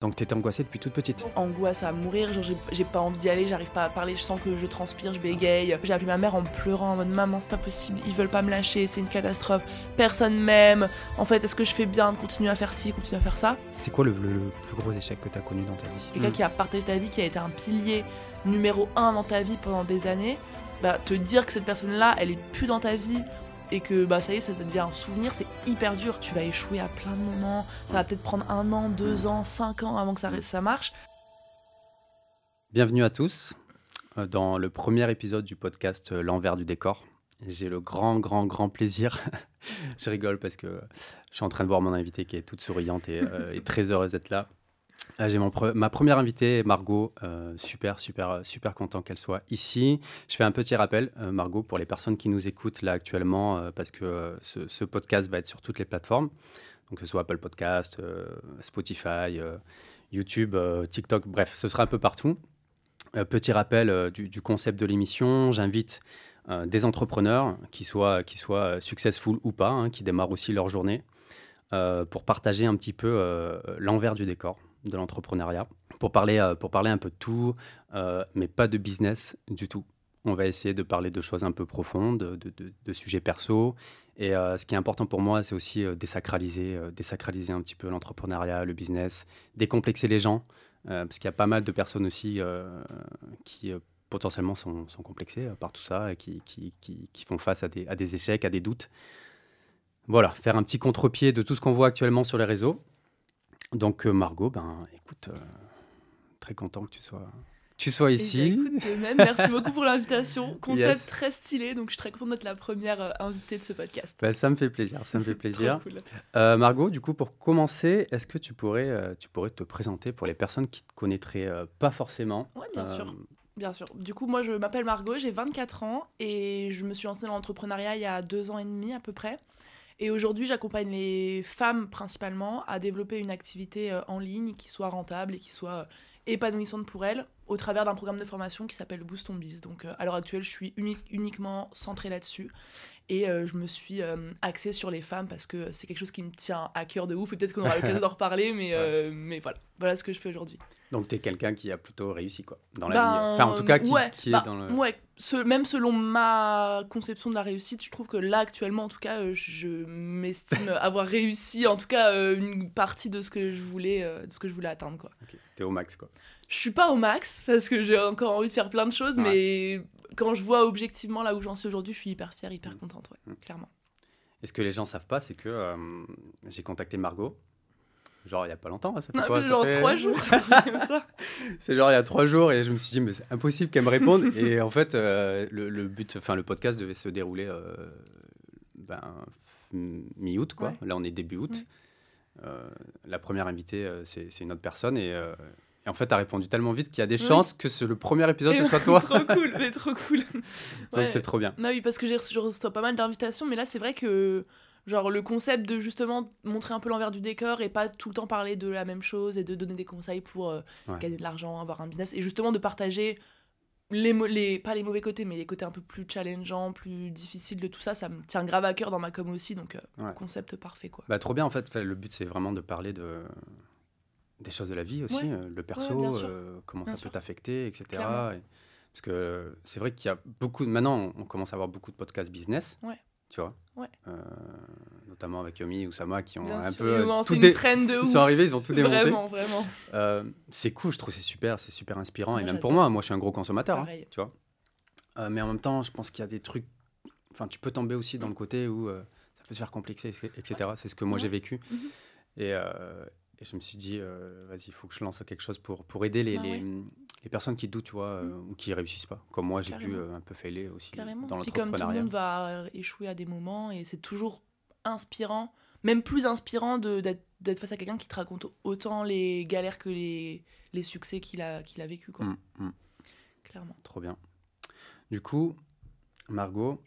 Donc t'étais angoissée depuis toute petite Angoisse à mourir, genre j'ai pas envie d'y aller, j'arrive pas à parler, je sens que je transpire, je bégaye. J'ai appelé ma mère en pleurant en mode maman c'est pas possible, ils veulent pas me lâcher, c'est une catastrophe, personne m'aime. En fait est-ce que je fais bien de continuer à faire ci, continuer à faire ça? C'est quoi le, plus gros échec que t'as connu dans ta vie? Quelqu'un hmm. qui a partagé ta vie, qui a été un pilier numéro un dans ta vie pendant des années, bah te dire que cette personne là elle est plus dans ta vie et que bah ça y est, ça devient un souvenir, c'est hyper dur. Tu vas échouer à plein de moments, ça va peut-être prendre un an, deux ans, cinq ans avant que ça, marche. Bienvenue à tous euh, dans le premier épisode du podcast euh, L'envers du décor. J'ai le grand, grand, grand plaisir. je rigole parce que je suis en train de voir mon invité qui est toute souriante et, euh, et très heureuse d'être là. Ah, j'ai ma première invitée, Margot. Euh, super, super, super content qu'elle soit ici. Je fais un petit rappel, euh, Margot, pour les personnes qui nous écoutent là actuellement, euh, parce que ce, podcast va être sur toutes les plateformes, donc que ce soit Apple Podcast, Spotify, YouTube, TikTok, bref, ce sera un peu partout. petit rappel du, concept de l'émission. J'invite des entrepreneurs, qui soient, qui soient successful ou pas, hein, qui démarrent aussi leur journée, pour partager un petit peu l'envers du décor de l'entrepreneuriat pour parler, euh, pour parler un peu de tout, euh, mais pas de business du tout. On va essayer de parler de choses un peu profondes, de, de, sujets perso. Et euh, ce qui est important pour moi, c'est aussi désacraliser, désacraliser un petit peu l'entrepreneuriat, le business, décomplexer les gens, parce qu'il y a pas mal de personnes aussi qui potentiellement sont, sont, complexées par tout ça et qui, qui, qui, qui font face à des, à des échecs, à des doutes. Voilà, faire un petit contre-pied de tout ce qu'on voit actuellement sur les réseaux donc euh, Margot, ben écoute, euh, très content que tu sois, tu sois eh ici. écoute, merci beaucoup pour l'invitation. Concept très stylé, donc je suis très contente d'être la première euh, invitée de ce podcast. Ben, ça me fait plaisir, ça me fait plaisir. Margot, du coup, pour commencer, est-ce que tu pourrais, tu pourrais te présenter pour les personnes qui te connaîtraient pas forcément? Oui, bien sûr. Bien sûr. Du coup, moi, je m'appelle Margot, j'ai 24 ans et je me suis lancée dans l'entrepreneuriat il y a deux ans et demi à peu près. Et aujourd'hui, j'accompagne les femmes principalement à développer une activité euh, en ligne qui soit rentable et qui soit euh, épanouissante pour elles au travers d'un programme de formation qui s'appelle Boost on Biz. Donc euh, à l'heure actuelle, je suis uniquement centrée là-dessus et je me suis axée sur les femmes parce que c'est quelque chose qui me tient à cœur de ouf. Peut-être qu'on aura l'occasion d'en reparler, mais, mais voilà. Voilà ce que je fais aujourd'hui. Donc tu es quelqu'un qui a plutôt réussi quoi dans la vie. Ben, enfin en tout cas qui, qui est bah, dans le. Ouais, même selon ma conception de la réussite, je trouve que là actuellement en tout cas, euh, je m'estime avoir réussi en tout cas euh, une partie de ce que je voulais, euh, de ce que je voulais atteindre quoi. Okay. T'es au max quoi. Je suis pas au max parce que j'ai encore envie de faire plein de choses, mais quand je vois objectivement là où j'en suis aujourd'hui, je suis hyper fière, hyper mm. contente, ouais, mm. clairement. Et ce que les gens savent pas, c'est que j'ai contacté Margot genre il y a pas longtemps. Ça fait quoi, genre trois jours. c'est genre il y a trois jours et je me suis dit mais c'est impossible qu'elle me réponde et en fait euh, le, but, enfin le podcast devait se dérouler euh, ben, mi-août quoi. Là on est début août. Euh, la première invitée c'est une autre personne et, et en fait, tu as répondu tellement vite qu'il y a des chances que ce, le premier épisode, ce soit toi. trop cool, mais trop cool. Donc c'est trop bien. Non, oui, parce que je reçois pas mal d'invitations, mais là, c'est vrai que Genre le concept de justement montrer un peu l'envers du décor et pas tout le temps parler de la même chose et de donner des conseils pour euh, gagner de l'argent, avoir un business et justement de partager les, les pas les mauvais côtés mais les côtés un peu plus challengeants, plus difficiles de tout ça, ça me tient grave à cœur dans ma com aussi donc euh, concept parfait quoi. Bah trop bien en fait, le but c'est vraiment de parler de des choses de la vie aussi, euh, le perso, comment ça peut t'affecter, etc. parce que c'est vrai qu'il y a beaucoup maintenant on commence à avoir beaucoup de podcasts business. Ouais tu vois. Ouais. Euh, notamment avec Yomi ou Sama qui ont un peu tout dé... de Ils sont arrivés, ils ont tout démonté. Vraiment, vraiment. Euh, c'est cool, je trouve c'est super, c'est super inspirant et même pour moi, moi je suis un gros consommateur, hein, tu vois. Euh, mais en même temps, je pense qu'il y a des trucs. Enfin, tu peux tomber aussi dans le côté où ça peut se faire complexer, etc. C'est ce que moi j'ai vécu. Mhm. Et, et, je me suis dit, vas-y, il faut que je lance quelque chose pour, pour aider les, bah les, les personnes qui doutent, tu vois, euh, mm. ou qui réussissent pas. Comme moi, j'ai pu euh, un peu failer aussi Carrément. dans. Puis comme tout le monde va euh, échouer à des moments, et c'est toujours inspirant, même plus inspirant d'être face à quelqu'un qui te raconte autant les galères que les, les succès qu'il a, qu'il a vécu, quoi. Mm, mm. Clairement. Trop bien. Du coup, Margot,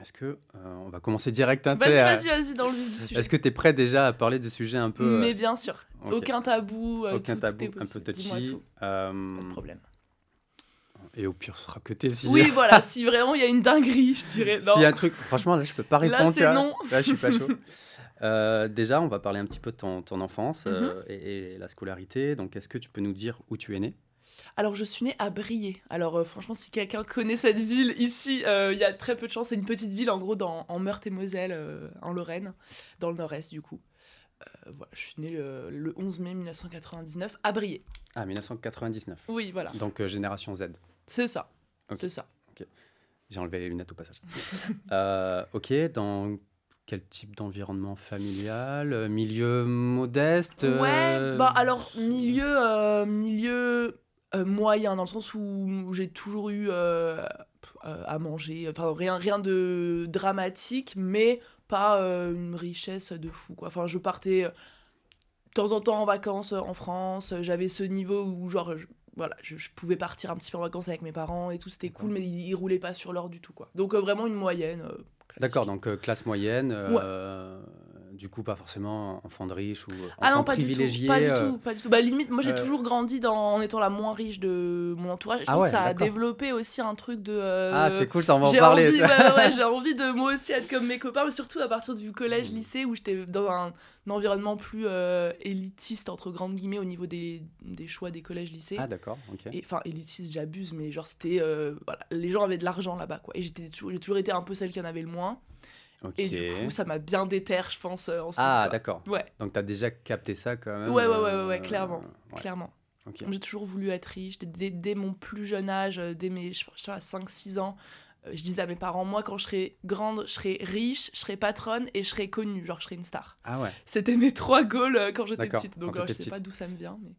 est-ce que on va commencer direct hein, Vas-y, vas-y, vas-y, dans le vif du sujet. Est-ce que tu es prêt déjà à parler de sujets un peu. Mais bien sûr. Aucun tabou. Aucun tabou, un peu touchy. Tout. Pas de problème. Et au pire, ce sera que tes. Oui, voilà, si vraiment il y a une dinguerie, je dirais non. S'il y a un truc, franchement, là, je peux pas Là, répondre. c'est tu vois. non. Là, je suis pas chaud. Euh, déjà, on va parler un petit peu de ton, ton enfance Mhm. euh, et, et la scolarité. Donc, est-ce que tu peux nous dire où tu es né? Alors, je suis née à Briey. Alors, euh, franchement, si quelqu'un connaît cette ville ici, euh, il y a très peu de chance. C'est une petite ville, en gros, dans, en Meurthe-et-Moselle, euh, en Lorraine, dans le nord-est, du coup. Voilà, je suis née le, le 11 mai 1999 à Briey. Ah, 1999. Oui, voilà. Donc, génération Z. C'est ça. C'est ça. J'ai enlevé les lunettes au passage. Ok, dans quel type d'environnement familial Milieu modeste Ouais, euh, bah alors milieu, euh, milieu euh, moyen, dans le sens où j'ai toujours eu euh, euh, à manger, enfin rien, rien de dramatique, mais pas euh, une richesse de fou, quoi. Enfin, je partais de temps en temps en vacances en France, j'avais ce niveau où genre... je- voilà, je, je pouvais partir un petit peu en vacances avec mes parents et tout, c'était cool, mais ils, ils roulaient pas sur l'or du tout, quoi. Donc vraiment une moyenne. D'accord, donc classe moyenne. euh, Du coup, pas forcément enfant de riche ou euh, enfant Ah non, pas du tout. privilégié. Pas du euh, tout, pas du tout. Bah, limite, moi j'ai euh, toujours grandi dans, en étant la moins riche de mon entourage. Je Ah trouve ouais, que ça a développé aussi un truc de. euh, Ah, c'est cool, ça, on va en j'ai parler. envie, ouais, ouais, j'ai envie de moi aussi être comme mes copains, mais surtout à partir du collège, lycée, où j'étais dans un, un environnement plus euh, élitiste, entre grandes guillemets, au niveau des, des choix des collèges, lycées. Ah, d'accord, ok. Enfin, élitiste, j'abuse, mais genre, c'était. voilà, les gens avaient de l'argent là-bas, quoi. Et toujours- j'ai toujours été un peu celle qui en avait le moins. Et du coup, ça m'a bien déterre, je pense, euh, ensuite. Ah, d'accord. Ouais, Donc, tu as déjà capté ça quand même Ouais, ouais, ouais, euh, ouais, ouais, clairement. ouais, clairement. J'ai toujours voulu être riche. Dès, mon plus jeune âge, euh, dès mes je sais pas, 5-6 ans, je disais à mes parents, moi, quand je serai grande, je serai riche, je serai patronne et je serai connue, genre je serai une star. Ah, ouais. C'était mes trois goals quand j'étais petite. Donc je sais pas d'où ça me vient. Mais...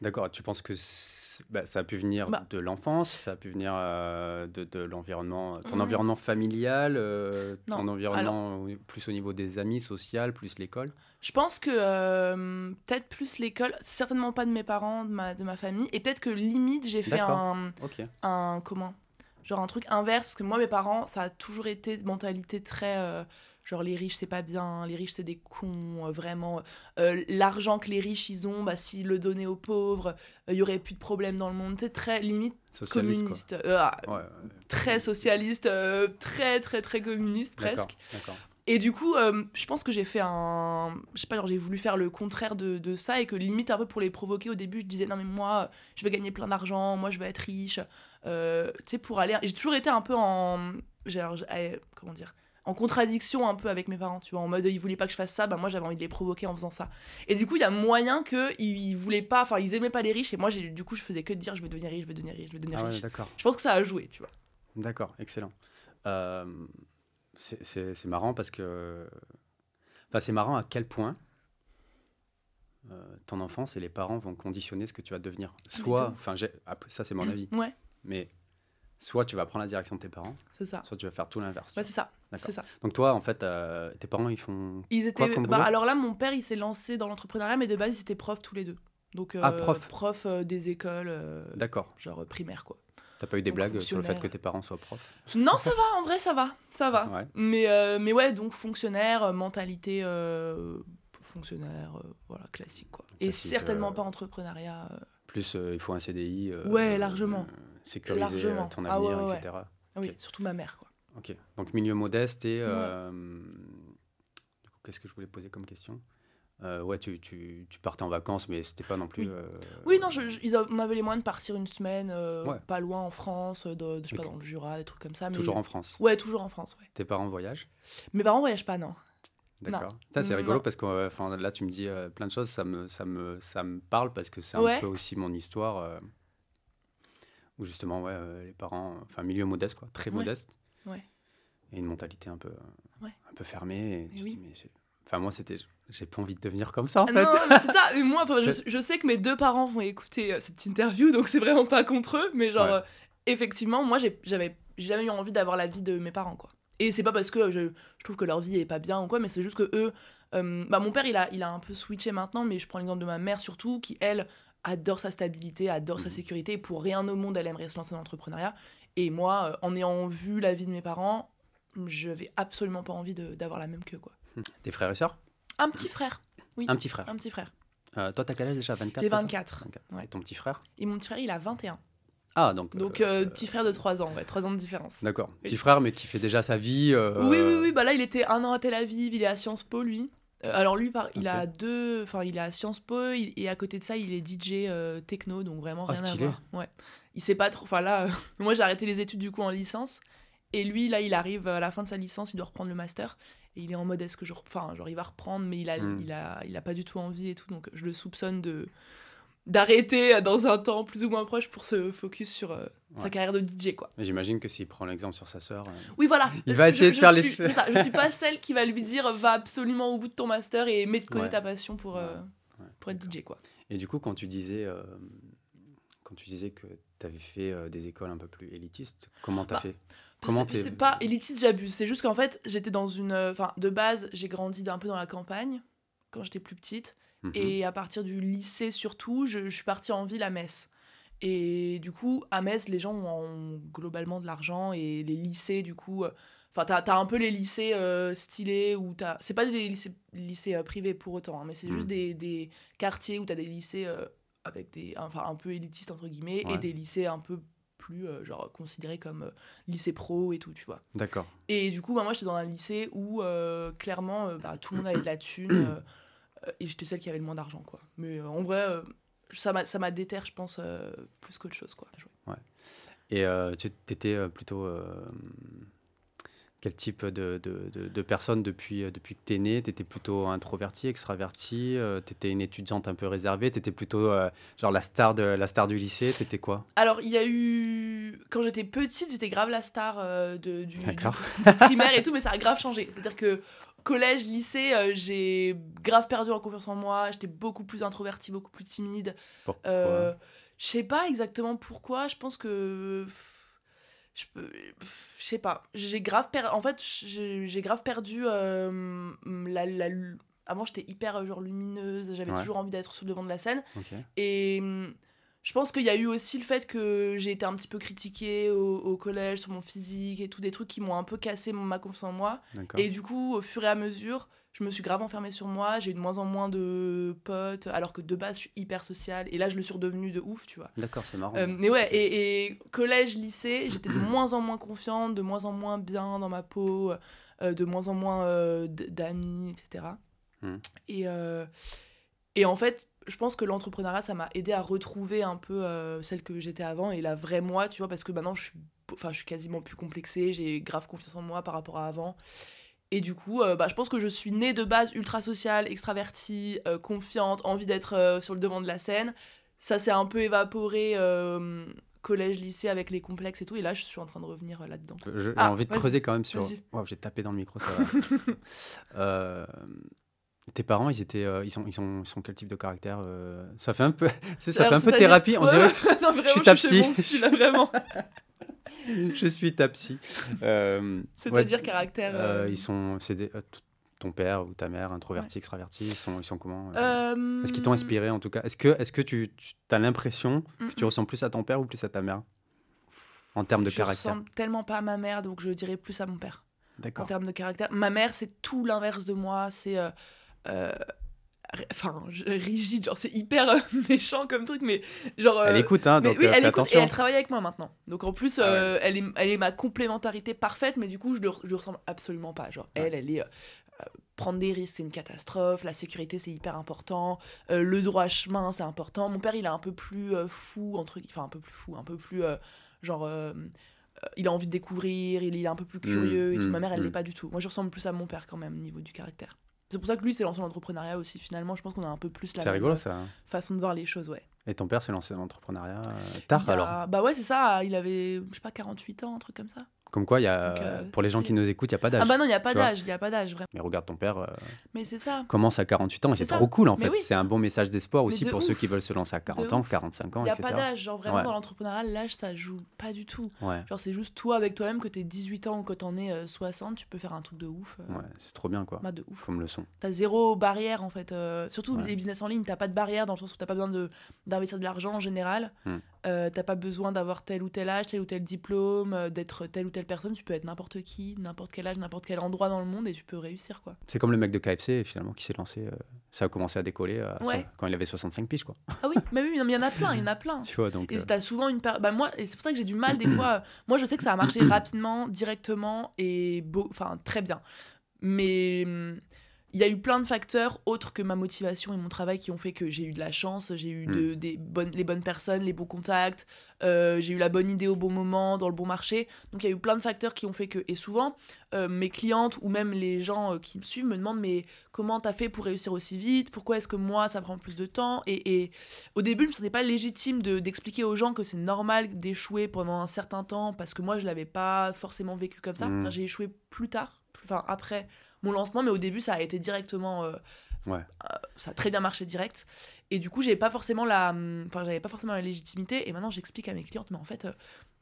D'accord, tu penses que bah, ça a pu venir Bah. de l'enfance, ça a pu venir euh, de, de l'environnement, ton environnement familial, euh, ton environnement plus au niveau des amis, social, plus l'école? Je pense que euh, peut-être plus l'école, certainement pas de mes parents, de ma, de ma famille, et peut-être que limite j'ai fait un, Ok. un comment? Genre un truc inverse parce que moi mes parents ça a toujours été de mentalité très euh, genre les riches c'est pas bien les riches c'est des cons euh, vraiment Euh, l'argent que les riches ils ont bah s'ils le donnaient aux pauvres il y aurait plus de problèmes dans le monde c'est très limite Socialiste, communiste Euh, ah, quoi. Ouais, ouais, très socialiste euh, très très très communiste presque et du coup, euh, je pense que j'ai fait un. Je sais pas, genre j'ai voulu faire le contraire de, de ça et que limite un peu pour les provoquer au début, je disais non, mais moi, je vais gagner plein d'argent, moi, je vais être riche. Euh, tu sais, pour aller. J'ai toujours été un peu en. genre, eh, comment dire en contradiction un peu avec mes parents, tu vois, en mode ils voulaient pas que je fasse ça, bah moi j'avais envie de les provoquer en faisant ça. Et du coup, il y a moyen que ils, ils voulaient pas, enfin ils aimaient pas les riches et moi j'ai du coup je faisais que de dire je veux devenir riche, je veux devenir riche, je veux devenir Ah ouais, riche. d'accord. Je pense que ça a joué, tu vois. D'accord, excellent. Euh, c'est- marrant parce que. Enfin, c'est marrant à quel point euh, ton enfance et les parents vont conditionner ce que tu vas devenir. Ah, Soit, enfin, ça c'est mon avis, Ouais, mais soit tu vas prendre la direction de tes parents, c'est ça. soit tu vas faire tout l'inverse. Ouais, c'est ça. Ça. Donc toi, en fait, euh, tes parents, ils font. Ils étaient. Quoi comme bah, alors là, mon père, il s'est lancé dans l'entrepreneuriat, mais de base, ils étaient profs tous les deux. Donc, Ah, prof. euh, des écoles, euh, D'accord. genre euh, primaires, quoi. T'as pas eu des Donc, blagues sur le fait que tes parents soient profs Non, ça va, en vrai, ça va. Ça va. Ouais. Mais, euh, mais ouais, donc fonctionnaire, euh, mentalité euh, fonctionnaire, euh, voilà, classique, quoi. Et certainement euh, pas entrepreneuriat. euh. Plus, euh, il faut un CDI. euh, Ouais, largement. Sécuriser Largement. euh, ton Ah ouais, avenir, ouais, etc. Ah oui, surtout ma mère, quoi. Ok. Donc milieu modeste et. euh, qu'est-ce que je voulais poser comme question? Euh, Ouais, tu, tu, tu partais en vacances, mais c'était pas non plus. Oui. euh, Oui, non, je, je- on avait les moyens de partir une semaine, euh, Ouais. pas loin en France, de, de- je sais pas, Ok. dans le Jura, des trucs comme ça. Mais... Toujours en France. Ouais, toujours en France, ouais. Tes parents voyagent? Mes parents voyagent pas, non. D'accord. Ça, c'est rigolo Non. parce que enfin, là, tu me dis plein de choses, ça me, ça me, ça me parle parce que c'est un Ouais. peu aussi mon histoire où justement, ouais, euh, les parents, enfin, milieu modeste, quoi, très Ouais. modeste. Ouais. Et une mentalité un peu, un peu fermée. Et tu te oui. dis, mais Enfin, moi, c'était. J'ai pas envie de devenir comme ça, en Ah fait. Non, mais c'est ça. Mais moi, enfin, je, sais que mes deux parents vont écouter euh, cette interview, donc c'est vraiment pas contre eux. Mais genre, euh, effectivement, moi, j'avais jamais eu envie d'avoir la vie de mes parents, quoi. Et c'est pas parce que je, je trouve que leur vie est pas bien ou quoi, mais c'est juste que eux. euh, bah, mon père, il a, il a un peu switché maintenant, mais je prends l'exemple de ma mère surtout, qui elle adore sa stabilité, adore sa Mhm. sécurité. Et pour rien au monde, elle aimerait se lancer dans l'entrepreneuriat. Et moi, euh, en ayant vu la vie de mes parents, j'avais absolument pas envie d'avoir la même que quoi. Tes frères et sœurs? Un petit frère. Oui. Un petit frère. Un petit frère. Euh, toi, t'as quel âge déjà? 24 J'ai c'est ça? 24. 24. ouais. Et ton petit frère? Et mon petit frère, il a 21. Ah, donc. Donc, euh, euh, petit frère de 3 ans, ouais, 3 ans de différence. D'accord. Petit frère, mais qui fait déjà sa vie. Oui, oui, oui, bah là, il était un an à Tel Aviv, il est à Sciences Po, lui. Euh, alors, lui, par- il a deux. Enfin, il à Sciences Po, il- et à côté de ça, il est DJ euh, techno, donc vraiment Ah, rien à voir. Ouais. Il sait pas trop. Enfin, là, euh, moi, j'ai arrêté les études du coup en licence. Et lui, là, il arrive à la fin de sa licence, il doit reprendre le master. Et il est en mode, est-ce que je. Enfin, genre, il va reprendre, mais il a, Mm. il, a, il a pas du tout envie et tout. Donc, je le soupçonne de d'arrêter euh, dans un temps plus ou moins proche pour se focus sur euh, sa carrière de DJ, quoi. Mais j'imagine que s'il prend l'exemple sur sa sœur. euh, Oui, voilà. Il va Je- essayer de je faire les choses. je suis pas celle qui va lui dire va absolument au bout de ton master et mets de côté Ouais. ta passion pour, euh, pour être DJ, quoi. Et du coup, quand tu disais, quand tu disais que tu avais fait des écoles un peu plus élitistes, comment tu as Bah, fait? Comment c'est- pas élitiste, j'abuse. C'est juste qu'en fait, j'étais dans une. Enfin, de base, j'ai grandi un peu dans la campagne quand j'étais plus petite. Mhm. Et à partir du lycée, surtout, je, je suis partie en ville à Metz. Et du coup, à Metz, les gens ont globalement de l'argent et les lycées, du coup. euh, Enfin, t'as as un peu les lycées euh, stylés où t'as. C'est pas des lycées, lycées euh, privés pour autant, hein, mais c'est Mhm. juste des, des quartiers où t'as des lycées euh, avec des. Enfin, un peu élitistes, entre guillemets, Ouais. et des lycées un peu plus, euh, genre, considérés comme euh, lycée pro et tout, tu vois. D'accord. Et du coup, bah, moi, j'étais dans un lycée où, euh, clairement, euh, bah, tout le monde avait de la thune. euh, euh, et j'étais celle qui avait le moins d'argent, quoi. Mais euh, en vrai, euh, ça m'a déterre, je pense, euh, plus qu'autre chose, quoi. Et euh, tu étais plutôt. euh, quel type de, de, de, de personne depuis, euh, depuis que tu es né? Tu étais plutôt introverti, extraverti? Tu étais une étudiante un peu réservée? Tu étais plutôt euh, genre la star, de, la star du lycée? Tu étais quoi? Alors, il y a eu... Quand j'étais petite, j'étais grave la star euh, de, du, du primaire et tout, mais ça a grave changé. C'est-à-dire que collège, lycée, euh, j'ai grave perdu en confiance en moi. J'étais beaucoup plus introvertie, beaucoup plus timide. Pourquoi Euh, je sais pas exactement pourquoi. Je pense que. Je peux. Sais pas. J'ai grave perdu. En fait, j'ai grave perdu. euh, la, la- Avant, j'étais hyper genre lumineuse. J'avais Ouais. toujours envie d'être sur le devant de la scène. Et je pense qu'il y a eu aussi le fait que j'ai été un petit peu critiquée au, au collège sur mon physique et tout, des trucs qui m'ont un peu cassé ma confiance en moi. Et du coup, au fur et à mesure, je me suis grave enfermée sur moi. J'ai eu de moins en moins de potes, alors que de base, je suis hyper sociale. Et là, je le suis redevenue de ouf, tu vois. D'accord, c'est marrant. Euh, mais ouais, et, et collège, lycée, j'étais de moins en moins confiante, de moins en moins bien dans ma peau, euh, de moins en moins euh, d'amis, etc. Hmm. Et, euh, et en fait, je pense que l'entrepreneuriat, ça m'a aidé à retrouver un peu euh, celle que j'étais avant et la vraie moi, tu vois, parce que maintenant, je suis, enfin, je suis quasiment plus complexée, j'ai grave confiance en moi par rapport à avant. Et du coup, euh, bah, je pense que je suis née de base ultra sociale, extravertie, euh, confiante, envie d'être sur le devant de la scène. Ça s'est un peu évaporé collège, lycée avec les complexes et tout. Et là, je suis en train de revenir là-dedans. J'ai Ah, envie de creuser quand même sur. Waouh, j'ai tapé dans le micro, ça va. Euh, tes parents, ils étaient, euh, ils sont, ils sont, ils sont quel type de caractère euh, Ça fait un peu, tu ça fait un peu thérapie. On Ouais, dirait ouais. que non, vraiment, suis je ta suis chez psy. mon psy, là, vraiment. je suis ta psy. Euh, C'est-à-dire ouais, caractère. ils sont, des- ton père ou ta mère, introverti, extraverti, ils sont, ils sont comment Est-ce qu'ils t'ont inspiré en tout cas? Est-ce que, est-ce que tu, as l'impression que tu ressembles plus à ton père ou plus à ta mère? En termes de je caractère ressemble tellement pas à ma mère, donc je dirais plus à mon père. en D'accord. termes de caractère. Ma mère, c'est tout l'inverse de moi. C'est. Euh, Enfin, rigide, genre c'est hyper euh, méchant comme truc, mais genre. Elle euh, écoute, hein, mais donc oui, elle écoute et attention. elle travaille avec moi maintenant. Donc en plus, Ah ouais. euh, elle, est, elle est ma complémentarité parfaite, mais du coup, je lui, je ressemble absolument pas. Genre, elle, elle est. euh, prendre des risques, c'est une catastrophe. La sécurité, c'est hyper important. euh, le droit chemin, c'est important. Mon père, il est un peu plus fou, entre Enfin, un peu plus fou, un peu plus. genre. il a envie de découvrir, il est un peu plus curieux et tout. mm, Ma mère, elle mm. l'est pas du tout. Moi, je ressemble plus à mon père quand même, au niveau du caractère. C'est pour ça que lui, c'est lancé dans l'entrepreneuriat aussi. Finalement, je pense qu'on a un peu plus la rigolo ça. hein. façon de voir les choses, ouais. Et ton père s'est lancé dans l'entrepreneuriat euh, tard a- alors? Bah ouais, c'est ça. Il avait, je sais pas, 48 ans, un truc comme ça. Comme quoi, y a, Donc, euh, pour les gens qui nous écoutent, il n'y a pas d'âge. Ah bah non, il n'y a pas d'âge, il n'y a pas d'âge, vraiment. Mais regarde ton père, euh, Mais c'est ça. commence à 48 ans et C'est trop cool en Mais fait. oui. C'est un bon message d'espoir aussi de pour ceux qui veulent se lancer à 40 De ans, ouf. 45 ans, Il n'y a etc. pas d'âge. Genre vraiment, Ouais. dans l'entrepreneuriat, l'âge, ça joue pas du tout. Ouais, Genre, c'est juste toi avec toi-même, que t'es 18 ans ou que t'en es euh, 60, tu peux faire un truc de ouf. euh, ouais, c'est trop bien quoi. bah, de ouf. Comme leçon. T'as zéro barrière en fait. euh, surtout Ouais. les business en ligne, t'as pas de barrière dans le sens où t'as pas besoin d'investir de l'argent en général. Hmm. Euh, t'as pas besoin d'avoir tel ou tel âge, tel ou tel diplôme, euh, d'être telle ou telle personne. Tu peux être n'importe qui, n'importe quel âge, n'importe quel endroit dans le monde et tu peux réussir, quoi. C'est comme le mec de KFC, finalement, qui s'est lancé. euh, ça a commencé à décoller à Ouais. son- quand il avait 65 piges, quoi. Ah oui, mais oui, il y en a plein, il y en a plein. Tu vois, donc. Et t'as souvent une per- bah moi et c'est pour ça que j'ai du mal des fois moi je sais que ça a marché rapidement directement et beau enfin très bien mais hum, il y a eu plein de facteurs autres que ma motivation et mon travail qui ont fait que j'ai eu de la chance j'ai eu de, des bonnes les bonnes personnes les bons contacts euh, j'ai eu la bonne idée au bon moment dans le bon marché donc il y a eu plein de facteurs qui ont fait que et souvent euh, mes clientes ou même les gens euh, qui me suivent me demandent mais comment t'as fait pour réussir aussi vite? Pourquoi est-ce que moi ça prend plus de temps? Et, et au début, je me sentais pas légitime de- d'expliquer aux gens que c'est normal d'échouer pendant un certain temps parce que moi, je l'avais pas forcément vécu comme ça. Mm. Enfin, J'ai échoué plus tard, plus- enfin après mon lancement, mais au début, ça a été directement. euh, Ouais. euh, ça a très bien marché direct. Et du coup, j'avais pas forcément la, hum, enfin, j'avais pas forcément la légitimité. Et maintenant, j'explique à mes clientes, mais en fait, euh,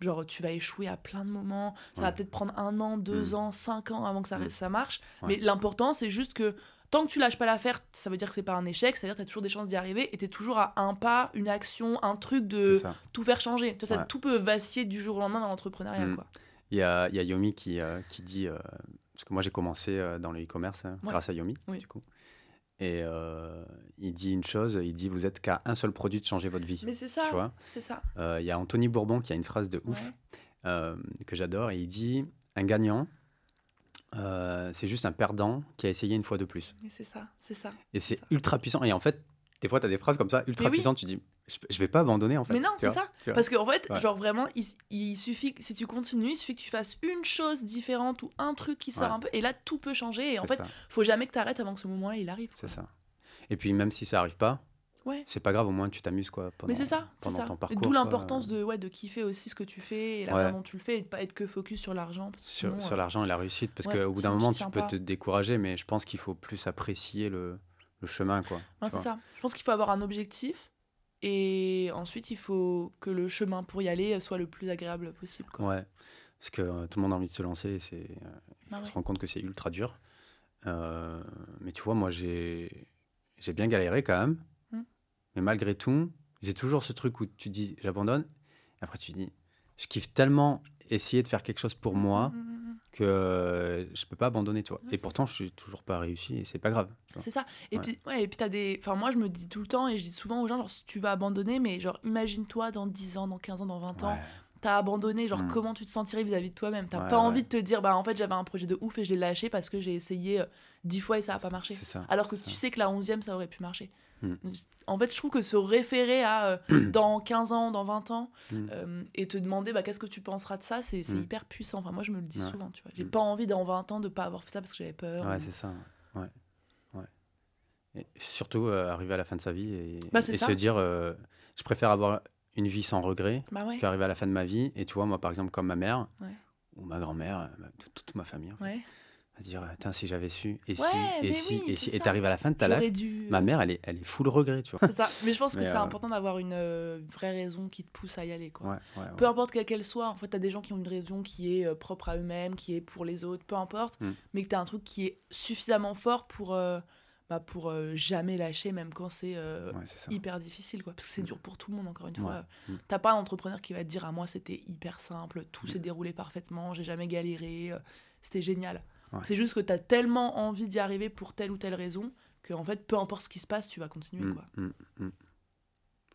genre, tu vas échouer à plein de moments. Ça va peut-être prendre un an, deux Mm. ans, cinq ans avant que ça, Mm. ça marche. Ouais. Mais l'important, c'est juste que tant que tu lâches pas l'affaire, ça veut dire que c'est pas un échec, c'est-à-dire que tu as toujours des chances d'y arriver et tu es toujours à un pas, une action, un truc de tout faire changer. Tu Ouais. tout peut vaciller du jour au lendemain dans l'entrepreneuriat. Mm. quoi. Il y a, y a Yomi qui, euh, qui dit. euh, parce que moi, j'ai commencé euh, dans le e-commerce hein, Ouais. grâce à Yomi, Oui. du coup. Et euh, il dit une chose il dit Vous êtes qu'à un seul produit de changer votre vie. Mais c'est ça, Tu vois c'est ça. Euh, Il y a Anthony Bourbon qui a une phrase de ouf Ouais. euh, que j'adore. Et il dit Un gagnant, c'est juste un perdant qui a essayé une fois de plus. Mais c'est ça, c'est ça. Et c'est ultra puissant. Et en fait, des fois, tu as des phrases comme ça, ultra oui. puissantes. Tu dis je, vais pas abandonner, en fait. Mais non, c'est ça. Parce qu'en fait, Ouais. genre vraiment, il, il suffit que si tu continues, il suffit que tu fasses une chose différente ou un truc qui sort Ouais. un peu, et là tout peut changer. Et en fait, ça, faut jamais que tu arrêtes avant que ce moment-là il arrive. c'est ça. Et puis, même si ça arrive pas, Ouais. c'est pas grave, au moins tu t'amuses quoi. Pendant, Mais c'est ça, c'est pendant ça. ton parcours. D'où l'importance de, ouais, de kiffer aussi ce que tu fais et la manière dont tu le fais et de pas être que focus sur l'argent. Sur, sinon, sur euh, l'argent et la réussite, parce qu'au bout d'un moment, tu peux pas. te décourager, mais je pense qu'il faut plus apprécier le, le chemin, quoi. C'est ça. Je pense qu'il faut avoir un objectif et ensuite il faut que le chemin pour y aller soit le plus agréable possible. Quoi. Ouais, parce que euh, tout le monde a envie de se lancer, et c'est, euh, il ouais. se rendre compte que c'est ultra dur. Euh, mais tu vois, moi, j'ai, j'ai bien galéré quand même. Mm. Mais malgré tout, j'ai toujours ce truc où tu dis j'abandonne. Et après, tu dis je kiffe tellement essayer de faire quelque chose pour moi mm, mm. Que euh, je peux pas abandonner, tu vois. Ouais, et pourtant, je suis toujours pas réussi et c'est pas grave. C'est ça. Et Ouais. puis, ouais, et puis t'as des. Enfin, moi, je me dis tout le temps et je dis souvent aux gens, genre, si tu vas abandonner, mais genre, imagine-toi dans 10 ans, dans 15 ans, dans 20 ans, t'as abandonné, genre, Mm. comment tu te sentirais vis-à-vis de toi-même? T'as pas envie de te dire, bah, en fait, j'avais un projet de ouf et je l'ai lâché parce que j'ai essayé euh, 10 fois et ça a pas marché. Ça. Alors que tu sais que la 11e, ça aurait pu marcher. Mm. En fait, je trouve que se référer à euh, dans 15 ans, dans 20 ans, Mm. euh, et te demander bah, qu'est-ce que tu penseras de ça, c'est Mm. hyper puissant. Enfin, moi, je me le dis Ouais. souvent, tu vois. J'ai pas envie dans 20 ans de pas avoir fait ça parce que j'avais peur. Ouais, ou- c'est ça. Ouais. ouais. Et surtout, euh, arriver à la fin de sa vie et, Bah, et se dire je préfère avoir une vie sans regret Bah ouais. qu'arriver à la fin de ma vie. Et tu vois, moi, par exemple, comme ma mère ou ma grand-mère, toute, ma famille, en fait, Ouais. À dire Tiens, si j'avais su, et Ouais, si, et si, oui, et si. Et t'arrives à la fin de ta life, dû. ma mère, elle est, elle est full regret, tu vois. C'est ça. Mais je pense que c'est euh, important d'avoir une euh, vraie raison qui te pousse à y aller, quoi. Ouais, ouais, ouais. Peu importe quelle qu'elle soit, en fait, t'as des gens qui ont une raison qui est euh, propre à eux-mêmes, qui est pour les autres, peu importe, Mm. mais que t'as un truc qui est suffisamment fort pour, euh, bah, pour euh, jamais lâcher, même quand c'est euh, hyper difficile, quoi. Parce que c'est Mm. dur pour tout le monde, encore une fois. Mm. T'as pas un entrepreneur qui va te dire, à moi, c'était hyper simple, tout Mm. s'est déroulé parfaitement, j'ai jamais galéré, euh, c'était génial. Ouais. C'est juste que t'as tellement envie d'y arriver pour telle ou telle raison que, en fait, peu importe ce qui se passe, tu vas continuer, Mm, quoi. mm, mm.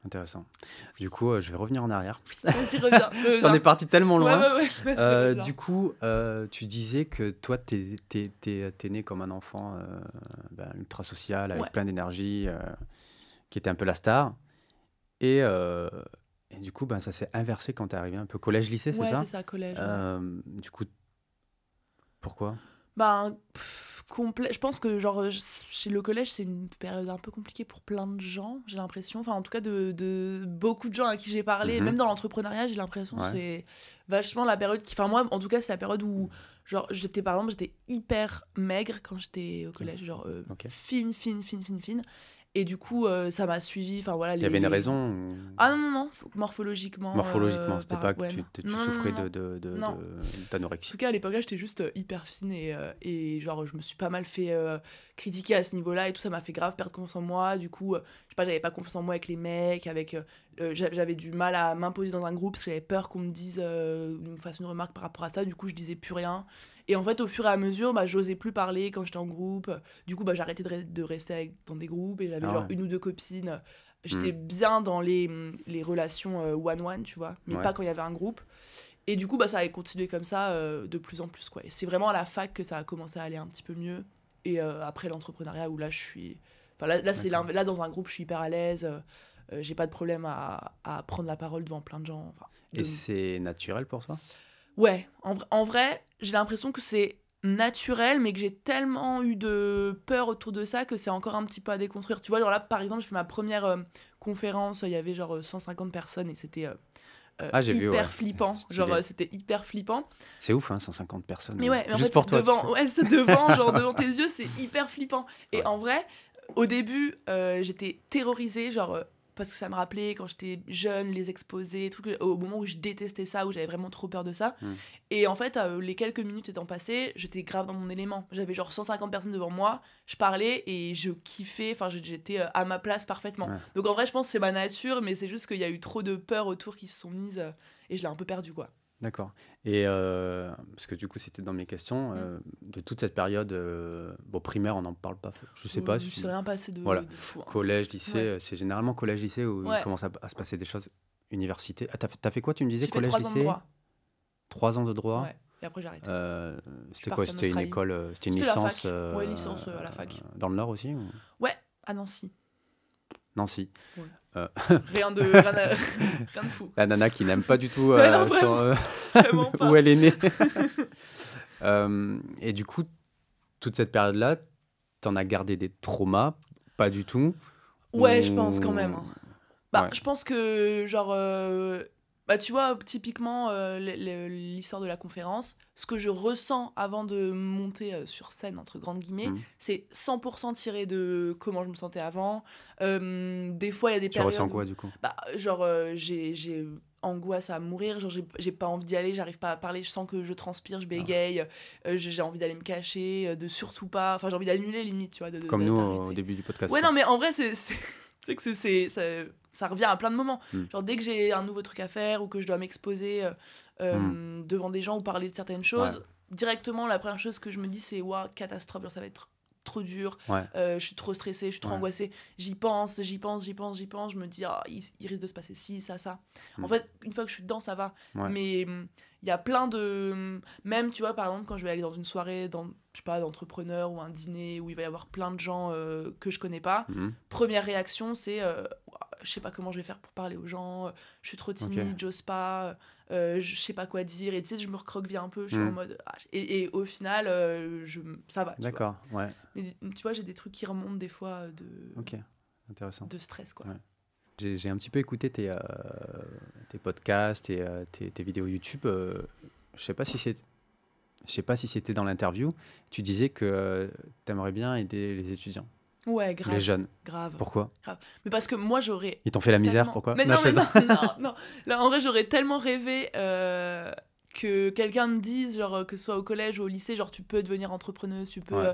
Intéressant. Du coup, euh, je vais revenir en arrière. Vas-y, reviens. En reviens. est parti tellement loin. ouais, ouais, vas-y, Euh, du coup, euh, tu disais que toi, t'es es, né comme un enfant euh, ben, ultra social, avec plein d'énergie, euh, qui était un peu la star. Et, euh, et du coup, ben, ça s'est inversé quand t'es arrivé un peu collège-lycée, c'est ça? c'est ça, collège. Euh, Du coup, pourquoi? Ben, pff, complet. Je pense que, genre, chez le collège, c'est une période un peu compliquée pour plein de gens, j'ai l'impression. Enfin, en tout cas, de, de beaucoup de gens à qui j'ai parlé, Mhm. même dans l'entrepreneuriat, j'ai l'impression que Ouais. c'est vachement la période qui. Enfin, moi, en tout cas, c'est la période où, genre, j'étais, par exemple, j'étais hyper maigre quand j'étais au collège, genre, euh, fine, fine, fine, fine, fine. Et du coup, euh, ça m'a suivi. Enfin, voilà. Il y avait une les- raison ou- Ah non, non, non, morphologiquement. Morphologiquement, euh, c'était pas que ouais, tu, Non, souffrais non, de, de, de- En d'anorexie. tout cas, à l'époque-là, j'étais juste euh, hyper fine et, euh, et genre, je me suis pas mal fait critiquer à ce niveau-là et tout ça m'a fait grave perdre confiance en moi. Du coup, je sais pas, j'avais pas confiance en moi avec les mecs, avec j'a- j'avais du mal à m'imposer dans un groupe parce que j'avais peur qu'on me dise, euh, me fasse une remarque par rapport à ça. Du coup, je disais plus rien. Et en fait, au fur et à mesure, bah, j'osais plus parler quand j'étais en groupe. Du coup, bah, j'arrêtais de, re- de rester avec- dans des groupes et j'avais Ah genre une ou deux copines. J'étais bien dans les, les relations euh, one-one, tu vois, mais Ouais. pas quand il y avait un groupe. Et du coup, bah, ça a continué comme ça euh, de plus en plus. Quoi. C'est vraiment à la fac que ça a commencé à aller un petit peu mieux. Et euh, après l'entrepreneuriat, où là, je suis. Enfin, là, là, c'est dans un groupe, je suis hyper à l'aise. j'ai pas de problème à, à prendre la parole devant plein de gens. Enfin, Et c'est naturel pour toi? Ouais, en, en vrai, j'ai l'impression que c'est naturel, mais que j'ai tellement eu de peur autour de ça que c'est encore un petit peu à déconstruire. Tu vois, genre là, par exemple, j'ai fait ma première euh, conférence, il y avait genre euh, 150 personnes et c'était euh, euh, Ah, j'ai hyper vu, ouais. flippant. Genre, euh, c'était hyper flippant. C'est ouf, hein, 150 personnes. Mais ouais, mais en Juste fait, pour toi. tu devant, sais. ouais, c'est devant, genre devant tes yeux, c'est hyper flippant. Et Ouais. en vrai, au début, euh, j'étais terrorisée, genre euh, parce que ça me rappelait quand j'étais jeune, les exposés, trucs, au moment où je détestais ça, où j'avais vraiment trop peur de ça. Mm. Et en fait, euh, les quelques minutes étant passées, j'étais grave dans mon élément. J'avais genre 150 personnes devant moi, je parlais et je kiffais, enfin j'étais euh, à ma place parfaitement. Ouais. Donc en vrai, je pense que c'est ma nature, mais c'est juste qu'il y a eu trop de peurs autour qui se sont mises euh, et je l'ai un peu perdu quoi. D'accord. Et euh, parce que du coup, c'était dans mes questions, Mm. euh, de toute cette période, euh, bon, primaire, on n'en parle pas. Je sais pas si rien passé de, Voilà. de fou. hein. collège, lycée, Ouais. c'est généralement collège, lycée où Ouais. il commence à, à se passer des choses. Université. Ah, t'as fait, quoi Tu me disais collège, trois ans de lycée droit. Trois ans de droit. Ouais. Et après, j'ai arrêté. C'était quoi C'était une école, c'était une licence. Ouais, licence, à la fac. Dans le Nord aussi ou- À Nancy. Nancy. Rien de, rien, à- rien de fou. La nana qui n'aime pas du tout non, euh, son, euh, pas. où elle est née. Euh, et du coup, toute cette période-là, t'en as gardé des traumas? Pas du tout? Ouais, je pense quand même. hein. Bah, Ouais. je pense que, genre, euh, bah, tu vois, typiquement, euh, l'histoire de la conférence, ce que je ressens avant de monter euh, sur scène, entre grandes guillemets, Mhm. c'est 100% tiré de comment je me sentais avant. Euh, des fois, il y a des Tu périodes. ressens où- quoi du coup? Bah, genre, euh, j'ai angoisse à mourir, genre, j'ai pas envie d'y aller, j'arrive pas à parler, je sens que je transpire, Ah. je bégaye, euh, j'ai envie d'aller me cacher, de surtout pas. Enfin, j'ai envie d'annuler limite, tu vois. de- de- Comme nous au début du podcast. Ouais, quoi. non, mais en vrai, c'est c'est- que c'est- ça, ça revient à plein de moments. Mm. Genre, dès que j'ai un nouveau truc à faire ou que je dois m'exposer euh, euh, Mm. devant des gens ou parler de certaines choses, directement, la première chose que je me dis, c'est waouh, catastrophe, genre, ça va être trop dur, Ouais. euh, je suis trop stressée, je suis trop Ouais. angoissée. J'y pense, j'y pense, j'y pense, j'y pense. Je me dis, ah, il, il risque de se passer ci, ça, ça. En Mm. fait, une fois que je suis dedans, ça va. Mais il y a plein de. Même, tu vois, par exemple, quand je vais aller dans une soirée, dans, je sais pas, d'entrepreneur ou un dîner où il va y avoir plein de gens euh, que je connais pas, Mhm. première réaction, c'est euh, je sais pas comment je vais faire pour parler aux gens, euh, je suis trop timide, j'ose pas, euh, je sais pas quoi dire. Et tu sais, je me recroqueville un peu, je suis en mode. ah, et, et au final, euh, je, ça va. D'accord, ouais, Mais tu vois, j'ai des trucs qui remontent des fois de, ok, intéressant. de stress, quoi. Ouais. J'ai j'ai un petit peu écouté tes, euh, tes podcasts et euh, tes, tes vidéos YouTube. euh, je sais pas si c'est, je sais pas si c'était dans l'interview. Tu disais que tu aimerais bien aider les étudiants, Ouais, grave. les jeunes. grave. Pourquoi? Mais parce que moi, j'aurais Ils t'ont fait la misère Pourquoi? Mais Non, non, mais non, non, non. Là, en vrai, j'aurais tellement rêvé euh, que quelqu'un me dise, genre, que ce soit au collège ou au lycée, genre, tu peux devenir entrepreneuse, tu peux. Ouais.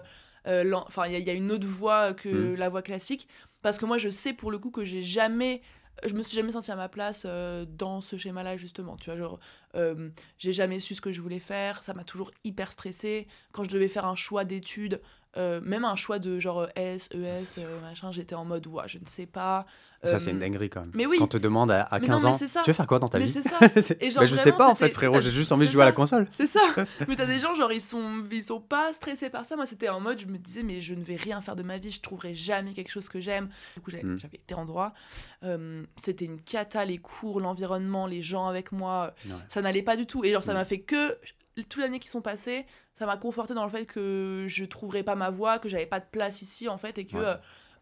euh, euh, Enfin, il y, a- il y a une autre voie que Mm. la voie classique. Parce que moi, je sais pour le coup que j'ai jamais. Je me suis jamais sentie à ma place euh, dans ce schéma-là, justement. Tu vois, genre, euh, j'ai jamais su ce que je voulais faire. Ça m'a toujours hyper stressée. Quand je devais faire un choix d'études, euh, même un choix de genre S, ES, C'est euh, machin, j'étais en mode, ouah, je ne sais pas. Ça, Euh, c'est une dinguerie quand même. mais oui. Quand on te demande à, à Mais 15 non, mais ans, tu veux faire quoi dans ta Mais vie c'est ça. Et genre, Bah, Je sais pas en fait, frérot, j'ai juste envie de jouer à la console. C'est ça. mais t'as des gens, genre, ils sont, ils sont pas stressés par ça. Moi, c'était en mode, je me disais, mais je ne vais rien faire de ma vie, je trouverai jamais quelque chose que j'aime. Du coup, j'avais Mm. été en droit. Euh, c'était une cata, les cours, l'environnement, les gens avec moi. Ouais. Ça n'allait pas du tout. Et genre, ça Mm. m'a fait que, toute l'année qui sont passées, ça m'a conforté dans le fait que je trouverais pas ma voie, que j'avais pas de place ici, en fait, et que. Ouais. euh,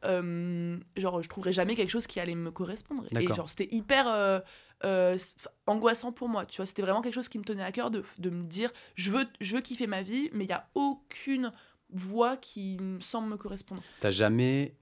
euh, genre je trouverais jamais quelque chose qui allait me correspondre. Et genre c'était hyper euh, euh, angoissant pour moi tu vois. C'était vraiment quelque chose qui me tenait à cœur de, de me dire je veux je veux kiffer ma vie mais il y a aucune voie qui me semble me correspondre. T'as jamais,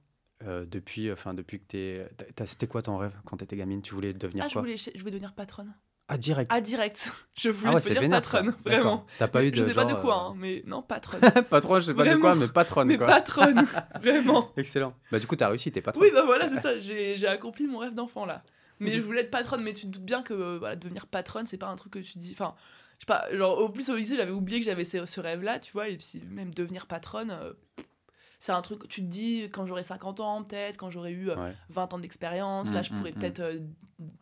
euh, depuis, enfin depuis que t'es, c'était quoi ton rêve quand t'étais gamine? Tu voulais devenir ah je voulais je voulais devenir patronne Ah direct. ah direct je voulais Ah ouais, vénère patronne vraiment T'as pas eu de je sais pas de quoi hein, mais non patronne patron, je sais pas de quoi, mais patronne mais quoi. patronne vraiment Excellent. Bah du coup, t'as réussi, t'es patron. oui bah voilà c'est ça j'ai j'ai accompli mon rêve d'enfant là mais je voulais être patronne. Mais tu te doutes bien que euh, voilà, devenir patronne, c'est pas un truc que tu dis. Enfin, je sais pas, genre, au plus au lycée, j'avais oublié que j'avais ce, ce rêve-là, tu vois, et puis même devenir patronne. euh, c'est un truc, tu te dis, quand j'aurai 50 ans, peut-être, quand j'aurai eu euh, Ouais. 20 ans d'expérience, là, Mm, je pourrais mm, peut-être euh,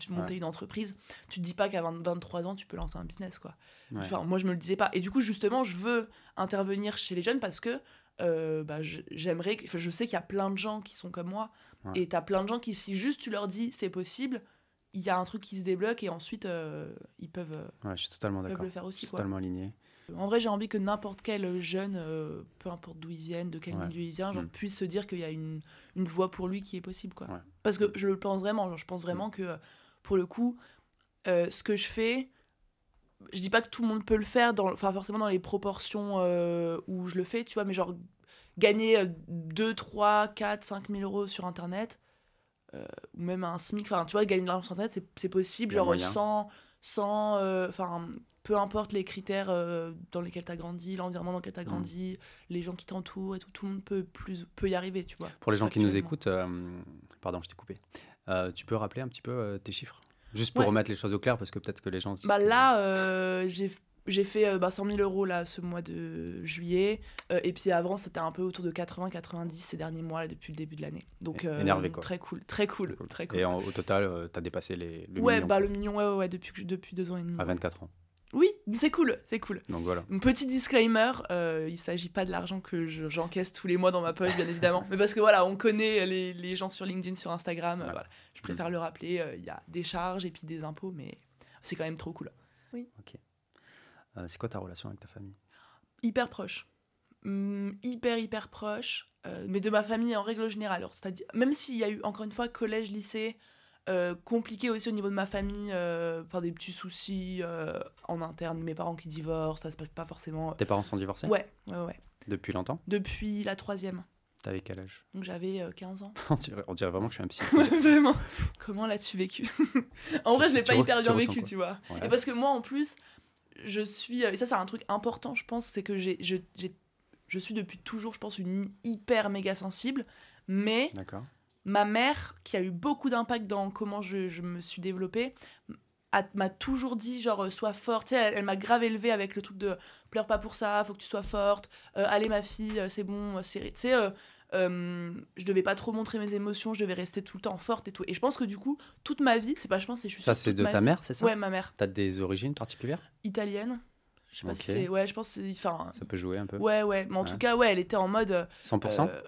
monter Ouais. une entreprise. Tu te dis pas qu'à 20 23 ans, tu peux lancer un business, quoi. Ouais. Enfin, moi, je me le disais pas. Et du coup, justement, je veux intervenir chez les jeunes parce que euh, bah, je- j'aimerais. que- enfin, je sais qu'il y a plein de gens qui sont comme moi. Et t'as plein de gens qui, si juste tu leur dis c'est possible, il y a un truc qui se débloque et ensuite euh, ils peuvent, euh, Ouais, je suis totalement peuvent d'accord. le faire Je aussi. suis Quoi. totalement aligné. En vrai, j'ai envie que n'importe quel jeune, euh, peu importe d'où il vienne, de quel Ouais. milieu il vient, genre, Mm. puisse se dire qu'il y a une, une voie pour lui qui est possible. Quoi. Ouais. Parce que je le pense vraiment. Genre, je pense vraiment que, euh, pour le coup, euh, ce que je fais, je dis pas que tout le monde peut le faire, enfin forcément dans les proportions euh, où je le fais, tu vois, mais genre gagner euh, 2, 3, 4, 5 000 euros sur Internet, ou même un SMIC, enfin tu vois, gagner de l'argent sur Internet, c'est- possible, genre moyen. sans, euh, peu importe les critères euh, dans lesquels tu as grandi, l'environnement dans lequel tu as Mm. grandi, les gens qui t'entourent et tout, tout le monde peut, plus, peut y arriver, tu vois. Pour les gens qui nous écoutent, euh, pardon, je t'ai coupé. Euh, tu peux rappeler un petit peu tes chiffres? Juste pour Ouais. remettre les choses au clair, parce que peut-être que les gens. Bah là, euh, j'ai j'ai fait euh, bah, 100 000 euros là, ce mois de juillet. Euh, et puis avant, c'était un peu autour de 80-90 ces derniers mois là, depuis le début de l'année. Donc énervé, quoi. très cool, très cool, très cool. Et en- au total, tu as dépassé les, le ouais, million bah le million, ouais, ouais, depuis, depuis deux ans et demi. à 24 ans. Oui, c'est cool, c'est cool. Donc voilà. Un petit disclaimer, euh, il s'agit pas de l'argent que je- j'encaisse tous les mois dans ma poche, bien évidemment. Mais parce que voilà, on connaît les, les gens sur LinkedIn, sur Instagram. euh, voilà. Je préfère le rappeler, euh, il y a des charges et puis des impôts, mais c'est quand même trop cool. Euh, c'est quoi ta relation avec ta famille? Hyper proche. Hum, hyper, hyper proche. euh, mais de ma famille en règle générale. Alors, c'est-à-dire, même s'il y a eu, encore une fois, collège, lycée, euh, compliqué aussi au niveau de ma famille, euh, par des petits soucis euh, en interne, mes parents qui divorcent, ça se passe pas forcément. Tes parents sont divorcés Ouais, ouais, ouais. Depuis longtemps Depuis la troisième. T'avais quel âge? Donc j'avais euh, 15 ans. on, dirait, on dirait vraiment que je suis un psy. Vraiment. Comment l'as-tu vécu? En vrai, je l'ai pas hyper bien vécu, quoi tu vois. Ouais. Et parce que moi, en plus, je suis. Et ça, c'est un truc important, je pense, c'est que j'ai, je, j'ai- je suis depuis toujours, je pense, une hyper méga sensible. Mais D'accord. Ma mère, qui a eu beaucoup d'impact dans comment je, je me suis développée, a- m'a toujours dit genre euh, sois forte. Tu sais, elle, elle m'a grave élevée avec le truc de pleure pas pour ça faut que tu sois forte. Euh, allez ma fille euh, c'est bon c'est tu sais euh, euh, je devais pas trop montrer mes émotions je devais rester tout le temps forte et tout. Et je pense que du coup toute ma vie c'est pas je pense c'est je suis Ça, c'est de ma ta vie- mère, c'est ça? Ouais ma mère. T'as des origines particulières? Italienne. Je sais pas si c'est ouais je pense enfin Ça peut jouer un peu. Ouais ouais. Mais en Ouais. tout cas ouais elle était en mode euh, 100% euh,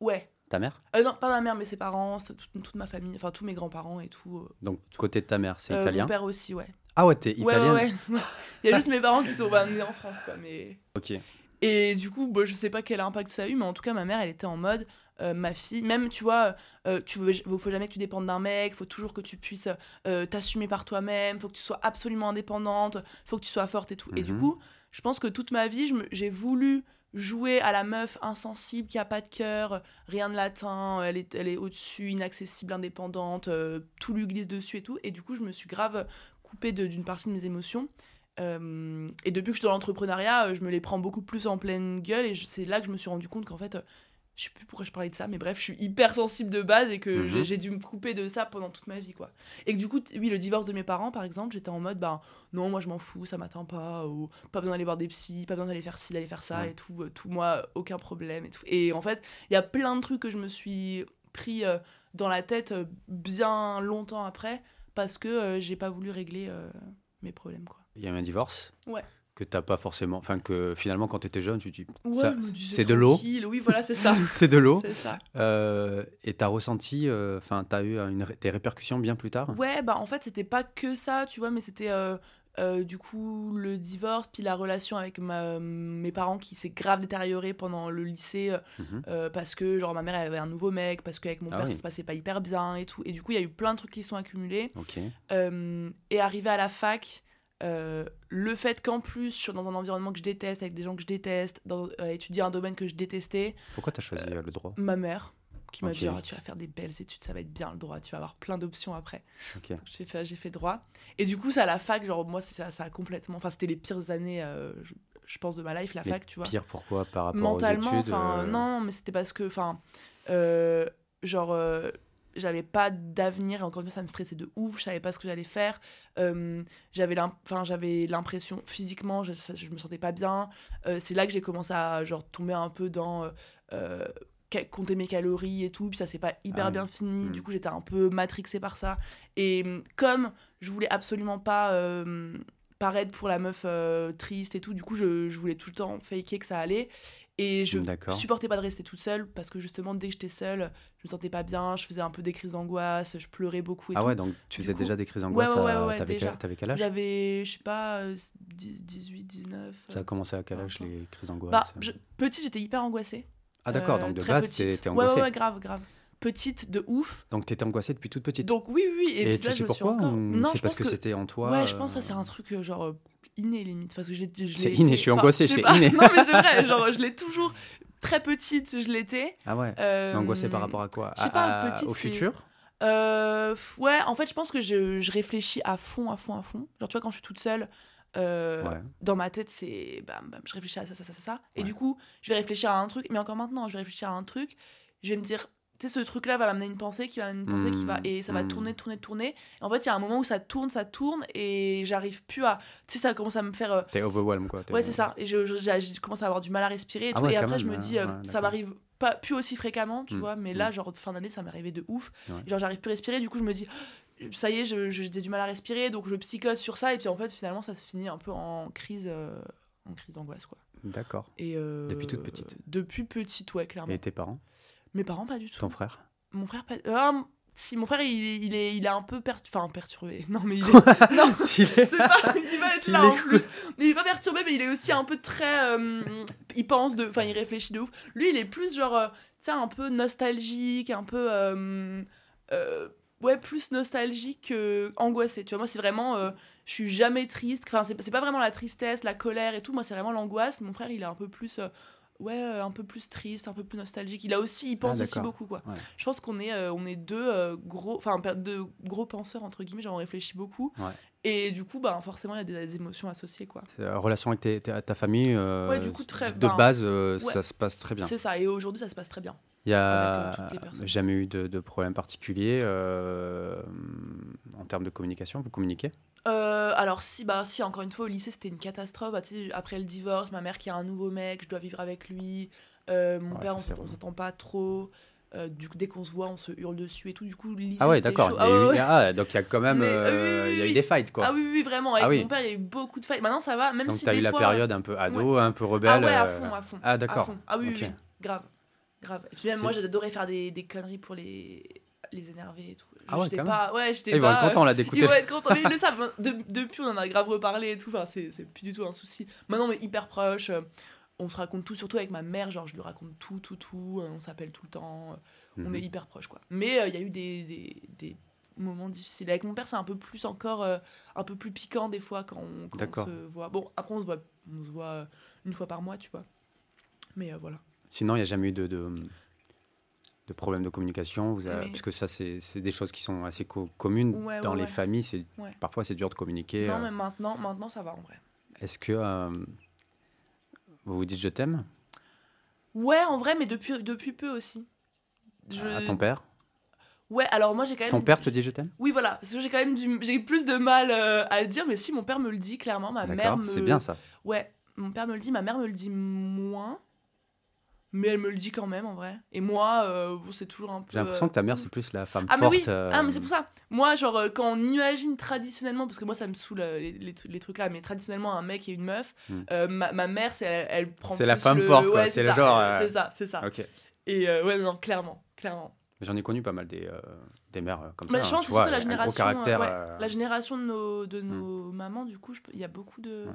ouais Ta mère? Euh, non pas ma mère mais ses parents toute, toute ma famille enfin tous mes grands-parents et tout euh, Donc, côté de ta mère, c'est Euh, italien? Mon père aussi, ouais. Ah ouais, t'es italienne ouais, ouais. Il y a juste mes parents qui sont bah, nés en France, quoi. Mais... Ok. Et du coup, bah, je sais pas quel impact ça a eu, mais en tout cas, ma mère, elle était en mode, euh, ma fille, même, tu vois, euh, tu faut jamais que tu dépendes d'un mec, faut toujours que tu puisses euh, t'assumer par toi-même, faut que tu sois absolument indépendante, faut que tu sois forte et tout. Et du Mhm. coup, je pense que toute ma vie, j'ai voulu jouer à la meuf insensible qui a pas de cœur, rien de latin, elle est, elle est au-dessus, inaccessible, indépendante, euh, tout lui glisse dessus et tout. Et du coup, je me suis grave coupée d'une partie de mes émotions. Euh, et depuis que je suis dans l'entrepreneuriat, euh, je me les prends beaucoup plus en pleine gueule. Et c'est là que je me suis rendu compte qu'en fait, je sais plus pourquoi je parlais de ça, mais bref, je suis hyper sensible de base et que Mhm. j'ai- j'ai dû me couper de ça pendant toute ma vie, quoi. Et que du coup, oui, le divorce de mes parents, par exemple, j'étais en mode, bah non, moi je m'en fous, ça m'atteint pas, ou pas besoin d'aller voir des psys, pas besoin d'aller faire ci, d'aller faire ça Ouais. et tout, euh, tout, moi, aucun problème et tout. Et en fait, il y a plein de trucs que je me suis pris euh, dans la tête euh, bien longtemps après parce que j'ai pas voulu régler mes problèmes, quoi. Il y a eu un divorce? Ouais. Que t'as pas forcément. Enfin, que finalement, quand t'étais jeune, tu te dis. Ouais, c'est de l'eau. Oui, voilà, c'est ça. c'est de l'eau. Euh, et t'as ressenti. euh, Enfin, t'as eu une, des répercussions bien plus tard? Ouais, bah en fait, c'était pas que ça, tu vois, mais c'était euh, euh, du coup le divorce, puis la relation avec ma, mes parents qui s'est grave détériorée pendant le lycée, euh, Mhm. euh, parce que genre ma mère avait un nouveau mec, parce qu'avec mon Ah père oui. ça se passait pas hyper bien et tout. Et du coup, il y a eu plein de trucs qui sont accumulés. Ok. Euh, et arrivé à la fac, euh, le fait qu'en plus je suis dans un environnement que je déteste, avec des gens que je déteste, dans, euh, étudier un domaine que je détestais, Pourquoi t'as choisi euh, le droit ma mère qui m'a dit Ah, tu vas faire des belles études, ça va être bien le droit, tu vas avoir plein d'options après. J'ai fait, j'ai fait droit. Et du coup, ça à la fac, genre moi, c'est ça, ça a complètement. Enfin, c'était les pires années, je, je pense, de ma life, la Mais fac, tu vois. Pire, pourquoi Par rapport Mentalement, aux études euh, non, mais c'était parce que, enfin, genre, j'avais pas d'avenir et encore une fois ça me stressait de ouf je savais pas ce que j'allais faire. Euh, j'avais enfin j'avais l'impression physiquement je, je me sentais pas bien. Euh, c'est là que j'ai commencé à genre tomber un peu dans euh, compter mes calories et tout puis ça s'est pas hyper Ah bien oui. fini. Mm. du coup j'étais un peu matrixée par ça. Et hum, comme je voulais absolument pas paraître pour la meuf triste et tout du coup je, je voulais tout le temps faker que ça allait et je D'accord. supportais pas de rester toute seule parce que justement dès que j'étais seule je me sentais pas bien je faisais un peu des crises d'angoisse je pleurais beaucoup et Ah tout ouais, donc tu Du faisais coup- déjà des crises d'angoisse. ouais, ouais, ouais, T'avais quel, quel âge? J'avais je sais pas euh, 10 18 19 Ça a euh. commencé à quel peu âge les crises d'angoisse? Bah je- petite j'étais hyper angoissée Ah d'accord, Euh, donc de base t'es angoissée. ouais ouais grave grave petite de ouf Donc t'étais angoissée depuis toute petite? donc oui oui et, Et, puis tu là, sais je pourquoi encore non c'est parce que, c'était en toi ouais je pense que euh, c'est un truc euh, genre euh, inné limite je C'est inné, je suis enfin, angoissée, c'est inné. non mais c'est vrai genre je l'ai toujours très petite je l'étais Ah ouais. euh, Angoissée par rapport à quoi? je sais À- pas, à- petite, Au futur? Euh, ouais, en fait, je pense que je, je réfléchis à fond, à fond, à fond. Genre, tu vois, quand je suis toute seule, euh, Ouais. dans ma tête, c'est bam, bam, je réfléchis à ça, ça, ça, ça, ça. Et Ouais. du coup, je vais réfléchir à un truc, mais encore maintenant, je vais réfléchir à un truc, je vais me dire, tu sais, ce truc-là va m'amener une pensée, qui va m'amener une pensée, qui va, Mm, et ça va mm. tourner, tourner, tourner. Et en fait, il y a un moment où ça tourne, ça tourne, et j'arrive plus à. Tu sais, ça commence à me faire. euh, T'es overwhelmed quoi. Ouais, c'est ça. Et je, je- commence à avoir du mal à respirer et, Ah tout. ouais, et après, je me ouais, dis, euh, ouais, ça m'arrive pas plus aussi fréquemment, tu Mm, vois. Mais là, genre, fin d'année, ça m'est arrivé de ouf. Et genre, j'arrive plus à respirer. Du coup, je me dis, ça y est, j'ai du mal à respirer. Donc, je psychote sur ça. Et puis, en fait, finalement, ça se finit un peu en crise, euh, en crise d'angoisse, quoi. D'accord. Et euh, Depuis toute petite. Depuis petite, ouais, clairement. Et tes parents? Mes parents, pas du tout. Ton frère? Mon frère, pas. Ah, si, mon frère, il, est- il, est, il est un peu per... enfin, perturbé. Non, mais il est. non, S'il est- pas. Il va être là en plus. Il est pas perturbé, mais il est aussi un peu très. euh, il pense de. Enfin, il réfléchit de ouf. Lui, il est plus genre. euh, tu sais, un peu nostalgique, un peu. euh, euh, ouais, plus nostalgique que angoissé. Tu vois, moi, c'est vraiment. euh, je suis jamais triste. Enfin, c'est c'est pas vraiment la tristesse, la colère et tout. Moi, c'est vraiment l'angoisse. Mon frère, il est un peu plus. Ouais, euh, un peu plus triste, un peu plus nostalgique. Il a aussi. Il pense aussi beaucoup, quoi. Ouais. Je pense qu'on est, euh, on est deux euh, gros. Enfin, deux gros penseurs, entre guillemets. Genre, on réfléchit beaucoup. Ouais. Et du coup, bah, forcément, il y a des, des émotions associées, quoi. Relation avec ta, ta famille Ouais, du coup, très- De ben, base, ça se passe très bien. C'est ça. Et aujourd'hui, ça se passe très bien. Il y a personnes. jamais eu de, de problème particulier euh, en termes de communication. Vous communiquez? Euh, alors, si, bah, si, encore une fois, au lycée, c'était une catastrophe. Bah, après le divorce, ma mère qui a un nouveau mec, je dois vivre avec lui. Euh, mon Ouais, père, on c'est s'entend- pas trop. Du coup, dès qu'on se voit, on se hurle dessus et tout. Du coup, le lycée, Ah ouais, d'accord. Ah, eu- ouais, ah, donc il y a quand même Mais, oui, oui, il y a eu des fights quoi. Ah oui, oui, vraiment. Avec Ah oui. mon père, il y a eu beaucoup de fights. Maintenant, ça va, même donc si tu as des eu la période un peu ado, un peu rebelle. Ah ouais, à fond, à fond. Ah d'accord. Ah oui, oui, Ok. oui, grave. Grave. Et puis même moi, j'adorais faire des, des conneries pour les, les énerver et tout. Ah ouais, J'étais pas... Ouais, j'étais Ils vont être contents là Ils d'écouter. vont être contents, mais ils le savent. De- depuis, on en a grave reparlé et tout. Enfin, c'est c'est plus du tout un souci. Maintenant, on est hyper proches. euh, On se raconte tout, surtout avec ma mère. Genre, je lui raconte tout, tout, tout. euh, On s'appelle tout le temps. euh, On Mhm. est hyper proches, quoi. Mais euh, il y a eu des, des, des moments difficiles. Avec mon père, c'est un peu plus encore, euh, un peu plus piquant des fois quand on, quand on D'accord. se voit. Bon, après, on se voit, on se voit euh, une fois par mois, tu vois. Mais euh, voilà. Sinon, il n'y a jamais eu de, de, de problème de communication, vous avez- Mais- parce que ça, c'est des choses qui sont assez co- communes Ouais, dans ouais, les ouais. familles. C'est. Parfois, c'est dur de communiquer. non, euh. mais maintenant, maintenant, ça va en vrai. Est-ce que euh, vous vous dites je t'aime? Ouais, en vrai, mais depuis, depuis peu aussi. Je- à ton père? Ouais, alors moi j'ai quand même. Ton père te dit je t'aime? Oui, voilà, parce que j'ai quand même du... j'ai plus de mal euh, à le dire, mais si mon père me le dit clairement, ma mère me. c'est bien ça. Ouais, mon père me le dit, ma mère me le dit moins, mais elle me le dit quand même en vrai. Et moi, euh, bon, c'est toujours un peu. J'ai l'impression euh, que ta mère, c'est plus la femme Ah mais forte. oui, euh, ah mais c'est pour ça. Moi genre quand on imagine traditionnellement, parce que moi ça me saoule les, les, trucs- les trucs là, mais traditionnellement un mec et une meuf, euh, ma, ma mère c'est elle, elle prend. C'est la femme le- forte, quoi, ouais, c'est le ça, genre, C'est ça, c'est ça. Ok. Et ouais non clairement, clairement. J'en ai connu pas mal des, des mères comme Mais ça. je hein, pense que vois, la génération, ouais, La génération de nos, de nos mamans, du coup, il y a beaucoup de. Ouais.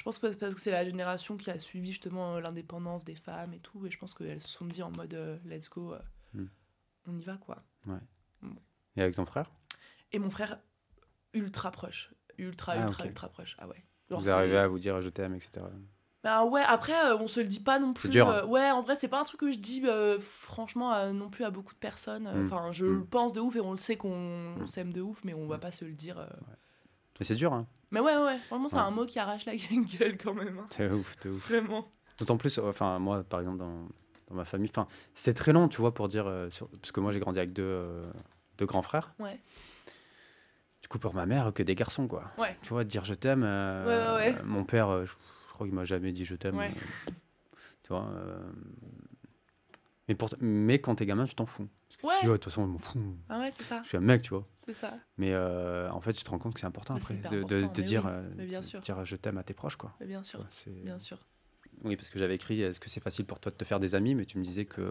Je pense que c'est parce que c'est la génération qui a suivi justement euh, l'indépendance des femmes et tout, et je pense qu'elles se sont dit en mode euh, let's go, euh, Hmm. on y va quoi. Et avec ton frère? Et mon frère, ultra proche. Ultra, Ah, ultra, ultra proche. Ah ouais. Genre, Vous c'est- arrivez à vous dire je t'aime, etc. Bah ouais, après, euh, on se le dit pas non plus. dur, hein. euh, ouais, en vrai, c'est pas un truc que je dis euh, franchement non plus à beaucoup de personnes. Hmm. Enfin, je Hmm. le pense de ouf et on le sait qu'on s'aime de ouf, mais on va pas se le dire. Mais c'est dur, hein. Mais ouais, ouais, vraiment, c'est Ouais. un mot qui arrache la gueule quand même. hein. C'est ouf, c'est ouf. Vraiment. D'autant plus, euh, enfin, moi, par exemple, dans, dans ma famille. Enfin, c'était très long, tu vois, pour dire. euh, sur- Parce que moi, j'ai grandi avec deux, euh, deux grands frères. Ouais. Du coup, pour ma mère, que des garçons, quoi. Ouais. Tu vois, dire je t'aime. euh, Ouais, ouais, ouais. Mon père, je, je crois qu'il m'a jamais dit je t'aime. Ouais. tu vois. Euh, Mais, pour... Mais quand t'es gamin, tu t'en fous. Ouais. tu Ouais, de toute façon, je m'en fous. Ah ouais, c'est ça. Je suis un mec, tu vois. C'est ça. Mais euh, en fait, tu te rends compte que c'est important Mais après de, de- important, de mais dire, oui, euh, bien sûr. dire je t'aime à tes proches, quoi. Mais bien sûr. Bien sûr. Oui, parce que j'avais écrit est-ce que c'est facile pour toi de te faire des amis Mais tu me disais que.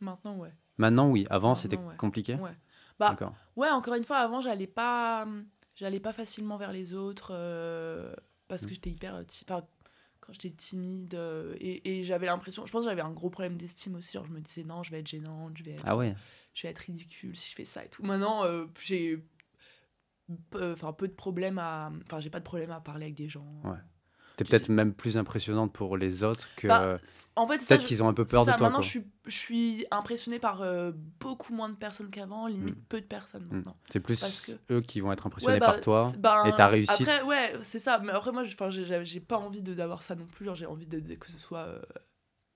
Maintenant, ouais. Maintenant, oui. Avant, c'était ouais. compliqué. Ouais. Bah, D'accord. Ouais, encore une fois, avant, j'allais pas, j'allais pas facilement vers les autres euh, parce que j'étais hyper, enfin, quand j'étais timide euh, et, et j'avais l'impression, je pense que j'avais un gros problème d'estime aussi. Genre, je me disais non, je vais être gênante, je vais être, Ah ouais. je vais être ridicule si je fais ça et tout. Maintenant, euh, j'ai, peu- enfin, peu de problèmes à, enfin, j'ai pas de problème à parler avec des gens. Ouais. T'es peut-être même plus impressionnante pour les autres que. Bah, En fait, peut-être qu'ils ont un peu peur de toi. Maintenant, quoi. je suis, je suis impressionnée par euh, beaucoup moins de personnes qu'avant, limite Mm. peu de personnes Mm. maintenant. C'est plus parce que- eux qui vont être impressionnés Ouais, bah, par toi ben, et ta réussite. Après, ouais, c'est ça. Mais après, moi, j'ai- pas envie de- d'avoir ça non plus. Genre, j'ai envie de, de- que ce soit euh,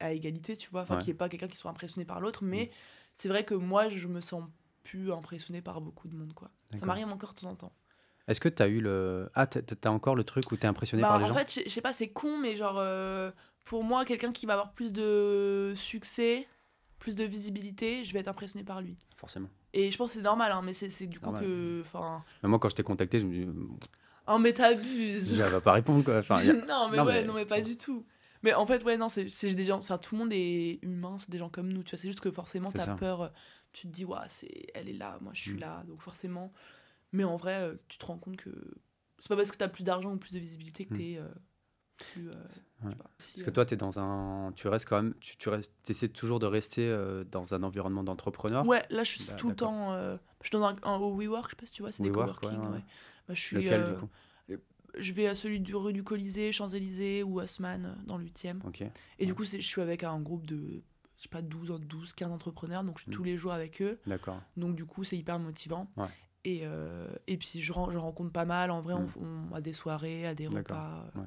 à égalité, tu vois. Enfin, Ouais. qu'il n'y ait pas quelqu'un qui soit impressionné par l'autre. Mais c'est vrai que moi, je me sens plus impressionnée par beaucoup de monde, quoi. Ça m'arrive encore de temps en temps. Est-ce que t'as eu le. Ah, t'as- t'as encore le truc où t'es impressionné Bah, par les en gens? fait, je sais pas, c'est con, mais genre, euh, pour moi, quelqu'un qui va avoir plus de succès, plus de visibilité, je vais être impressionnée par lui. Forcément. Et je pense que c'est normal, hein, mais c'est du coup Normal. que. Mais moi, quand je t'ai contacté, je me dis. Oh, mais t'abuses! Elle va pas répondre, quoi. Enfin, a- non, mais Non, ouais, mais- non, mais pas du tout. Mais en fait, ouais, non, c'est des gens, enfin, tout le monde est humain, c'est des gens comme nous, tu vois, c'est juste que forcément, t'as peur, euh, tu te dis, ouais, c'est, elle est là, moi je suis Mm. là, donc forcément. Mais en vrai, euh, tu te rends compte que c'est pas parce que t'as plus d'argent ou plus de visibilité que Mm. t'es euh, plus. euh, je sais Ouais. pas, si, Parce que toi, tu es dans un. Tu restes quand même. Tu, tu restes... essaies toujours de rester dans un environnement d'entrepreneur. Ouais, là, je suis Bah, tout le temps. je suis dans un, un- au WeWork, je sais pas si tu vois, c'est des coworking. ouais, ouais. ouais. Bah, je suis. Lequel, du coup? je vais à celui du rue du Colisée, Champs-Élysées ou Haussmann dans le 8e. Ok. Et du coup, je suis avec un groupe de, je sais pas, 12, 12 15 entrepreneurs, donc je suis Mm. tous les jours avec eux. D'accord. Donc du coup, c'est hyper motivant. Ouais. Et, euh, et puis, je, je rencontre pas mal. En vrai, Mm. on, on a des soirées, à des repas. Ouais.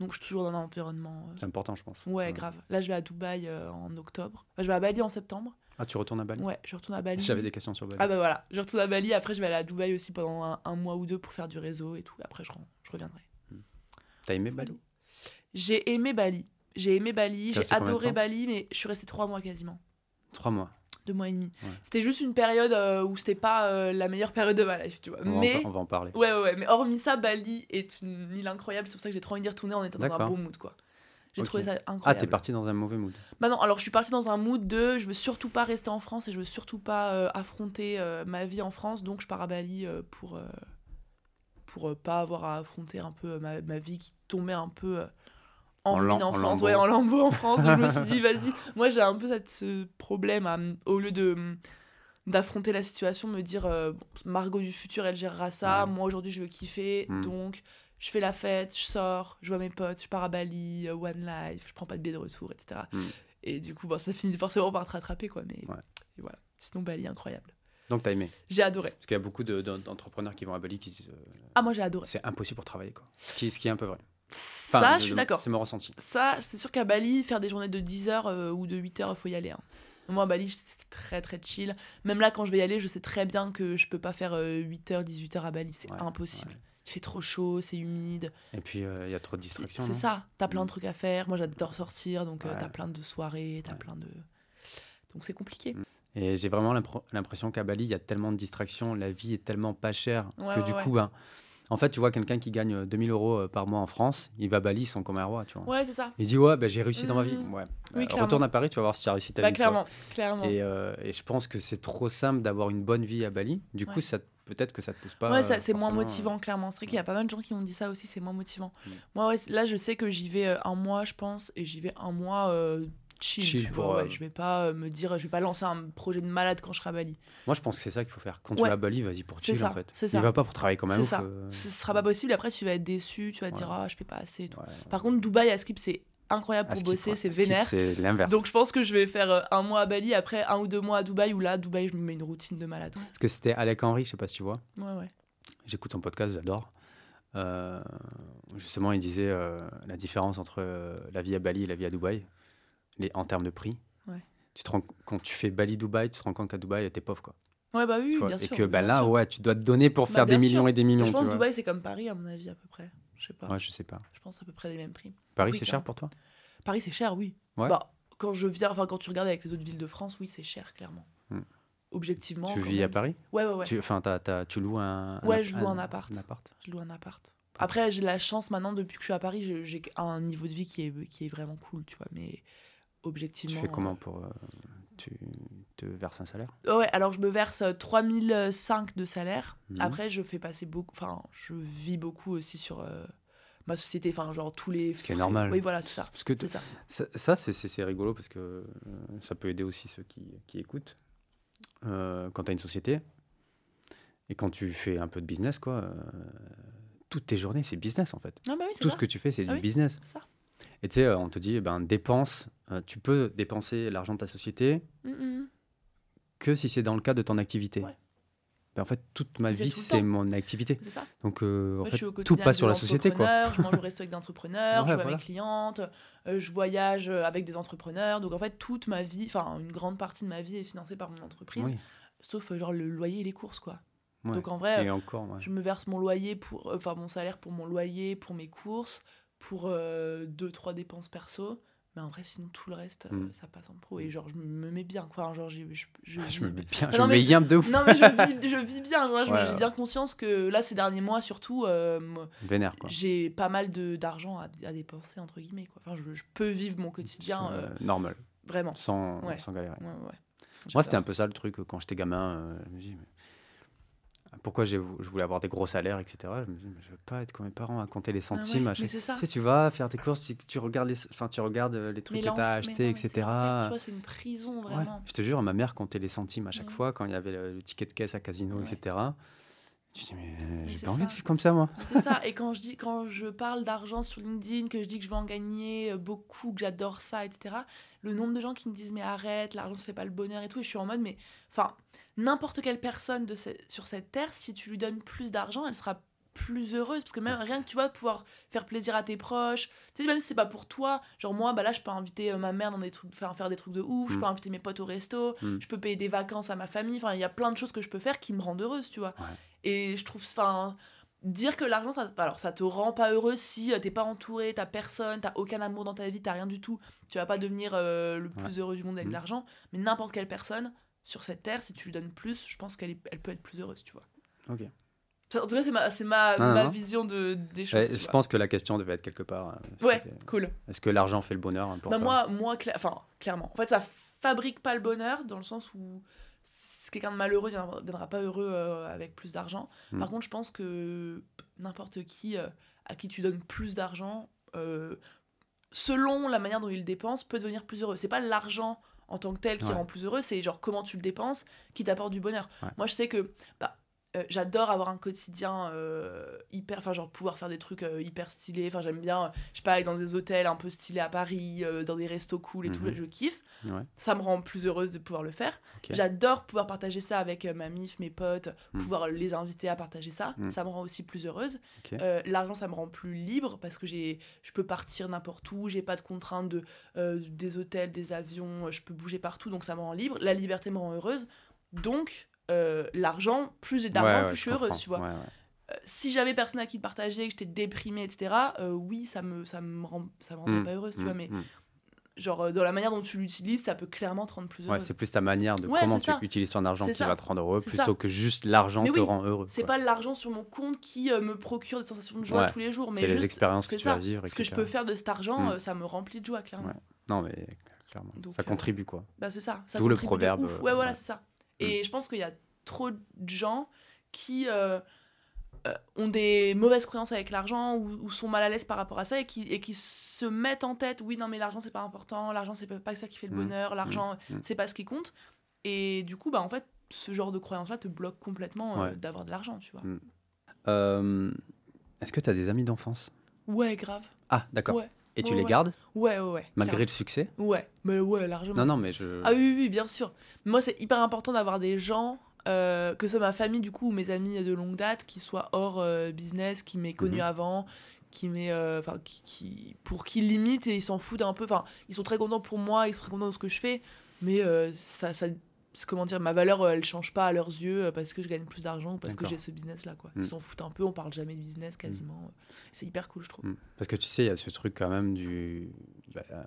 Donc, je suis toujours dans un environnement. euh, C'est important, je pense. Ouais, grave. Là, je vais à Dubaï euh, en octobre. Enfin, je vais à Bali en septembre. Ah, tu retournes à Bali? Ouais, je retourne à Bali. J'avais des questions sur Bali. Ah bah voilà, je retourne à Bali. Après, je vais aller à Dubaï aussi pendant un, un mois ou deux pour faire du réseau et tout. Après, je, je reviendrai. T'as aimé Bali? J'ai aimé Bali. J'ai aimé Bali. J'ai adoré Bali, mais je suis restée trois mois quasiment. Trois mois. Deux mois et demi. Ouais. C'était juste une période euh, où c'était pas euh, la meilleure période de ma life, tu vois. On, va en mais on va en parler. ouais, ouais, ouais, mais hormis ça, Bali est une île incroyable. C'est pour ça que j'ai trop envie d'y retourner en étant dans un beau mood, quoi. J'ai trouvé ça Ah, incroyable. t'es parti dans un mauvais mood. Bah non, alors je suis partie dans un mood de je veux surtout pas rester en France et je veux surtout pas euh, affronter ma vie en France, donc je pars à Bali pour pour pas avoir à affronter un peu ma, ma vie qui tombait un peu en, En en France, ouais, en lambeaux en France. Donc je me suis dit vas-y, moi j'ai un peu cette, ce problème à, au lieu de d'affronter la situation, me dire euh, Margot du futur elle gérera ça, Ouais. moi aujourd'hui je veux kiffer, Mm. donc je fais la fête, je sors, je vois mes potes, je pars à Bali, euh, one life, je prends pas de billet de retour, etc. Mm. Et du coup, bon, ça finit forcément par te rattraper, quoi. Mais Ouais. et voilà. Sinon, Bali, incroyable. Donc t'as aimé? J'ai adoré. Parce qu'il y a beaucoup de- d'en- d'entrepreneurs qui vont à Bali qui disent euh, Ah, moi, j'ai adoré. c'est impossible pour travailler. Quoi. Ce, qui, ce qui est un peu vrai. Ça, je suis d'accord. C'est mon ressenti. Ça, c'est sûr qu'à Bali, faire des journées de 10 heures euh, ou de 8 heures, il faut y aller. hein. Moi, à Bali, c'est très très chill. Même là, quand je vais y aller, je sais très bien que je peux pas faire 8 heures, 18 heures à Bali. C'est Ouais, impossible. ouais. Il fait trop chaud, c'est humide. Et puis euh, il y a trop de distractions. c'est ça. T'as plein Mm. de trucs à faire. Moi, j'adore sortir, donc euh, Ouais. t'as plein de soirées, t'as plein de. Donc c'est compliqué. Et j'ai vraiment l'impr- l'impression qu'à Bali, il y a tellement de distractions, la vie est tellement pas chère que du coup, ben, en fait, tu vois quelqu'un qui gagne euh, 2000 euros euh, par mois en France, il va à Bali, il sent comme un roi, tu vois. Ouais, c'est ça. Il dit ouais, ben, j'ai réussi dans ma vie. Mhm. Ouais. Oui, Euh, retourne à Paris, tu vas voir si tu as réussi ta Bah, vie. clairement. Clairement. Et, euh, et je pense que c'est trop simple d'avoir une bonne vie à Bali. Du coup, ça peut-être que ça te pousse pas. Ouais, euh, c'est moins motivant, clairement. C'est vrai qu'il y a pas mal de gens qui m'ont dit ça aussi, c'est moins motivant. Mm. Moi, ouais, là, je sais que j'y vais euh, un mois, je pense, et j'y vais un mois euh, chill. Chill tu vois, euh, ouais. Je vais pas euh, me dire, je vais pas lancer un projet de malade quand je serai à Bali. Moi, je pense que c'est ça qu'il faut faire. Quand tu vas à Bali, vas-y pour chill ça, en fait. c'est Il ça. va pas pour travailler comme un C'est ça. euh, Ce sera pas possible, après, tu vas être déçu, tu vas te dire, ah, je fais pas assez et tout. Par contre, Dubaï à Skip, c'est incroyable pour bosser, c'est vénère. C'est l'inverse. Donc, je pense que je vais faire euh, un mois à Bali, après un ou deux mois à Dubaï, où là, Dubaï, je me mets une routine de malade. Parce que c'était Alec Henry, je sais pas si tu vois. Ouais, ouais. J'écoute son podcast, j'adore. Euh, justement, il disait euh, la différence entre euh, la vie à Bali et la vie à Dubaï. Les, en termes de prix, Ouais. tu te rends, quand tu fais Bali-Dubaï, tu te rends compte qu'à Dubaï, t'es pauvre. Quoi, Ouais, bah oui, bien et sûr. que bah, là, sûr. ouais, tu dois te donner pour Bah, faire des millions sûr. et des millions. je pense que. Dubaï, c'est comme Paris, à mon avis, à peu près. Je sais pas. Ouais, je sais pas. Je pense à peu près les mêmes prix. Paris, Oui, c'est cher pour toi? Paris, c'est cher, oui. Ouais. Bah, quand je viens, enfin, quand tu regardes avec les autres villes de France, oui, c'est cher, clairement. Hmm. Objectivement. Tu vis à Paris? Ouais, ouais, ouais. tu, enfin, tu loues un, Ouais, je loue un appart. appart? Je loue un appart. Après, j'ai la chance maintenant, depuis que je suis à Paris, j'ai un niveau de vie qui est, qui est vraiment cool, tu vois. Mais Tu fais comment pour. euh, tu te verses un salaire? Euh, Ouais, alors je me verse euh, 3005 de salaire. Mhm. Après, je fais passer beaucoup. Enfin, je vis beaucoup aussi sur euh, ma société. Enfin, genre tous les. Ce qui est normal. Oui, voilà, c'est ça. Parce que C'est ça. Ça, c'est- rigolo parce que euh, ça peut aider aussi ceux qui, qui écoutent. Euh, quand tu as une société et quand tu fais un peu de business, quoi, euh, toutes tes journées, c'est business en fait. Non, bah oui, Tout ça. ce que tu fais, c'est Ah du oui. business. C'est ça. Et tu sais, euh, on te dit, eh ben, dépense, euh, tu peux dépenser l'argent de ta société Mm, que si c'est dans le cadre de ton activité. Ouais. Ben, en fait, toute ma vie, c'est mon activité. C'est ça. Donc, euh, en fait, tout passe sur la société, quoi. Je mange au resto avec des entrepreneurs, Ouais, je vois voilà. mes clientes, euh, je voyage avec des entrepreneurs. Donc en fait, toute ma vie, enfin une grande partie de ma vie est financée par mon entreprise, Oui. sauf euh, genre le loyer et les courses, quoi. Ouais. Donc en vrai, encore, ouais. je me verse mon loyer pour, enfin mon salaire pour mon loyer, pour mes courses, pour euh, deux trois dépenses perso. Mais en vrai, sinon tout le reste, euh, Mm. ça passe en pro. Et genre, je me mets bien, quoi. Genre, je, je, Je vis- me mets bien, Ah je non, me mets yam de ouf. Non mais je vis, je vis bien, genre, je- Ouais, j'ai ouais. bien conscience que là ces derniers mois surtout, euh, Vénère, quoi. j'ai pas mal de d'argent à, à dépenser entre guillemets quoi. Enfin, je, je peux vivre mon quotidien Euh, normal, vraiment. sans, Ouais. sans galérer. Moi, c'était un peu ça le truc, quand j'étais gamin. je me dis, mais pourquoi je voulais avoir des gros salaires, etc. Je me dis, mais je veux pas être comme mes parents à compter les Ah ouais, centimes. mais chaque- c'est ça. Tu sais, tu vas faire tes courses, tu, tu regardes les, enfin, tu regardes euh, les trucs que tu as achetés, c'est etc. c'est une prison Ouais, vraiment. je te jure, ma mère comptait les centimes à chaque Ouais. fois quand il y avait le, le ticket de caisse à casino, Ouais. etc. Tu dis, mais euh, j'ai c'est pas envie de vivre comme ça, moi. C'est ça. Et quand je dis, quand je parle d'argent sur LinkedIn, que je dis que je veux en gagner euh, beaucoup, que j'adore ça, etc. Le nombre de gens qui me disent mais arrête, l'argent fait pas le bonheur et tout. Et je suis en mode mais, enfin, n'importe quelle personne de ce- sur cette terre, si tu lui donnes plus d'argent, elle sera plus heureuse parce que même rien que tu vas pouvoir faire plaisir à tes proches tu sais même si c'est pas pour toi genre moi bah là je peux inviter euh, ma mère dans des trucs faire faire des trucs de ouf je Mm. peux inviter mes potes au resto Mm. je peux payer des vacances à ma famille enfin il y a plein de choses que je peux faire qui me rendent heureuse tu vois Ouais. et je trouve enfin dire que l'argent ça alors ça te rend pas heureux si euh, t'es pas entouré t'as personne t'as aucun amour dans ta vie t'as rien du tout tu vas pas devenir euh, le plus heureux du monde avec Mm. de l'argent mais n'importe quelle personne sur cette terre si tu lui donnes plus je pense qu'elle est- elle peut être plus heureuse tu vois Ok. En tout cas c'est ma c'est ma, ma vision de des choses Ouais, je vois. pense que la question devait être quelque part. euh, ouais c'était- cool Est-ce que l'argent fait le bonheur hein, pour bah toi moi moi cla- enfin clairement en fait ça fabrique pas le bonheur dans le sens où si quelqu'un de malheureux ne viendra, pas heureux euh, avec plus d'argent Mm. par contre je pense que n'importe qui euh, à qui tu donnes plus d'argent selon la manière dont il le dépense peut devenir plus heureux c'est pas l'argent en tant que tel qui Ouais. rend plus heureux c'est genre comment tu le dépenses qui t'apporte du bonheur Ouais. moi je sais que bah, euh, j'adore avoir un quotidien euh, hyper enfin genre pouvoir faire des trucs euh, hyper stylés. Enfin j'aime bien je sais pas aller dans des hôtels un peu stylés à Paris dans des restos cool et tout Mhm. je kiffe. Ouais. ça me rend plus heureuse de pouvoir le faire. J'adore pouvoir partager ça avec ma mif mes potes Mm. pouvoir les inviter à partager ça. Mm. ça me rend aussi plus heureuse. L'argent ça me rend plus libre parce que j'ai je peux partir n'importe où j'ai pas de contraintes de des hôtels des avions je peux bouger partout donc ça me rend libre. La liberté me rend heureuse. Donc euh, l'argent plus j'ai d'argent Ouais, plus je suis heureuse tu vois Ouais, euh, si j'avais personne à qui le partager, que j'étais déprimée, etc., euh, oui, ça me, ça me, rend, ça me rendait Mm, pas heureuse, tu mm, vois, mais mm. genre, dans la manière dont tu l'utilises, ça peut clairement te rendre plus Ouais, heureuse. c'est plus ta manière de Ouais, comment tu ça. utilises ton argent qui ça. va te rendre heureux plutôt ça. que juste l'argent te oui, rend heureux. c'est pas l'argent sur mon compte qui euh, me procure des sensations de joie Ouais, tous les jours, mais C'est les juste expériences que tu vas vivre. ce que je peux faire de cet argent, euh, ça me remplit de joie, clairement. Non, mais clairement. Donc, ça euh, contribue, quoi. Bah, c'est ça. ça D'où le proverbe, Ouais, voilà, c'est ça. Et je pense qu'il y a trop de gens qui euh, euh, ont des mauvaises croyances avec l'argent ou, ou sont mal à l'aise par rapport à ça et qui, et qui se mettent en tête oui, non, mais l'argent, c'est pas important, l'argent, c'est pas ça qui fait le Mm. bonheur, l'argent, Mm. c'est pas ce qui compte. Et du coup, bah, en fait, ce genre de croyance-là te bloque complètement euh, Ouais. d'avoir de l'argent, tu vois. Mm. Est-ce que tu as des amis d'enfance? Ouais, grave. Ah, d'accord. Ouais. Et tu Ouais, les ouais. gardes Ouais, ouais, ouais. malgré le succès. Ouais, mais ouais, largement. Non, non, mais je. Ah oui, oui, oui, bien sûr. Moi, c'est hyper important d'avoir des gens, euh, que ce soit ma famille du coup ou mes amis de longue date, qui soient hors euh, business, qui m'aient connu Mhm. avant, qui met euh, enfin qui, qui- pour qui limite et ils s'en foutent un peu enfin ils sont très contents pour moi ils sont très contents de ce que je fais mais euh, ça ça comment dire ma valeur euh, elle change pas à leurs yeux euh, parce que je gagne plus d'argent ou parce que j'ai ce business là quoi Mm. ils s'en foutent un peu on parle jamais de business quasiment c'est hyper cool je trouve Mm. Parce que tu sais, il y a ce truc quand même du. Bah, euh,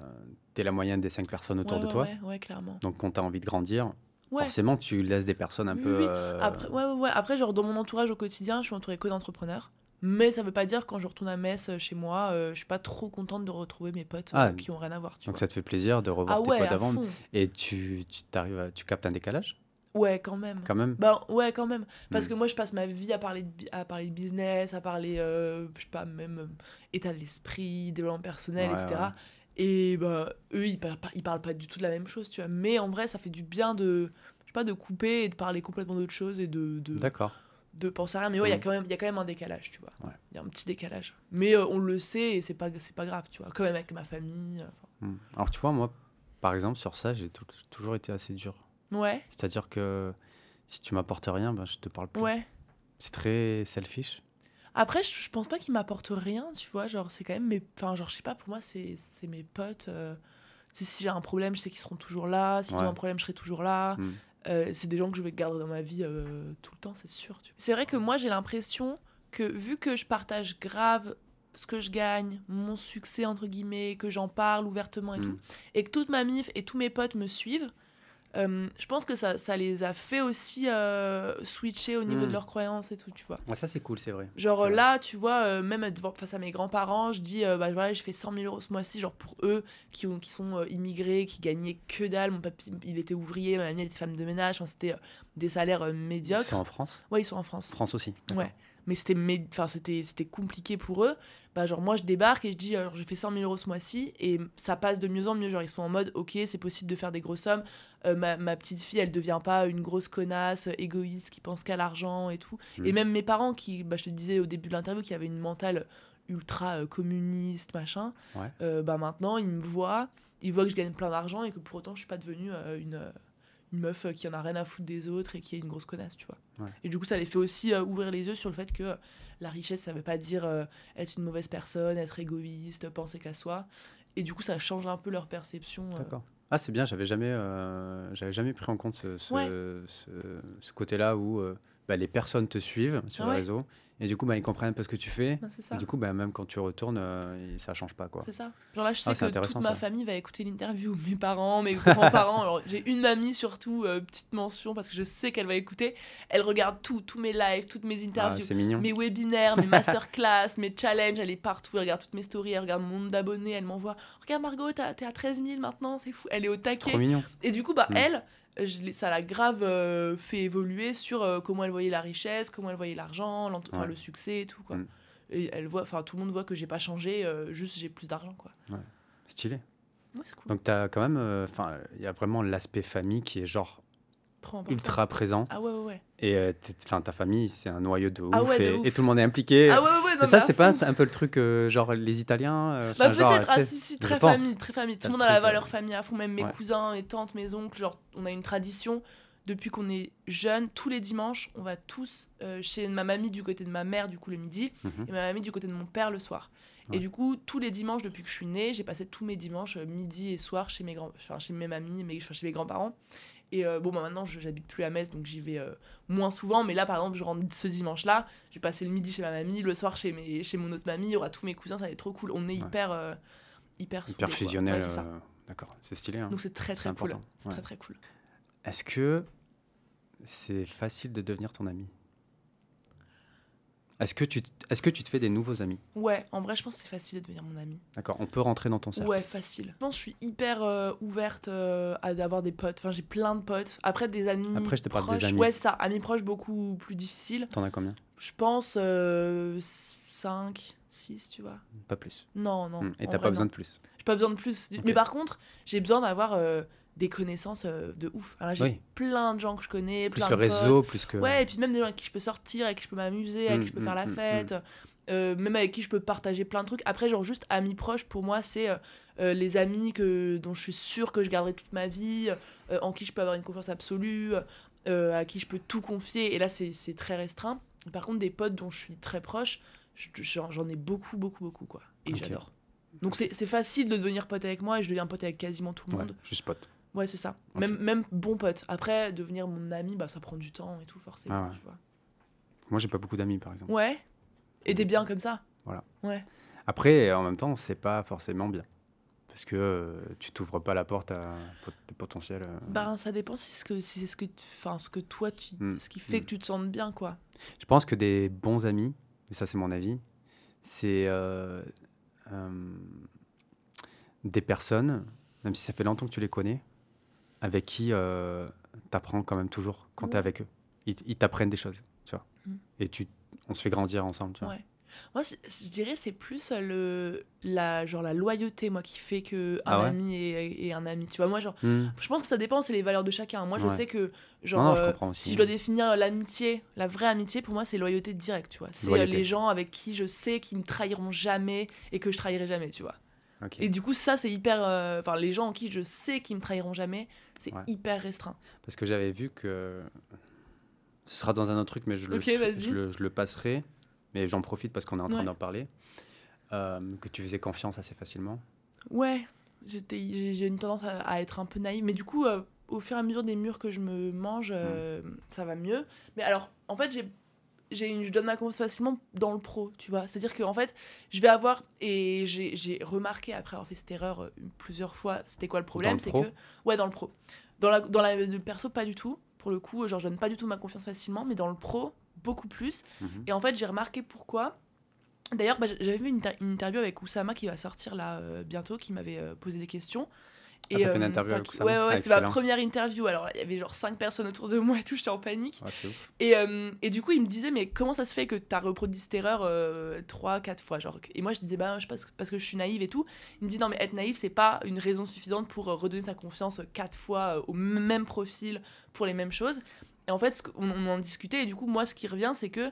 t'es la moyenne des cinq personnes autour ouais, de ouais, toi. ouais, ouais, clairement Donc, quand t'as envie de grandir, forcément, tu laisses des personnes un Oui, peu. oui. euh, Après, ouais, ouais, ouais. Après, genre, dans mon entourage au quotidien, je suis entourée que d'entrepreneurs. Mais ça veut pas dire quand je retourne à Metz euh, chez moi, euh, je suis pas trop contente de retrouver mes potes Ah, euh, qui ont rien à voir. Tu Donc, vois. ça te fait plaisir de revoir ah tes ouais, potes d'avant. Et tu, tu, t'arrives à- tu captes un décalage? Ouais, quand même. quand même? Bah ouais, quand même. Parce Mm. que moi, je passe ma vie à parler de, à parler de business, à parler, euh, je sais pas, même euh, état d'esprit, développement personnel, Ouais, etc. ouais. Et bah, eux, ils parlent, pas, ils parlent pas du tout de la même chose, tu vois. Mais en vrai, ça fait du bien de, je sais pas, de couper et de parler complètement d'autre chose et de, de, D'accord. de penser à rien. Mais ouais, il y a Mm. quand même- il y a quand même un décalage, tu vois. Il Ouais. y a un petit décalage. Mais euh, on le sait et c'est pas, c'est pas grave, tu vois. Quand même avec ma famille. euh. Mm. Alors, tu vois, moi, par exemple, sur ça, j'ai tou- toujours été assez dur. Ouais, C'est-à-dire que si tu m'apportes rien, ben, je te parle plus. ouais. C'est très selfish. Après, je, je pense pas qu'ils m'apportent rien, tu vois. Genre, c'est quand même mes. Enfin, genre, je sais pas, pour moi, c'est c'est mes potes. euh, si j'ai un problème, je sais qu'ils seront toujours là. Si Ouais. j'ai un problème, je serai toujours là. Mm. Euh, c'est des gens que je vais garder dans ma vie euh, tout le temps, c'est sûr. C'est vrai que moi, j'ai l'impression que vu que je partage grave ce que je gagne, mon succès, entre guillemets, que j'en parle ouvertement et Mm. tout, et que toute ma mif et tous mes potes me suivent, euh, je pense que ça, ça les a fait aussi euh, switcher au niveau de leurs croyances et tout, tu vois. Ouais, ça, c'est cool, c'est vrai. Genre vrai. là, tu vois, euh, même devant, face à mes grands-parents, je dis, bah voilà, j'ai fait 100 000 euros ce mois-ci, genre pour eux qui, ont, qui sont immigrés, qui gagnaient que dalle. Mon papy, il était ouvrier, ma mamie, elle était femme de ménage, enfin, c'était des salaires euh, Ils médiocres. sont en France? Ouais, ils sont en France. France aussi. Ouais. Mais c'était enfin, c'était c'était compliqué pour eux. Bah, genre, moi, je débarque et je dis, alors, j'ai fait 100 000 euros ce mois-ci et ça passe de mieux en mieux. Genre, ils sont en mode, ok, c'est possible de faire des grosses sommes. Euh, ma, ma petite fille, elle devient pas une grosse connasse, euh, égoïste, qui pense qu'à l'argent et tout. Mm. Et même mes parents, qui, bah, je te disais au début de l'interview, qui avaient une mentale ultra euh, communiste, machin, Ouais. euh, bah maintenant, ils me voient, ils voient que je gagne plein d'argent et que pour autant, je suis pas devenue une, une meuf euh, qui en a rien à foutre des autres et qui est une grosse connasse, tu vois. Ouais. Et du coup, ça les fait aussi euh, ouvrir les yeux sur le fait que euh, la richesse, ça veut pas dire euh, être une mauvaise personne, être égoïste, penser qu'à soi. Et du coup, ça change un peu leur perception. D'accord. Ah, c'est bien, j'avais jamais, j'avais jamais pris en compte ce, ce, Ouais. ce- ce côté-là où bah, les personnes te suivent sur Ah ouais. réseaux et du coup, bah, ils comprennent un peu ce que tu fais. Et du coup, bah, même quand tu retournes, euh, ça change pas. Quoi. C'est ça. Genre là, je sais Ah, c'est que toute ma ça. famille va écouter l'interview. Mes parents, mes grands-parents. Alors, j'ai une mamie surtout, euh, petite mention, parce que je sais qu'elle va écouter. Elle regarde tout, tous mes lives, toutes mes Ah, interviews. c'est mignon. mes webinaires, mes masterclass, mes challenges, elle est partout, elle regarde toutes mes stories, elle regarde mon nombre d'abonnés, elle m'envoie Regarde Margot, t'es à 13 000 maintenant, c'est fou. Elle est au taquet. trop mignon. Et du coup, bah, Mm. elle, je ça l'a grave euh, fait évoluer sur euh, comment elle voyait la richesse, comment elle voyait l'argent, Ouais. le succès et tout. Quoi. Mm. Et elle voit, enfin, tout le monde voit que j'ai pas changé, euh, juste j'ai plus d'argent. quoi. Stylé. Ouais, cool. Donc, tu as quand même, enfin, il y a vraiment l'aspect famille qui est genre. Ultra présent. Ah ouais, ouais, ouais. Et euh, ta famille, c'est un noyau de ouf, Ah ouais, de et, ouf. et tout le monde est impliqué. Ah ouais, ouais, ouais. non, Et ça, c'est pas un, un peu le truc, euh, genre les Italiens euh, Bah peut-être, ah si, si, très pense. famille, très famille. Tout le monde a la valeur euh, famille à fond, même mes cousins, mes tantes, mes oncles. Genre, on a une tradition. Depuis qu'on est jeunes, tous les dimanches, on va tous euh, chez ma mamie du côté de ma mère, du coup, le midi, Mhm. et ma mamie du côté de mon père le soir. Ouais. Et du coup, tous les dimanches, depuis que je suis née, j'ai passé tous mes dimanches, euh, midi et soir, chez mes, grands, enfin, chez mes mamies, mes, enfin, chez mes grands-parents. Et euh, bon, bah, maintenant, je- j'habite plus à Metz, donc j'y vais euh, moins souvent. Mais là, par exemple, je rentre ce dimanche-là, je vais passer le midi chez ma mamie, le soir chez, mes, chez mon autre mamie, il y aura tous mes cousins, ça va être trop cool. On est hyper, euh, hyper, Hyper soudés, fusionnel. Ouais, D'accord, c'est stylé. hein. Donc c'est très très cool. ouais. très très cool. Est-ce que c'est facile de devenir ton ami? Est-ce que, tu, t- est-ce que tu te fais des nouveaux amis? Ouais, en vrai, je pense que c'est facile de devenir mon ami. D'accord, on peut rentrer dans ton cercle. Ouais, facile. Je pense que je suis hyper euh, ouverte euh, à d'avoir des potes. Enfin, j'ai plein de potes. Après, des amis. Après, je te parle des proches. amis. Ouais, ça. Amis proches, beaucoup plus difficile. T'en as combien? Je pense 5, 6, tu vois. Pas plus. Non, non. Hmm, Et t'as vrai, pas besoin non. de plus. J'ai pas besoin de plus. Mais par contre, j'ai besoin d'avoir euh, des connaissances euh, de ouf. Alors, j'ai Oui. plein de gens que je connais. Plus plein le de potes. réseau, plus que. Ouais, et puis même des gens avec qui je peux sortir, avec qui je peux m'amuser, avec Mm, qui je peux mm, faire la mm, fête, euh, même avec qui je peux partager plein de trucs. Après, genre juste amis proches, pour moi, c'est euh, les amis que, dont je suis sûre que je garderai toute ma vie, en qui je peux avoir une confiance absolue, à qui je peux tout confier. Et là, c'est c'est très restreint. Par contre, des potes dont je suis très proche, je- j'en j'en ai beaucoup, beaucoup, beaucoup, quoi. Et j'adore. Donc c'est c'est facile de devenir pote avec moi et je deviens pote avec quasiment tout le Ouais, monde. juste pote. Ouais, c'est ça. Même, même bon pote. Après, devenir mon ami, bah, ça prend du temps et tout, forcément. Ah ouais. tu vois. Moi, j'ai pas beaucoup d'amis, par exemple. Ouais. Et t'es bien comme ça Voilà. Ouais. Après, en même temps, c'est pas forcément bien. Parce que euh, tu t'ouvres pas la porte à des potentiels. euh, Ben, ça dépend si, ce que, si c'est ce que, enfin, ce que toi, tu, Mm. ce qui fait Mm. que tu te sentes bien, quoi. Je pense que des bons amis, et ça c'est mon avis, c'est euh, euh, des personnes, même si ça fait longtemps que tu les connais, avec qui tu apprends quand même toujours quand tu es Ouais. avec eux. Ils, ils t'apprennent des choses, tu vois. Mm. Et tu, on se fait grandir ensemble, tu vois. Ouais. Moi, je dirais c'est plus euh, le, la, genre, la loyauté, moi, qui fait que un Ah ouais ami est, est un ami. Tu vois, moi, genre, Mm. je pense que ça dépend, c'est les valeurs de chacun. Moi, je sais que, genre, Non, non, je euh, comprends aussi. si je dois définir l'amitié, la vraie amitié, pour moi, c'est loyauté directe, tu vois. C'est euh, les gens avec qui je sais qu'ils me trahiront jamais et que je trahirai jamais, tu vois. Et du coup, ça, c'est hyper. euh, Enfin, les gens en qui je sais qu'ils me trahiront jamais, c'est Ouais. hyper restreint. Parce que j'avais vu que. Ce sera dans un autre truc, mais je le, je le, je le passerai. Mais j'en profite parce qu'on est en train Ouais. d'en parler. Euh, que tu faisais confiance assez facilement. Ouais, j'étais, j'ai une tendance à, à être un peu naïve, mais du coup, euh, au fur et à mesure des murs que je me mange, euh, ça va mieux. Mais alors, en fait, j'ai une, je donne ma confiance facilement dans le pro, tu vois. C'est-à-dire que en fait, je vais avoir et j'ai, j'ai remarqué après avoir fait cette erreur euh, plusieurs fois, c'était quoi le problème, c'est pro que ouais, dans le pro, dans la dans la le perso pas du tout. Pour le coup, genre, je donne pas du tout ma confiance facilement, mais dans le pro beaucoup plus. Mhm. Et en fait, j'ai remarqué pourquoi. D'ailleurs, bah, j'avais vu une, inter- une interview avec Oussama qui va sortir là euh, bientôt, qui m'avait euh, posé des questions. Ah, t'as fait une euh, interview avec Ouais, ouais, Ah, c'était ma première interview. Alors, il y avait genre cinq personnes autour de moi et tout, j'étais en panique. Ouf. Et, euh, et du coup, il me disait, mais comment ça se fait que tu as reproduit cette erreur euh, trois, quatre fois genre, Et moi, je disais, bah, je que- parce que je suis naïve et tout. Il me dit, non, mais être naïve, c'est pas une raison suffisante pour euh, redonner sa confiance quatre fois au même profil pour les mêmes choses. Et en fait, qu'on- on en discutait, et du coup, moi, ce qui revient, c'est que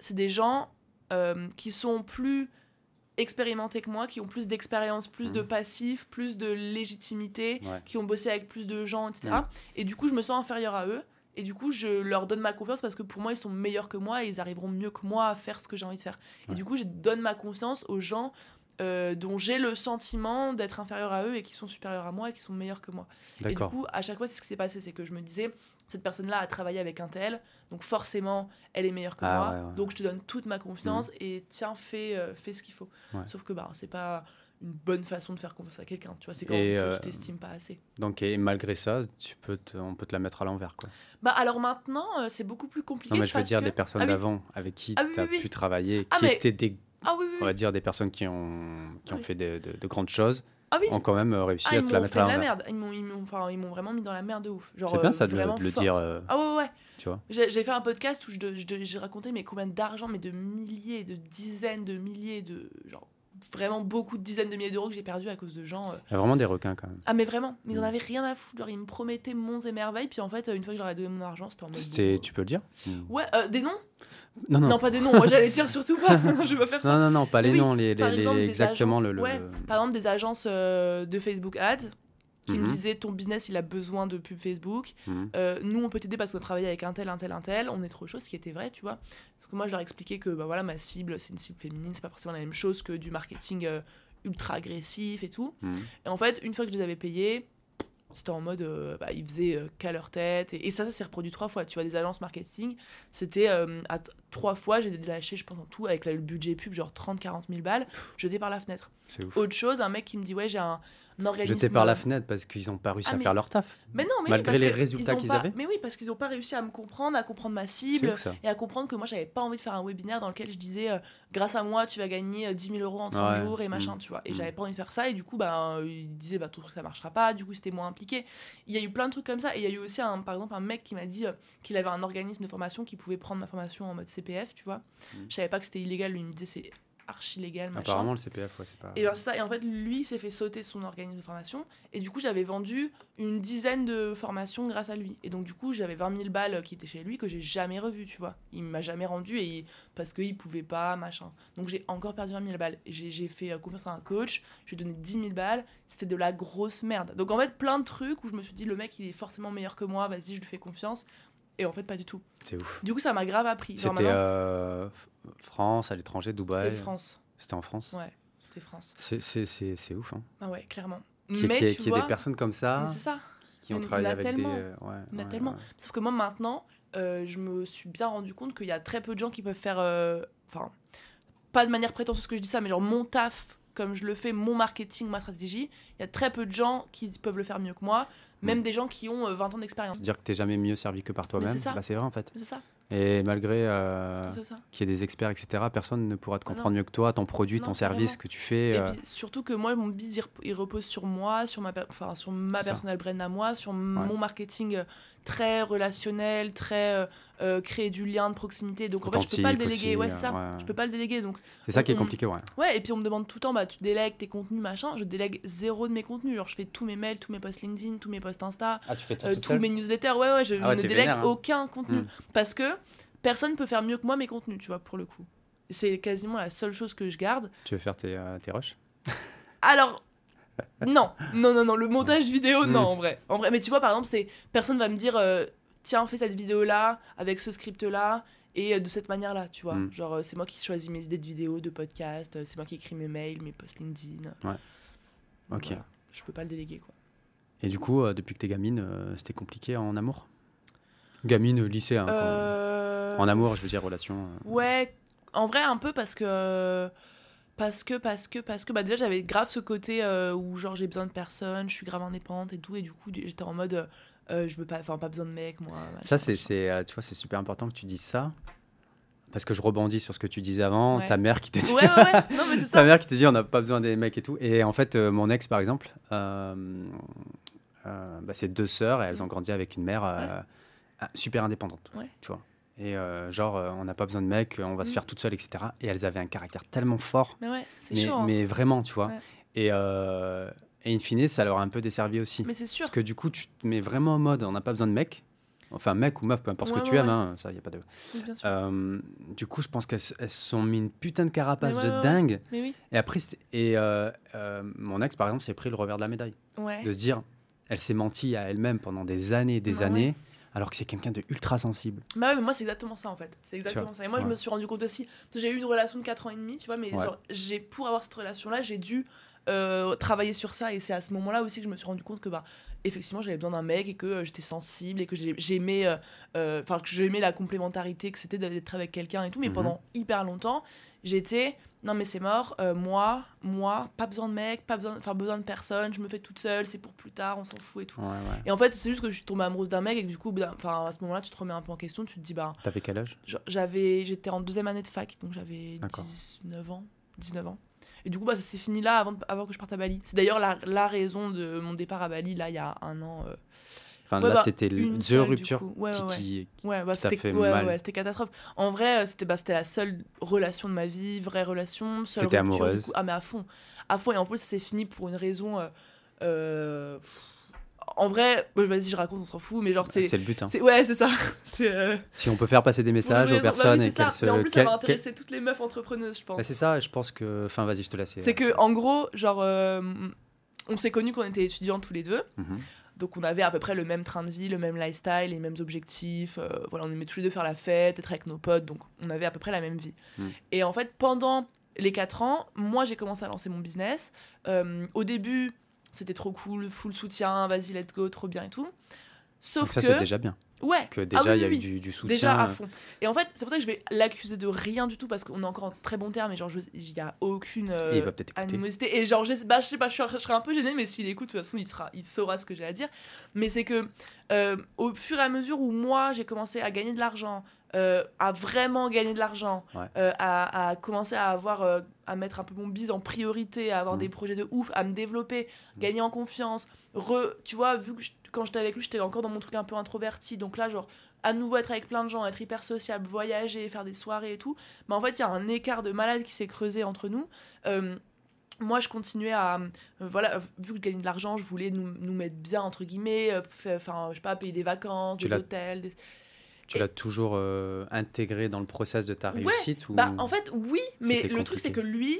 c'est des gens euh, qui sont plus expérimentés que moi, qui ont plus d'expérience, plus de Mhm. passif, plus de légitimité, Ouais. qui ont bossé avec plus de gens, etc. Mhm. Et du coup, je me sens inférieure à eux. Et du coup, je leur donne ma confiance parce que pour moi, ils sont meilleurs que moi et ils arriveront mieux que moi à faire ce que j'ai envie de faire. Et du coup, je donne ma confiance aux gens euh, dont j'ai le sentiment d'être inférieur à eux et qui sont supérieurs à moi et qui sont meilleurs que moi. Et du coup, à chaque fois, c'est ce qui s'est passé, c'est que je me disais, cette personne-là a travaillé avec un tel, donc forcément, elle est meilleure que Ah moi. ouais, ouais. Donc je te donne toute ma confiance et tiens, fais, euh, fais ce qu'il faut. Ouais. Sauf que bah, c'est pas une bonne façon de faire confiance à quelqu'un. Tu vois, c'est quand Et, toi, euh, tu t'estimes pas assez. Donc, et malgré ça, tu peux te- on peut te la mettre à l'envers. Quoi. Bah alors maintenant, c'est beaucoup plus compliqué. Non, mais je veux dire que- des personnes Ah oui. d'avant avec qui Ah tu as oui, oui. pu travailler, Ah, qui mais- étaient des, Ah oui, oui, on va dire, des personnes qui ont, qui ont fait de, de- de grandes choses, Ah oui. ont quand même euh, réussi Ah, à te la mettre à la merde. Ils m'ont, ils m'ont, enfin, ils m'ont vraiment mis dans la merde de ouf. Genre, C'est bien euh, ça de, de le dire, euh, Ah ouais, ouais, tu vois. J'ai, j'ai fait un podcast où je, je j'ai raconté mais combien d'argent, mais de milliers, de dizaines de milliers, de genre vraiment beaucoup de dizaines de milliers d'euros que j'ai perdu à cause de gens. euh, Il y a vraiment des requins quand même. Ah mais vraiment, mais ils en Mm. avaient rien à foutre. Genre, ils me promettaient monts et merveilles, puis en fait, une fois que j'aurais donné mon argent, c'était en mode. C'était- tu peux le dire Ouais, euh, des noms? Non, non. Non, pas des noms. Moi, j'allais dire surtout pas. je vais pas faire ça. Non, non, non, pas les Oui, noms, les, les- exemple, exactement agences- le, le- ouais, par exemple des agences euh, de Facebook Ads qui me Mhm. disaient ton business il a besoin de pub Facebook Mhm. Euh, nous on peut t'aider parce qu'on a travaillé avec un tel un tel un tel on est trop chaud ce qui était vrai tu vois parce que moi je leur expliquais que bah voilà ma cible c'est une cible féminine c'est pas forcément la même chose que du marketing euh, ultra agressif et tout. Mhm. et en fait une fois que je les avais payés c'était en mode euh, bah, ils faisaient euh, qu'à leur tête. Et, et ça ça s'est reproduit trois fois. Tu vois des agences marketing c'était euh, à trois fois j'ai lâché je pense en tout avec le budget pub genre 30 40 000 balles jeté par la fenêtre. C'est ouf. autre chose un mec qui me dit ouais j'ai un, un organisme Jeté par la fenêtre parce qu'ils n'ont pas réussi Ah, à faire leur taf. mais non mais oui, Malgré parce les résultats ils qu'ils pas- avaient. mais oui parce qu'ils n'ont pas réussi à me comprendre à comprendre ma cible ouf et à comprendre que moi j'avais pas envie de faire un webinaire dans lequel je disais euh, grâce à moi tu vas gagner euh, 10 000 euros en 30 Ouais, jours et machin mm, tu vois et mm. j'avais pas envie de faire ça et du coup bah euh, il disait bah ton truc ça marchera pas du coup c'était moins impliqué. Il y a eu plein de trucs comme ça et il y a eu aussi un, par exemple un mec qui m'a dit euh, qu'il avait un organisme de formation qui pouvait prendre ma formation en mode CPF tu vois Mm. je savais pas que c'était illégal lui me disait c'est archi légal machin Apparemment, le CPF, ouais, c'est pas. et ben c'est ça. Et en fait, lui s'est fait sauter son organisme de formation. Et du coup, j'avais vendu une dizaine de formations grâce à lui. Et donc, du coup, j'avais 20 000 balles qui étaient chez lui que j'ai jamais revu, tu vois. Il m'a jamais rendu et il- parce qu'il pouvait pas, machin. Donc, j'ai encore perdu 20 000 balles. J'ai fait euh, confiance à un coach. Je lui ai donné 10 000 balles. C'était de la grosse merde. Donc, en fait, plein de trucs où je me suis dit, le mec, il est forcément meilleur que moi. Vas-y, je lui fais confiance. Et en fait, pas du tout. C'est ouf. Du coup, ça m'a grave appris. C'était maintenant, euh, France, à l'étranger, Dubaï. C'était France. C'était en France. Ouais, c'était France. C'est- ouf. Hein. Ah ouais, clairement. Mais y ait- y des personnes comme ça c'est ça. qui ont travaillé a avec tellement. des. euh, ouais, Il y en a tellement. ouais. Sauf que moi, maintenant, euh, je me suis bien rendu compte qu'il y a très peu de gens qui peuvent faire. euh, Enfin, pas de manière prétentieuse que je dis ça, mais genre mon taf, comme je le fais, mon marketing, ma stratégie, il y a très peu de gens qui peuvent le faire mieux que moi, même des gens qui ont euh, 20 ans d'expérience. Dire que t'es jamais mieux servi que par toi-même, bah, c'est vrai en fait. C'est ça, Et malgré euh, qu'il y ait des experts, etc., personne ne pourra te Ah non. comprendre mieux que toi, ton produit, Non, ton service que tu fais. Et euh, puis surtout que moi, mon biz, il rep- il repose sur moi, sur ma, per- enfin, sur ma personnelle brand à moi, sur mon marketing euh, très relationnel, très euh, euh, créer du lien de proximité. Donc en fait, je peux pas le déléguer. aussi, Ouais, c'est ça. euh, ouais. Je peux pas le déléguer. Donc c'est ça qui est on- compliqué, ouais. Ouais, et puis on me demande tout le temps, bah tu délègues tes contenus, machin. Je délègue zéro de mes contenus. Genre, je fais tous mes mails, tous mes posts LinkedIn, tous mes posts Insta, Ah, tu fais euh, tous mes newsletters. Ouais, ouais, je Ah ouais, ne délègue vénère, hein. aucun contenu. Mm. Parce que personne peut faire mieux que moi mes contenus, tu vois, pour le coup. C'est quasiment la seule chose que je garde. Tu veux faire tes, euh, tes rushs? Alors, non, non, non, non, le montage vidéo, non, Mm. en vrai. En vrai, mais tu vois, par exemple, c'est personne va me dire, euh, tiens, fais cette vidéo-là, avec ce script-là, et euh, de cette manière-là, tu vois. Mm. Genre, euh, c'est moi qui choisis mes idées de vidéos, de podcasts, euh, c'est moi qui écris mes mails, mes posts LinkedIn. Ouais. Donc, Ok. voilà, je peux pas le déléguer, quoi. Et du coup, euh, depuis que t'es gamine, euh, c'était compliqué en amour? Gamine, lycée, hein, Euh, En amour, je veux dire, relation. Ouais, en vrai, un peu parce que. Parce que, parce que, parce que, bah déjà j'avais grave ce côté où genre j'ai besoin de personne, je suis grave indépendante et tout, et du coup j'étais en mode euh, je veux pas, enfin pas besoin de mec moi. Ça, c'est, euh, tu vois, c'est super important que tu dises ça. Parce que je rebondis sur ce que tu disais avant, Ouais. ta mère qui te dit, Ouais, ouais, non mais c'est ta ça. mère qui te dit on n'a pas besoin des mecs et tout. Et en fait, euh, mon ex, par exemple, euh, bah, c'est deux sœurs et elles ont grandi avec une mère ah, super indépendante. Ouais. Tu vois. Et genre, on n'a pas besoin de mecs, on va se Mm. faire toute seule, etc. Et elles avaient un caractère tellement fort, Mais ouais, c'est mais, chaud. hein. mais vraiment, tu vois. Et, et in fine, ça leur a un peu desservi aussi. Mais c'est sûr. Parce que du coup, tu te mets vraiment en mode, on n'a pas besoin de mecs. Enfin, mec ou meuf, peu importe Ouais, ce que tu aimes, hein, ça, y a pas de. Bien sûr. Euh, du coup, je pense qu'elles se sont mis une putain de carapace de dingue. Mais oui. Et après, et euh, euh, mon ex, par exemple, s'est pris le revers de la médaille. Ouais. De se dire, elle s'est menti à elle-même pendant des années et des Bah années, alors que c'est quelqu'un de ultra sensible. Bah ouais, mais moi c'est exactement ça en fait. C'est exactement ça. Et moi je me suis rendu compte aussi. J'ai eu une relation de 4 ans et demi, tu vois, mais Ouais. j'ai pour avoir cette relation là, j'ai dû euh, travailler sur ça. Et c'est à ce moment-là aussi que je me suis rendu compte que bah effectivement j'avais besoin d'un mec et que euh, j'étais sensible et que j'ai- j'aimais, euh, euh, enfin que j'aimais la complémentarité, que c'était d'être avec quelqu'un et tout. Mais Mhm. pendant hyper longtemps, j'étais non mais c'est mort, euh, moi, moi, pas besoin de mec, pas besoin, enfin besoin de personne, je me fais toute seule, c'est pour plus tard, on s'en fout et tout. Ouais, ouais. Et en fait, c'est juste que je suis tombée amoureuse d'un mec et que du coup, bah, enfin, à ce moment-là, tu te remets un peu en question, tu te dis, bah, T'avais quel âge? j'avais, j'étais en deuxième année de fac, donc j'avais D'accord. 19 ans, 19 ans. Et du coup, bah, ça s'est fini là avant, de- avant que je parte à Bali. C'est d'ailleurs la, la raison de mon départ à Bali, là, il y a un an. euh. Enfin, Ouais, là, bah, c'était une seule, ruptures coup. Ouais, qui, ouais, qui- Ouais, bah, t'a fait ouais, mal. ouais, c'était catastrophe. En vrai, euh, c'était bah, la seule relation de ma vie, vraie relation, seule rupture, du amoureuse. coup. Ah, mais à fond. À fond. Et en plus, ça s'est fini pour une raison. euh, euh, pff, En vrai, bah, vas-y, je raconte, on s'en fout, mais genre, c'est. C'est le but. hein. Ouais, c'est ça. Euh, Si on peut faire passer des messages aux personnes bah et qu'elles se. Mais en plus, ça va intéresser toutes les meufs entrepreneuses, je pense. Bah, c'est ça, je pense que. Enfin, vas-y, je te laisse. C'est que, en gros, genre, euh, on s'est connus quand on était étudiants tous les deux. Mhm. Donc, on avait à peu près le même train de vie, le même lifestyle, les mêmes objectifs. euh, voilà, on aimait tous les deux faire la fête, être avec nos potes. Donc, on avait à peu près la même vie. Mm. Et en fait, pendant les 4 ans, moi, j'ai commencé à lancer mon business. Euh, au début, c'était trop cool, full soutien, vas-y, let's go, trop bien et tout. Sauf Donc, ça, que. c'est déjà bien. Ouais. Que Ah déjà, oui, il y a oui, eu du, du soutien. Déjà à euh, fond. Et en fait, c'est pour ça que je vais l'accuser de rien du tout parce qu'on est encore en très bon terme et genre, il n'y a aucune euh, il va animosité. Et genre, je, bah, je sais pas, je, serais- serais un peu gênée, mais s'il écoute, de toute façon, il, sera, il saura ce que j'ai à dire. Mais c'est que euh, au fur et à mesure où moi, j'ai commencé à gagner de l'argent, euh, à vraiment gagner de l'argent, Ouais. euh, à, à commencer à avoir, euh, à mettre un peu mon bise en priorité, à avoir Mm. des projets de ouf, à me développer, gagner en confiance. Re, tu vois, vu que je- quand j'étais avec lui, j'étais encore dans mon truc un peu introverti. Donc là, genre, à nouveau être avec plein de gens, être hyper sociable, voyager, faire des soirées et tout. Mais en fait, il y a un écart de malade qui s'est creusé entre nous. Euh, moi, je continuais à. euh, voilà, euh, vu que je gagnais de l'argent, je voulais nous, nous mettre bien, entre guillemets. euh, Enfin, je sais pas, payer des vacances, Tu des hôtels. des- Tu l'as toujours euh, intégré dans le process de ta Ouais, réussite ou... Bah, en fait, oui, mais le truc, c'est que lui,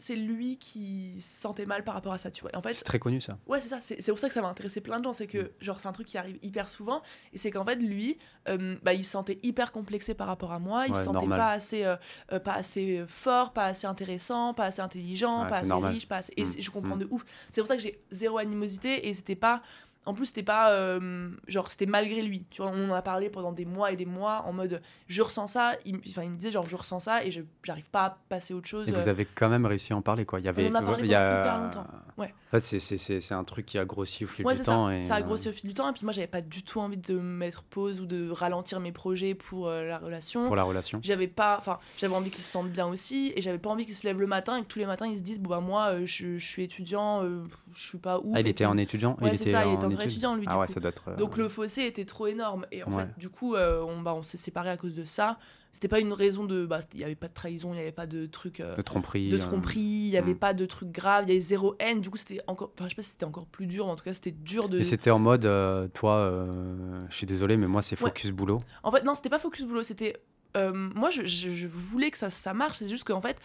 c'est lui qui se sentait mal par rapport à ça, tu vois. En fait, C'est très connu ça. Ouais, c'est ça. C'est pour ça que ça m'a intéressé plein de gens. C'est que, Mm. genre, c'est un truc qui arrive hyper souvent. Et c'est qu'en fait, lui, euh, bah, il se sentait hyper complexé par rapport à moi. Il Ouais, se sentait normal. pas assez, euh, pas assez fort, pas assez intéressant, pas assez intelligent, Ouais, pas assez normal. riche. Pas assez... Et Mm. je comprends Mm. de ouf. C'est pour ça que j'ai zéro animosité. Et c'était pas. En plus, c'était pas. euh, genre, c'était malgré lui. Tu vois, on en a parlé pendant des mois et des mois en mode je ressens ça. Il, me- enfin, il me disait, genre, je ressens ça et je j'arrive pas à passer à autre chose. Et vous avez quand même réussi à en parler quoi. Il y avait, en a parlé il y a- pendant hyper longtemps. Ouais. En fait, c'est- un truc qui a grossi au fil Ouais, du temps. ça. Et, ça a euh, grossi au fil du temps. Et puis moi, j'avais pas du tout envie de mettre pause ou de ralentir mes projets pour euh, la relation. pour la relation. J'avais pas, enfin, j'avais envie qu'ils se sentent bien aussi, et j'avais pas envie qu'ils se lèvent le matin et que tous les matins ils se disent bon bah moi euh, je, je suis étudiant, euh, je suis pas ouf. Ah, il était en étudiant. Il était étudiant, lui, Ah du ouais, coup. ça doit être. euh, Donc le fossé était trop énorme et en Ouais. fait du coup euh, on, bah, on s'est séparés à cause de ça. C'était pas une raison de, bah il y avait pas de trahison, il y avait pas de truc. euh, de tromperie. de euh, tromperie, il y avait hmm. pas de trucs graves, il y avait zéro haine, du coup c'était encore, enfin je sais pas si c'était encore plus dur, mais en tout cas c'était dur de. Et c'était en mode, euh, toi, euh, je suis désolé, mais moi, c'est Ouais. focus boulot. En fait, non, c'était pas focus boulot, c'était. euh, moi, je, je- je voulais que ça, ça marche, c'est juste qu'en fait,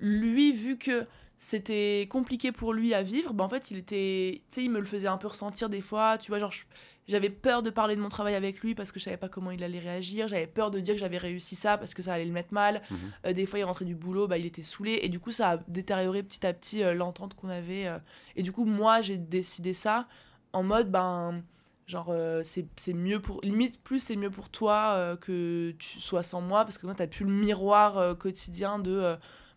lui, vu que c'était compliqué pour lui à vivre, bah en fait, il était. Tu sais, il me le faisait un peu ressentir des fois, tu vois, genre, j'avais peur de parler de mon travail avec lui parce que je savais pas comment il allait réagir, j'avais peur de dire que j'avais réussi ça parce que ça allait le mettre mal. Mhm. Euh, des fois, il rentrait du boulot, bah, il était saoulé, et du coup, ça a détérioré petit à petit euh, l'entente qu'on avait. euh. et du coup, moi, j'ai décidé ça en mode, ben genre c'est c'est mieux pour limite plus c'est mieux pour toi que tu sois sans moi parce que moi t'as plus le miroir quotidien de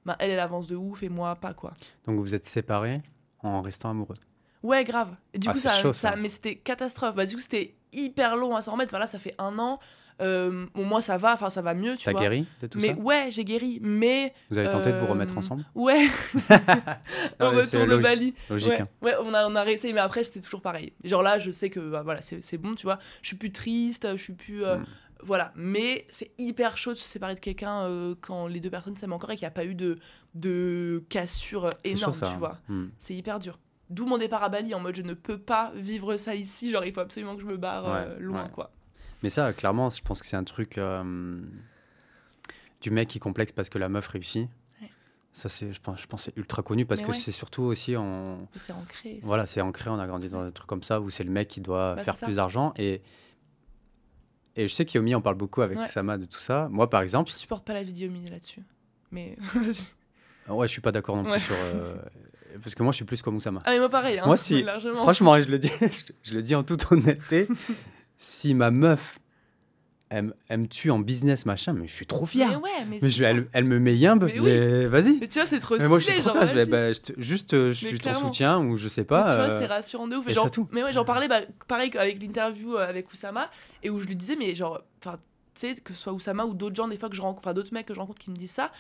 bah, elle elle avance de ouf et moi pas quoi Donc vous êtes séparés en restant amoureux. ouais grave et du Ah, coup ça, chaud, ça ça. mais c'était catastrophe bah du coup c'était hyper long à s'en remettre voilà ça fait un an Euh, bon moi ça va enfin ça va mieux tu T'as vois guéri de tout mais ça? ouais j'ai guéri mais Vous avez tenté de vous euh, remettre ensemble? Ouais Non, au mais c'est retour de logique- Bali Logique. ouais, hein. ouais, on a, on a réessayé, mais après, c'était toujours pareil. Genre là, je sais que bah, voilà, c'est c'est bon, tu vois. Je suis plus triste, je suis plus. euh, Mm. Voilà. Mais c'est hyper chaud de se séparer de quelqu'un euh, quand les deux personnes s'aiment encore et qu'il n'y a pas eu de, de cassure C'est énorme, chaud, ça. tu vois. Hmm. C'est hyper dur. D'où mon départ à Bali en mode je ne peux pas vivre ça ici, genre il faut absolument que je me barre euh, loin, ouais. quoi. Mais ça, clairement, je pense que c'est un truc euh, du mec qui complexe parce que la meuf réussit. Ouais. Ça, c'est, je pense, je pense que c'est ultra connu parce Mais que ouais. c'est surtout aussi en. C'est ancré. Voilà, c'est ancré, on a grandi dans un truc comme ça où c'est le mec qui doit Bah, faire plus d'argent. Et, et je sais qu'Yomi en parle beaucoup avec Ouais. Sama de tout ça. Moi, par exemple, Je supporte pas la vidéo mini là-dessus. Mais vas-y. ah ouais, je suis pas d'accord non plus Ouais. sur. euh, parce que moi, je suis plus comme Oussama. Ah, mais moi pareil, hein, Moi, si. largement. Franchement, je le dis, je le dis en toute honnêteté, si ma meuf, elle, me- elle me tue en business, machin, mais je suis trop fier. Mais ouais, mais, je, elle, elle me met yimbe, Mais mais, oui. vas-y. Mais tu vois, c'est trop Mais stylé. moi, je suis trop genre, fier. Je vais, bah, je juste, euh, je suis ton clairement. soutien ou je sais Mais pas. tu vois, euh, c'est rassurant de ouf. et genre, tout. Mais ouais, j'en parlais bah, pareil avec l'interview euh, avec Oussama et où je lui disais, mais genre, enfin, tu sais, que ce soit Oussama ou d'autres gens, des fois que je rencontre, enfin, d'autres mecs que je rencontre qui me disent ça,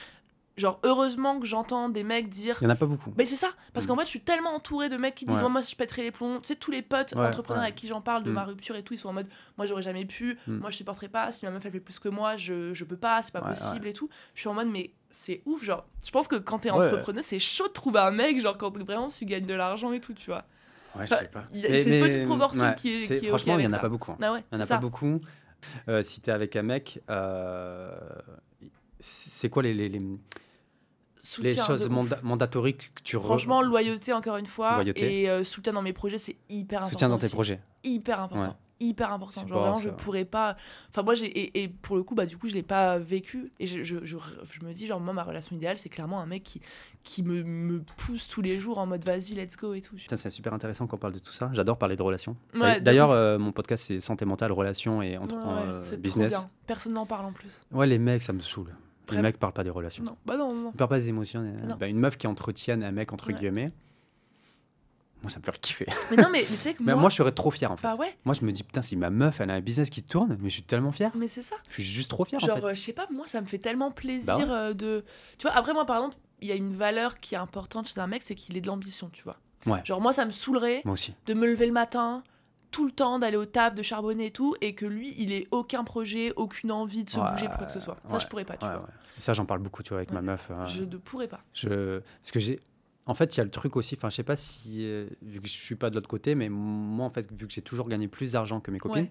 genre, heureusement que j'entends des mecs dire. Il y en a pas beaucoup. Mais c'est ça, parce Mm. qu'en fait, je suis tellement entourée de mecs qui disent, Ouais. Moi, moi, je pèterai les plombs. Tu sais, tous les potes Ouais, entrepreneurs ouais. avec qui j'en parle de Mm. ma rupture et tout, ils sont en mode, moi, j'aurais jamais pu, Mm. moi, je supporterai pas. Si ma meuf, elle fait plus que moi, je, je peux pas, c'est pas possible et tout. Je suis en mode, mais c'est ouf, genre, je pense que quand t'es entrepreneur, c'est chaud de trouver un mec, genre, quand vraiment tu gagnes de l'argent et tout, tu vois. Ouais, je Enfin, sais pas. il y a- c'est une petite proportion qui est- qui est Franchement, il y avec en a pas beaucoup. hein. Ah ouais, Il y en a pas beaucoup. Euh, si t'es avec un mec, euh, c'est quoi les, les, choses de manda- mandatoriques que tu re- Franchement, loyauté encore une fois Loyauté. et euh, soutien dans mes projets, c'est hyper important. soutien dans tes aussi. projets. Hyper important. Ouais. Hyper important. Genre vraiment, je pourrais pas. Enfin, moi, j'ai. Et, et pour le coup, bah, du coup, je l'ai pas vécu. Et je, je, je, je me dis, genre, moi, ma relation idéale, c'est clairement un mec qui, qui me, me pousse tous les jours en mode vas-y, let's go et tout. C'est super intéressant qu'on parle de tout ça. J'adore parler de relations. Ouais, D'ailleurs, euh, mon podcast, c'est santé mentale, relations et entre, Ouais, euh, business. Personne n'en parle en plus. Ouais, les mecs, ça me saule. Les mecs parlent pas des relations. Non, bah non, non, non. Ils parlent pas des émotions. euh, bah, une meuf qui entretienne un mec, entre Ouais. guillemets, moi, ça me fait kiffer. Mais non, mais, tu sais que moi. moi, je serais trop fier, en fait. Bah ouais, Moi, je me dis, putain, si ma meuf, elle a un business qui tourne, mais je suis tellement fier. mais c'est ça. Je suis juste trop fier, en Genre, fait. euh, je sais pas, moi, ça me fait tellement plaisir Bah ouais. euh, de. Tu vois, après, moi, par exemple, il y a une valeur qui est importante chez un mec, c'est qu'il ait de l'ambition, tu vois. Ouais. Genre, moi, ça me saoulerait Moi aussi. de me lever le matin, tout le temps d'aller au taf, de charbonner et tout, et que lui, il ait aucun projet, aucune envie de se Ouais, bouger pour quoi que ce soit. Ça, ouais, je pourrais pas, tu Ouais, vois. Et ça, j'en parle beaucoup, tu vois, avec ma meuf. euh, Je ne pourrais pas. Je... Parce que j'ai. En fait, il y a le truc aussi, enfin, je sais pas si. euh, vu que je suis pas de l'autre côté, mais moi, en fait, vu que j'ai toujours gagné plus d'argent que mes copines,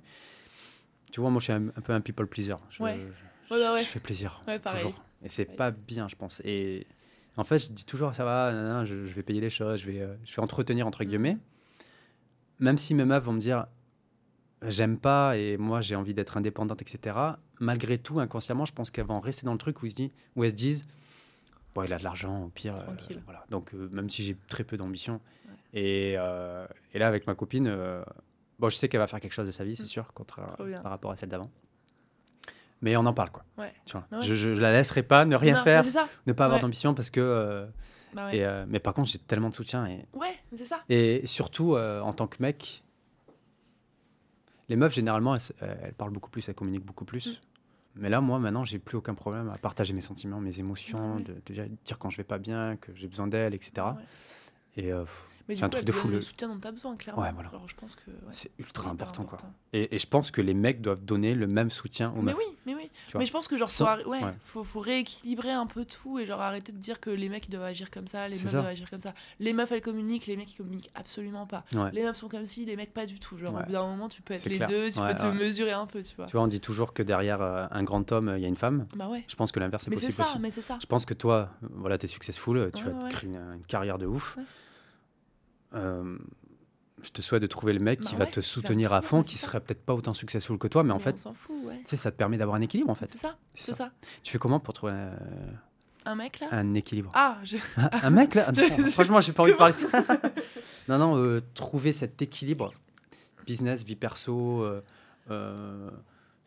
tu vois, moi, je suis un, un peu un people pleaser. Je, je- bah je fais plaisir. Toujours. Et c'est pas bien, je pense. Et En fait, je dis toujours, ça va, nanana, je, je vais payer les choses, je vais, euh, je vais entretenir, entre guillemets. Même si mes meufs vont me dire, j'aime pas et moi j'ai envie d'être indépendante, etc. Malgré tout, inconsciemment, je pense qu'elles vont rester dans le truc où, ils se disent, où elles se disent, bon, il a de l'argent, au pire. euh, voilà. Donc, euh, même si j'ai très peu d'ambition. Et, euh, et là, avec ma copine, bon, je sais qu'elle va faire quelque chose de sa vie, c'est Mm. sûr, contre, par rapport à celle d'avant. Mais on en parle, quoi. Ouais. Tu vois. Ouais. Je, je, je la laisserai pas ne rien Non, faire, ne pas avoir d'ambition parce que. Bah ouais. et, euh, mais par contre, j'ai tellement de soutien. Et, Ouais, c'est ça. et surtout, euh, en tant que mec, les meufs, généralement, elles, euh, elles parlent beaucoup plus, elles communiquent beaucoup plus. Mm. Mais là, moi, maintenant, j'ai plus aucun problème à partager mes sentiments, mes émotions, Ouais. de, de dire, quand je vais pas bien, que j'ai besoin d'elle, etc. Et euh, pff, Mais du un truc de fou, le- soutien dont tu as besoin, clairement. Ouais, voilà. Alors, je pense que ouais, c'est ultra important, quoi. Et, et je pense que les mecs doivent donner le même soutien aux Mais meufs. oui, mais oui. Mais je pense que genre Sans- faut, ouais, faut, faut rééquilibrer un peu tout et genre arrêter de dire que les mecs ils doivent agir comme ça, les meufs ça. doivent agir comme ça. Les meufs elles communiquent, les mecs ils communiquent absolument pas. Les meufs sont comme si, les mecs pas du tout. Genre au bout d'un moment tu peux être les clair. deux, tu peux te mesurer un peu, tu vois. Tu vois, on dit toujours que derrière euh, un grand homme, il y a une femme. Bah ouais. Je pense que l'inverse est Mais c'est possible ça, mais c'est ça. Je pense que toi, voilà, tu es successful, tu vas te créer une carrière de ouf. Euh, je te souhaite de trouver le mec Bah qui va ouais, te soutenir à fond, qui serait peut-être pas autant successful que toi, mais en Mais fait, fout, ouais. tu sais, ça te permet d'avoir un équilibre en fait. C'est ça, C'est c'est ça. ça. Tu fais comment pour trouver euh, Un mec là? un équilibre? Ah, je... un, mec là? Non, Franchement, j'ai pas envie de parler de ça. non, non, euh, trouver cet équilibre, business, vie perso, euh,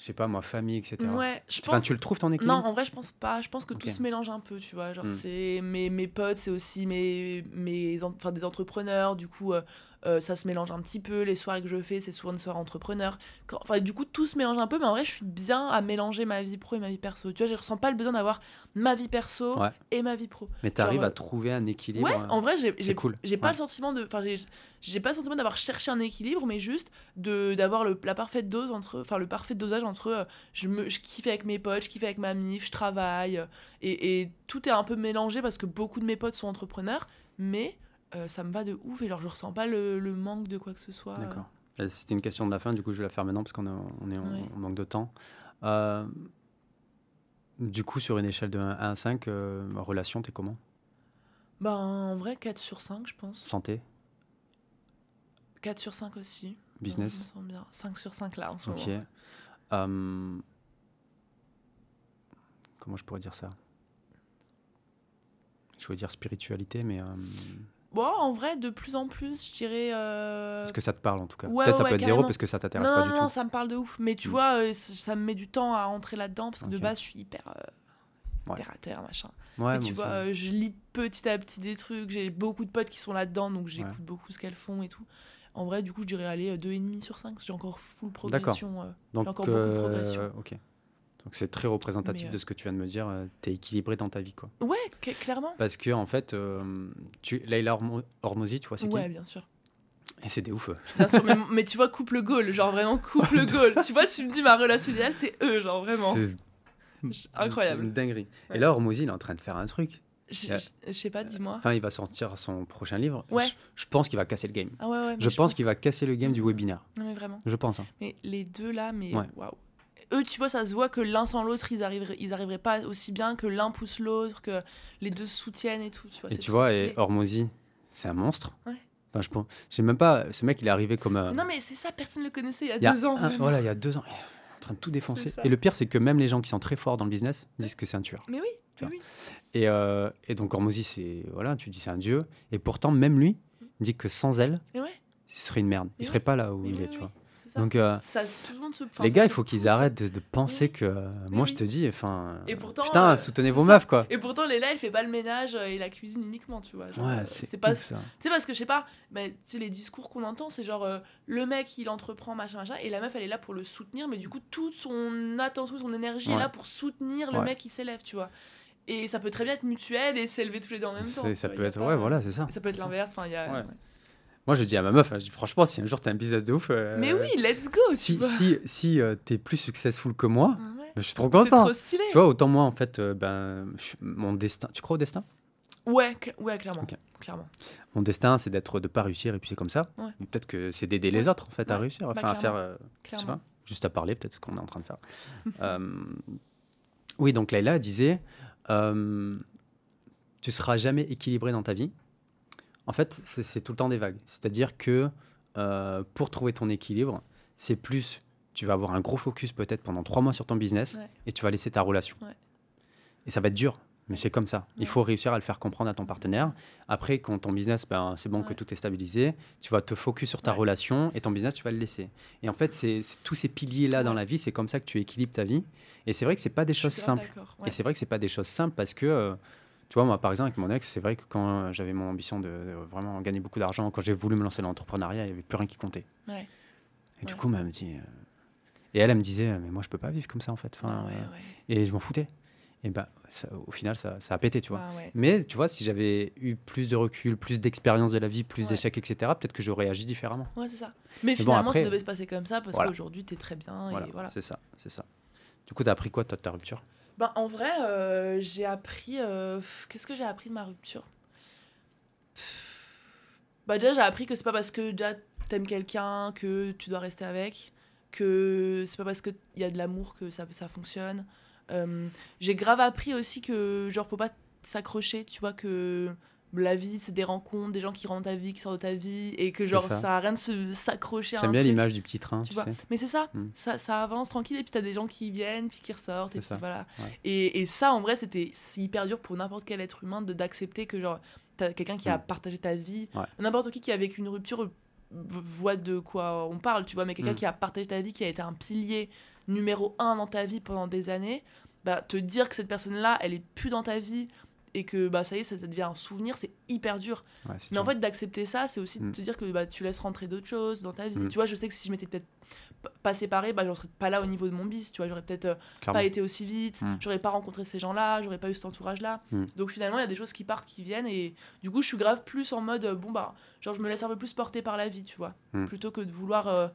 je sais pas moi, famille, etc. ouais, je Enfin, pense. tu le trouves ton équilibre? Non, en vrai, je pense pas. Je pense que tout se mélange un peu, tu vois. Genre, Hmm. c'est mes, mes potes, c'est aussi mes, mes en- enfin, des entrepreneurs. Du coup, euh, euh, ça se mélange un petit peu. Les soirées que je fais, c'est souvent des soirées entrepreneurs. Quand- Enfin, du coup, tout se mélange un peu. Mais en vrai, je suis bien à mélanger ma vie pro et ma vie perso. Tu vois, je ressens pas le besoin d'avoir ma vie perso Ouais. et ma vie pro. Mais tu arrives à trouver un équilibre. Ouais, euh, en vrai, j'ai cool. pas Ouais. le sentiment de. Enfin, j'ai- j'ai pas le sentiment d'avoir cherché un équilibre, mais juste de d'avoir la parfaite dose entre. Enfin, le parfait dosage entre. euh, je, me, je kiffe avec mes potes, je kiffe avec ma mif, je travaille. euh, et, et tout est un peu mélangé parce que beaucoup de mes potes sont entrepreneurs, mais euh, ça me va de ouf et genre, je ressens pas le, le manque de quoi que ce soit. D'accord. Euh, C'était une question de la fin, du coup je vais la faire maintenant parce qu'on est, on est en, Ouais. en manque de temps. Euh, du coup, sur une échelle de 1 à 5, euh, relation, t'es comment? Ben, en vrai, 4 sur 5, je pense. Santé 4 sur 5 aussi. Ouais, Business sens bien. 5 sur 5 là en ce Ok. moment. Euh, comment je pourrais dire ça? Je voulais dire spiritualité, mais euh, Bon, en vrai, de plus en plus, je dirais. euh, est-ce que ça te parle en tout cas ouais, Peut-être ça ouais, peut être zéro parce que ça t'intéresse non, pas non, du non, tout. ça me parle de ouf. Mais tu Mm. vois, euh, ça me met du temps à rentrer là-dedans parce que de base, je suis hyper euh, Ouais. terre à terre, machin. Mais bon, tu vois, ça- euh, je lis petit à petit des trucs. J'ai beaucoup de potes qui sont là-dedans, donc j'écoute beaucoup ce qu'elles font et tout. En vrai, du coup, je dirais aller 2,5 sur 5 parce que j'ai encore full progression. euh. Donc, encore beaucoup de euh, progression. ok. Donc c'est très représentatif Mais, euh, de ce que tu viens de me dire. euh, T'es équilibré dans ta vie, quoi. Ouais, cl- clairement. Parce que en fait, euh, tu, Leila Hormo- Hormozy, tu vois, c'est Ouais, qui bien sûr. Et c'est des ouf. Bien sûr, mais, mais tu vois, couple goal, genre vraiment couple goal. Tu vois, tu me dis ma relation idéale, c'est eux, genre vraiment. C'est Incroyable. Une dinguerie. Ouais. Et là, Hormozy, il est en train de faire un truc. Je sais pas, dis-moi. Enfin, il va sortir son prochain livre. Ouais. Je, je pense qu'il va casser le game. Ah ouais, ouais. Je, pense, qu'il va casser le game du Mhm. webinaire. Non, mais vraiment. Je pense. hein. Mais les deux là, mais Ouais. waouh. Eux, tu vois, ça se voit que l'un sans l'autre, ils arriveraient, ils arriveraient pas aussi bien, que l'un pousse l'autre, que les deux se soutiennent et tout. Tu vois, Et tu vois, et Hormozy, c'est un monstre. Ouais. Enfin, je pense. Sais même pas. Ce mec, il est arrivé comme. euh, Non, mais c'est ça, personne ne le connaissait il y a, il y a deux ans. un- voilà, il y a deux ans. Il est en train de tout défoncer. Et le pire, c'est que même les gens qui sont très forts dans le business disent que c'est un tueur. Mais oui, Tu oui. Et, euh, et donc Hormozy, c'est voilà, tu dis c'est un dieu. Et pourtant, même lui il dit que sans elle, ouais, ce serait une merde. Et Il serait ouais. pas là où mais il est, tu vois. Ça. Donc euh, Ça, tout le monde se. enfin, les gars, il faut qu'ils arrêtent de, de penser Oui. que euh, Mais moi oui. je te dis, enfin, Et pourtant, putain, euh, soutenez vos ça. meufs quoi. Et pourtant, Léla, elle fait pas le ménage et la cuisine uniquement, tu vois. genre, Ouais, c'est pas. Tu sais, parce que je sais pas, mais tu sais, les discours qu'on entend, c'est genre euh, le mec il entreprend, machin, machin, et la meuf elle est là pour le soutenir, mais du coup, toute son attention, son énergie est là pour soutenir le Ouais. mec qui s'élève, tu vois. Et ça peut très bien être mutuel et s'élever tous les deux en même temps. Ça peut être, pas- ouais, voilà, c'est ça. Ça peut être l'inverse, enfin, il y a. Moi, je dis à ma meuf, je dis franchement, si un jour t'as un business de ouf, euh, Mais oui, let's go, tu si vois. si si euh, t'es plus successful que moi, Ouais. bah, je suis trop C'est content. trop stylé. Tu vois, autant moi en fait, euh, ben, je- mon destin. Tu crois au destin? Ouais, cl- ouais, clairement. Ok. clairement. Mon destin, c'est d'être de pas réussir et puis c'est comme ça. Ouais. Peut-être que c'est d'aider les autres en fait à réussir, Bah, enfin à faire, je sais pas, juste à parler peut-être ce qu'on est en train de faire. Oui, donc Leïla disait, tu seras jamais équilibré dans ta vie. En fait, c'est tout le temps des vagues. C'est-à-dire que euh, pour trouver ton équilibre, c'est plus, tu vas avoir un gros focus peut-être pendant trois mois sur ton business Ouais. et tu vas laisser ta relation. Ouais. Et ça va être dur, mais c'est comme ça. Il Ouais. faut réussir à le faire comprendre à ton partenaire. Après, quand ton business, ben, c'est bon que tout est stabilisé, tu vas te focus sur ta relation et ton business, tu vas le laisser. Et en fait, c'est tous ces piliers-là dans la vie, c'est comme ça que tu équilibres ta vie. Et c'est vrai que c'est pas des Je choses simples. Et c'est vrai que c'est pas des choses simples parce que, euh, tu vois, moi, par exemple, avec mon ex, c'est vrai que quand j'avais mon ambition de, de vraiment gagner beaucoup d'argent, quand j'ai voulu me lancer dans l'entrepreneuriat, il n'y avait plus rien qui comptait. Ouais. Et du coup, elle me dit. euh, Et elle, elle me disait, mais moi, je peux pas vivre comme ça, en fait. Enfin, Ah ouais, euh. Et je m'en foutais. Et bah, ça- au final, ça, ça a pété, tu vois. Bah. Mais tu vois, si j'avais eu plus de recul, plus d'expérience de la vie, plus d'échecs, etc., peut-être que j'aurais agi différemment. Ouais, c'est ça. Mais, finalement, après- ça devait se passer comme ça parce Voilà. qu'aujourd'hui, t'es très bien. Voilà, Et voilà. c'est ça, c'est ça. Du coup, t'as appris quoi, toi, de ta rupture? Ben, en vrai, euh, j'ai appris. euh, Qu'est-ce que j'ai appris de ma rupture? Bah, déjà, j'ai appris que c'est pas parce que déjà t'aimes quelqu'un que tu dois rester avec, que c'est pas parce qu'il y a de l'amour que ça, ça fonctionne. Euh, j'ai grave appris aussi que, genre, faut pas s'accrocher, tu vois, que la vie, c'est des rencontres, des gens qui rentrent dans ta vie, qui sortent de ta vie, et que, genre, ça. ça. a rien de se s'accrocher J'aime bien l'image du petit train, tu, Tu vois. sais. Mais c'est ça, Mm. ça, ça avance tranquille et puis t'as des gens qui viennent puis qui ressortent et puis ça, voilà. ouais. Et, et ça en vrai c'était c'est hyper dur pour n'importe quel être humain de d'accepter que genre t'as quelqu'un qui a Mm. partagé ta vie, Ouais. n'importe qui qui a vécu une rupture voit de quoi on parle, tu vois, mais quelqu'un Mm. qui a partagé ta vie, qui a été un pilier numéro un dans ta vie pendant des années, bah te dire que cette personne-là elle est plus dans ta vie et que bah ça y est ça devient un souvenir c'est hyper dur Ouais, mais en fait, d'accepter ça, c'est aussi de Mm. te dire que bah, tu laisses rentrer d'autres choses dans ta vie. Mm. Tu vois, je sais que si je m'étais peut-être pas séparée, bah, j'en serais pas là au niveau de mon bis. Tu vois, j'aurais peut-être euh, pas été aussi vite, Mm. j'aurais pas rencontré ces gens-là, j'aurais pas eu cet entourage-là. Mm. Donc finalement, il y a des choses qui partent, qui viennent. Et du coup, je suis grave plus en mode, euh, bon, bah, genre, je me laisse un peu plus porter par la vie, tu vois. Plutôt que de vouloir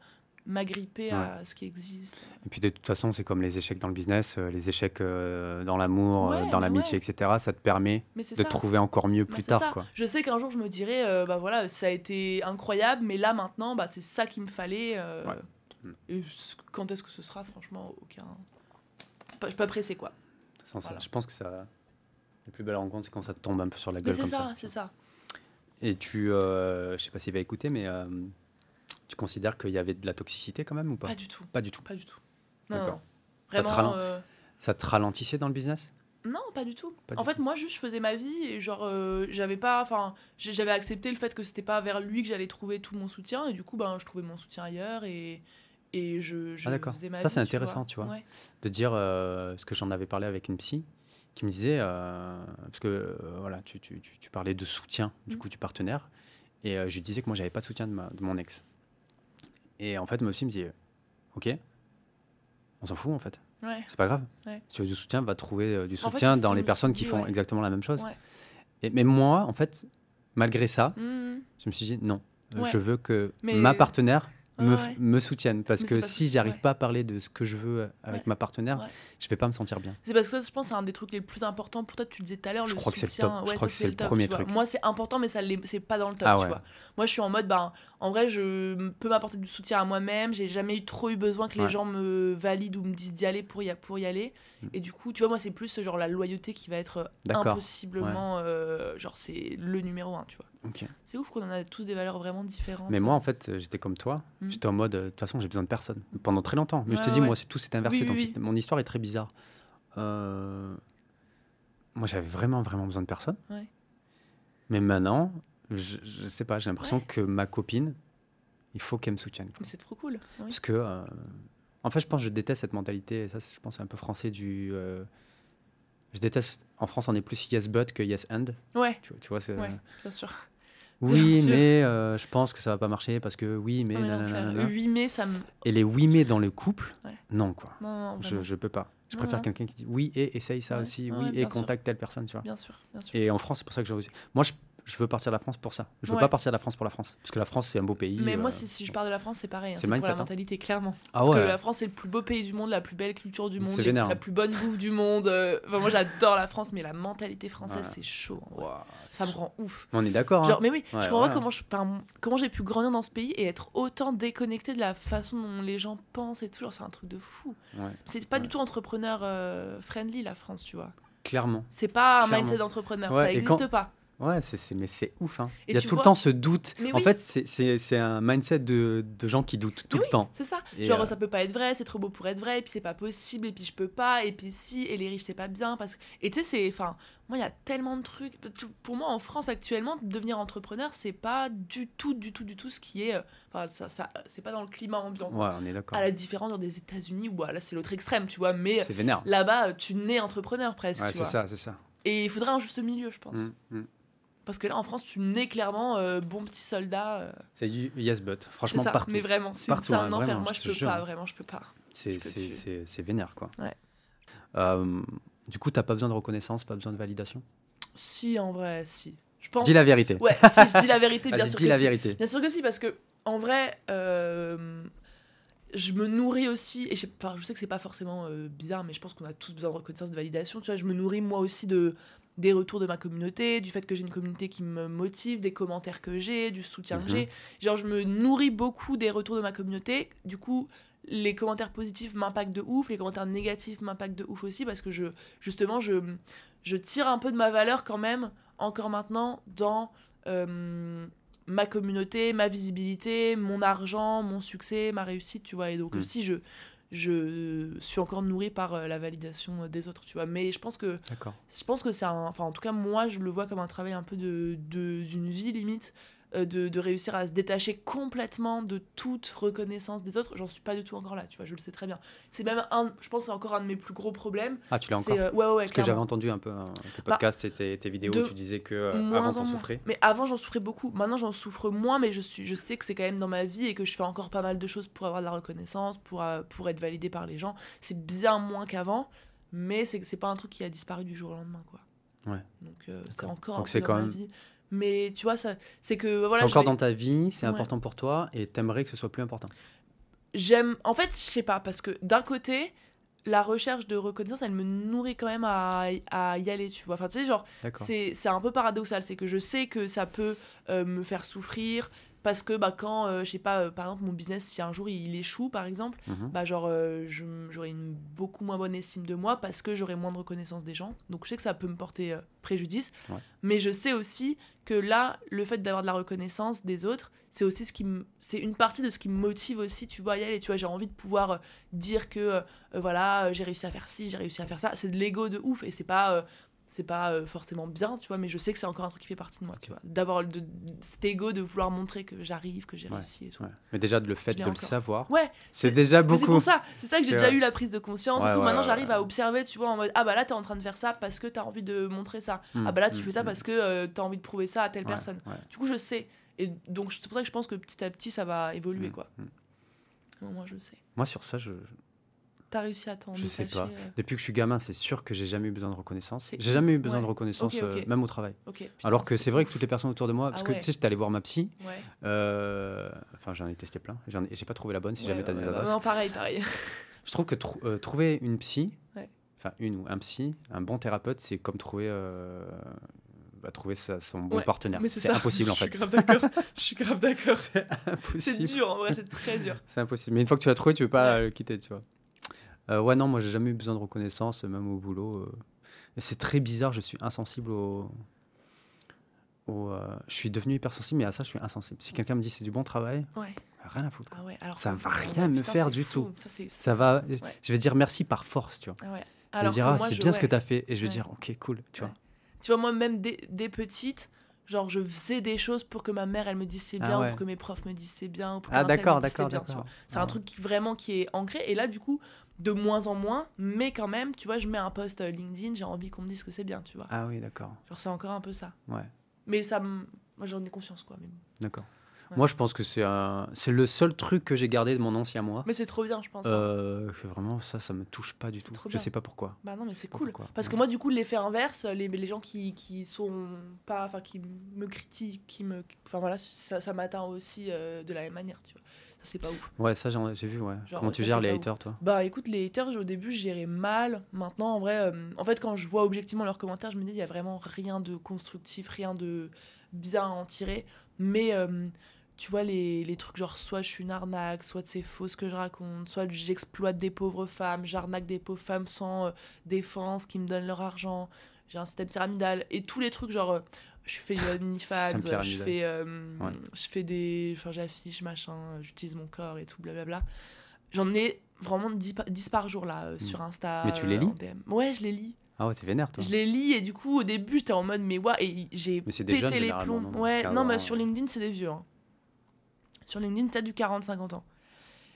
m'agripper à ce qui existe. Et puis de toute façon, c'est comme les échecs dans le business, euh, les échecs euh, dans l'amour, euh, Ouais, dans mais l'amitié, ouais. etc. Ça te permet de ça. trouver encore mieux Bah, plus tard, ça. quoi. Je sais qu'un jour je me dirais, euh, bah voilà, ça a été incroyable, mais là maintenant, bah, c'est ça qu'il me fallait. euh. Et quand est-ce que ce sera, franchement, aucun. Pas, pas pressé quoi. Sans ça, Voilà. Je pense que ça, les plus belles rencontres, c'est quand ça te tombe un peu sur la gueule c'est comme ça, ça. c'est ça. Et tu, euh, je sais pas s'il va écouter, mais tu considères qu'il y avait de la toxicité quand même ou pas? Pas du tout, Pas du tout. pas du tout. D'accord. Ça te euh, Ça te ralentissait dans le business? Non, pas du tout. Pas en du fait, tout. moi, juste, je faisais ma vie et genre, euh, j'avais pas. Enfin, j'avais accepté le fait que c'était pas vers lui que j'allais trouver tout mon soutien et du coup, ben, je trouvais mon soutien ailleurs et, et je, je Ah, d'accord. faisais ma Ça, c'est intéressant, tu vois. Ouais. de dire euh, ce que j'en avais parlé avec une psy qui me disait euh, parce que voilà tu, tu, tu, parlais de soutien du Mm. coup du partenaire et je lui disais que moi j'avais pas de soutien de, ma- de mon ex et en fait ma psy me dit ok on s'en fout en fait Ouais. c'est pas grave Ouais. si tu veux du soutien va trouver euh, du En fait, soutien dans les personnes qui font ouais. exactement la même chose et, mais moi en fait malgré ça Mhm. je me suis dit non je veux que Mais- ma partenaire me, Ouais, ouais. me soutienne parce Mais que si que- j'arrive ouais. pas à parler de ce que je veux avec Ouais. ma partenaire je vais pas me sentir bien C'est parce que ça, je pense, c'est un des trucs les plus importants pour toi. Tu le disais tout à l'heure, Je le crois que c'est le soutien. top. Je crois ça, que c'est le top, premier truc. Moi, c'est important, mais ça c'est pas dans le top, Ah tu ouais. vois. Moi, je suis en mode, ben, en vrai, je peux m'apporter du soutien à moi-même. J'ai jamais eu trop eu besoin que les gens me valident ou me disent d'y aller pour y, pour y aller. Mm. Et du coup, tu vois, moi, c'est plus genre la loyauté qui va être D'accord. impossiblement, euh, genre, c'est le numéro un, tu vois. C'est ouf qu'on en a tous des valeurs vraiment différentes. Mais moi, en fait, euh, j'étais comme toi. Mm. J'étais en mode, euh, de toute façon, j'ai besoin de personne. Pendant très longtemps. Mais je te dis, ouais. moi, c'est tout s'est inversé. Oui, oui, donc oui. c'est- mon histoire est très bizarre. Euh, Moi, j'avais vraiment, vraiment besoin de personne. Ouais. Mais maintenant, je, je sais pas, j'ai l'impression Ouais. que ma copine, il faut qu'elle me soutienne. c'est trop cool. Parce que, euh, en fait, je pense que je déteste cette mentalité. Et ça, je pense, c'est un peu français du. euh, je déteste. En France, on est plus yes but que yes and. Ouais, Tu vois, tu vois c'est, ouais, bien sûr. Oui, mais euh, je pense que ça va pas marcher parce que oui, mais Non, mais non, frère, 8 mai, ça me. Et les oui mais dans le couple, Ouais. non quoi. Non, non, Je, je peux pas. Je Non, préfère non. quelqu'un qui dit oui et essaye ça Ouais. aussi, oui et sûr. contacte telle personne, tu vois. Bien sûr, bien sûr. Et en France, c'est pour ça que j'ai osé. Moi, je, je veux partir de la France pour ça. Je veux Ouais. pas partir de la France pour la France, parce que la France c'est un beau pays. Mais moi, euh, si, si je pars de la France, c'est pareil. hein, c'est pour la hein. mentalité, clairement. Ah Parce ouais. que la France, c'est le plus beau pays du monde, la plus belle culture du monde, les- la hein. plus bonne bouffe du monde. euh, enfin, moi, j'adore la France, mais la mentalité française, Ouais. c'est chaud. Ouah, Ça me rend ouf. On est d'accord. hein. Genre, mais oui, je comprends pas comment j'ai pu grandir dans ce pays et être autant déconnecté de la façon dont les gens pensent et tout. C'est un truc de fou. C'est pas du tout entrepreneur euh, friendly, la France, tu vois. Clairement. C'est pas un mindset d'entrepreneur, ça n'existe pas. Ouais, c'est, mais c'est ouf. Hein. Il y a tout vois- le temps ce doute. Mais En oui. fait, c'est, un mindset de, de gens qui doutent tout Mais le temps. C'est ça. Et, Genre, euh, ça peut pas être vrai, c'est trop beau pour être vrai, et puis c'est pas possible, et puis je peux pas, et puis si, et les riches c'est pas bien. parce que Et tu sais, c'est. Enfin, moi, il y a tellement de trucs. Pour moi, en France actuellement, devenir entrepreneur, c'est pas du tout, du tout, du tout ce qui est. euh, Enfin, ça, ça, c'est pas dans le climat ambiant. Ouais, on est d'accord. À la différence des États-Unis, où là, c'est l'autre extrême, tu vois, mais là-bas, tu nais entrepreneur presque. Ouais, c'est ça, c'est ça. Et il faudrait un juste milieu, je pense. Mm, mm. Parce que là, en France, tu nais clairement euh, bon petit soldat. euh, C'est du yes but. Franchement, ça. partout. Mais vraiment, c'est Partout, c'est un hein, enfer. vraiment, Moi, je je peux jure. pas, vraiment, je peux pas. C'est, vénère, quoi. Ouais. Euh, du coup, t'as pas besoin de reconnaissance, pas besoin de validation? Si, en vrai, si. Je pense. Dis la vérité. Ouais, si, je dis la vérité, bien sûr dis que la si. vérité. Bien sûr que si, parce que, en vrai, je me nourris aussi, et je, enfin, je sais que c'est pas forcément euh, bizarre, mais je pense qu'on a tous besoin de reconnaissance, de validation. Tu vois, je me nourris moi aussi de des retours de ma communauté, du fait que j'ai une communauté qui me motive, des commentaires que j'ai, du soutien Mhm. que j'ai. Genre, je me nourris beaucoup des retours de ma communauté. Du coup, les commentaires positifs m'impactent de ouf, les commentaires négatifs m'impactent de ouf aussi, parce que je, justement, je, je tire un peu de ma valeur quand même, encore maintenant, dans euh, ma communauté, ma visibilité, mon argent, mon succès, ma réussite, tu vois. Et donc Mm. aussi, je, je suis encore nourrie par euh, la validation des autres, tu vois. Mais je pense que D'accord. je pense que c'est un enfin en tout cas moi je le vois comme un travail un peu de d'une vie limite euh, de, de réussir à se détacher complètement de toute reconnaissance des autres. J'en suis pas du tout encore là tu vois je le sais très bien. C'est même un je pense c'est encore un de mes plus gros problèmes. Ah, tu l'as encore euh, ouais ouais, ouais Parce que j'avais entendu un peu hein, tes Bah, podcasts et tes, tes vidéos, tu disais que euh, avant en t'en souffrais. mais avant j'en souffrais beaucoup. Maintenant j'en souffre moins mais je suis je sais que c'est quand même dans ma vie et que je fais encore pas mal de choses pour avoir de la reconnaissance pour euh, pour être validé par les gens. C'est bien moins qu'avant mais c'est pas un truc qui a disparu du jour au lendemain quoi. Ouais. donc euh, c'est encore Donc un c'est peu quand dans ma même- vie mais tu vois ça c'est que voilà c'est encore vais- dans ta vie, c'est Ouais. important pour toi et t'aimerais que ce soit plus important. j'aime en fait je sais pas parce que d'un côté la recherche de reconnaissance elle me nourrit quand même à, à y aller tu vois enfin tu sais genre c'est un peu paradoxal c'est que je sais que ça peut euh, me faire souffrir parce que bah quand euh, je sais pas euh, par exemple mon business si un jour il échoue par exemple Mhm. bah genre euh, j'aurai une beaucoup moins bonne estime de moi parce que j'aurai moins de reconnaissance des gens donc je sais que ça peut me porter euh, préjudice Ouais. mais je sais aussi que là le fait d'avoir de la reconnaissance des autres c'est aussi ce qui me c'est une partie de ce qui me motive aussi tu vois à y aller tu vois j'ai envie de pouvoir dire que voilà j'ai réussi à faire ci j'ai réussi à faire ça c'est de l'ego de ouf et c'est pas c'est pas euh, forcément bien tu vois mais je sais que c'est encore un truc qui fait partie de moi tu vois d'avoir cet ego de vouloir montrer que j'arrive que j'ai Ouais. réussi et tout Ouais. Mais déjà, de le fait de le savoir, ouais c'est déjà mais c'est beaucoup. pour ça, c'est ça que j'ai déjà eu la prise de conscience et tout. Maintenant, j'arrive à observer, tu vois, en mode ah bah là, t'es en train de faire ça parce que t'as envie de montrer ça. Mm, Ah bah là, tu mm, fais ça mm. parce que euh, t'as envie de prouver ça à telle personne. Du coup, je sais. Et donc, c'est pour ça que je pense que petit à petit, ça va évoluer, quoi. moins, je sais. Moi, sur ça, je, T'as réussi à t'en je sais pas. euh, Depuis que je suis gamin, c'est sûr que j'ai jamais eu besoin de reconnaissance. J'ai jamais eu besoin ouais. de reconnaissance, euh, même au travail. Putain, Alors que c'est vrai que toutes les personnes autour de moi, Ah parce que ouais. tu sais, j'étais allé voir ma psy, Ouais. euh, enfin j'en ai testé plein, j'en ai- j'ai pas trouvé la bonne si jamais t'as des adresses. Non, pareil, pareil. Je trouve que trou- trouver une psy, enfin une ou un psy, un bon thérapeute, c'est comme trouver, bah, trouver sa- son bon Ouais, partenaire. C'est impossible en Je fait. suis grave d'accord. Je suis grave d'accord. C'est impossible. dur, en vrai, c'est très dur. C'est impossible. Mais une fois que tu l'as trouvé, tu veux pas le quitter, tu vois. Euh, ouais, non, moi j'ai jamais eu besoin de reconnaissance, même au boulot. euh. C'est très bizarre, je suis insensible au. au, euh, Je suis devenu hypersensible, mais à ça, je suis insensible. Si quelqu'un me dit c'est du bon travail, Ouais. rien à foutre. Ah ouais. Alors Ça que- va ah rien me putain, faire du fou. tout. Ça, va. Ouais. Je vais dire merci par force, tu vois. Ah ouais. Je vais Alors dire, que ah, c'est je- bien ce que tu as fait. Et je vais dire, ok, cool, tu vois. Tu vois, moi, même dès, dès petite, genre, je faisais des choses pour que ma mère, elle me dise c'est Ah bien, ou pour que mes profs me disent c'est bien, ou pour Ah, qu'un tel d'accord, d'accord, d'accord. C'est Ah. un truc qui, vraiment qui est ancré. Et là, du coup, de moins en moins, mais quand même, tu vois, je mets un post euh, LinkedIn, j'ai envie qu'on me dise que c'est bien, tu vois. Ah oui, d'accord. Genre, c'est encore un peu ça. Ouais, Mais ça me. Moi, j'en ai confiance, quoi. Mais, d'accord. Ouais. Moi, je pense que c'est un... c'est le seul truc que j'ai gardé de mon ancien moi. mais c'est trop bien, je pense. Euh, que vraiment, ça, ça me touche pas du tout. Je sais pas pourquoi. Bah non, mais c'est cool. pourquoi. Parce que moi, du coup, l'effet inverse, les, les gens qui, qui sont pas. Enfin, qui me critiquent, qui me. Enfin, voilà, ça, ça m'atteint aussi euh, de la même manière, tu vois. C'est pas ouf. Ouais, ça, j'ai vu, ouais. Genre, Comment tu ça, gères les haters, toi Bah écoute, les haters, au début, je gérais mal. Maintenant, en vrai, euh, en fait, quand je vois objectivement leurs commentaires, je me dis, il y a vraiment rien de constructif, rien de bien à en tirer. Mais euh, tu vois, les, les trucs genre soit je suis une arnaque, soit c'est faux ce que je raconte, soit j'exploite des pauvres femmes, j'arnaque des pauvres femmes sans euh, défense qui me donnent leur argent, j'ai un système pyramidal, et tous les trucs genre. Je fais Système je fais, euh, Ouais. je fais des. Enfin, j'affiche, machin, j'utilise mon corps et tout, blablabla. J'en ai vraiment 10, pa- 10 par jour là, euh, sur Insta. Mais tu les lis DM. Ouais, je les lis. Ah ouais, t'es vénère, toi. Je les lis et du coup, au début, j'étais en mode, mais ouais, et j'ai c'est des pété jeunes, les plombs. non Ouais, 15 non, mais sur. LinkedIn, c'est des vieux. hein. Sur LinkedIn, t'as du 40-50 ans.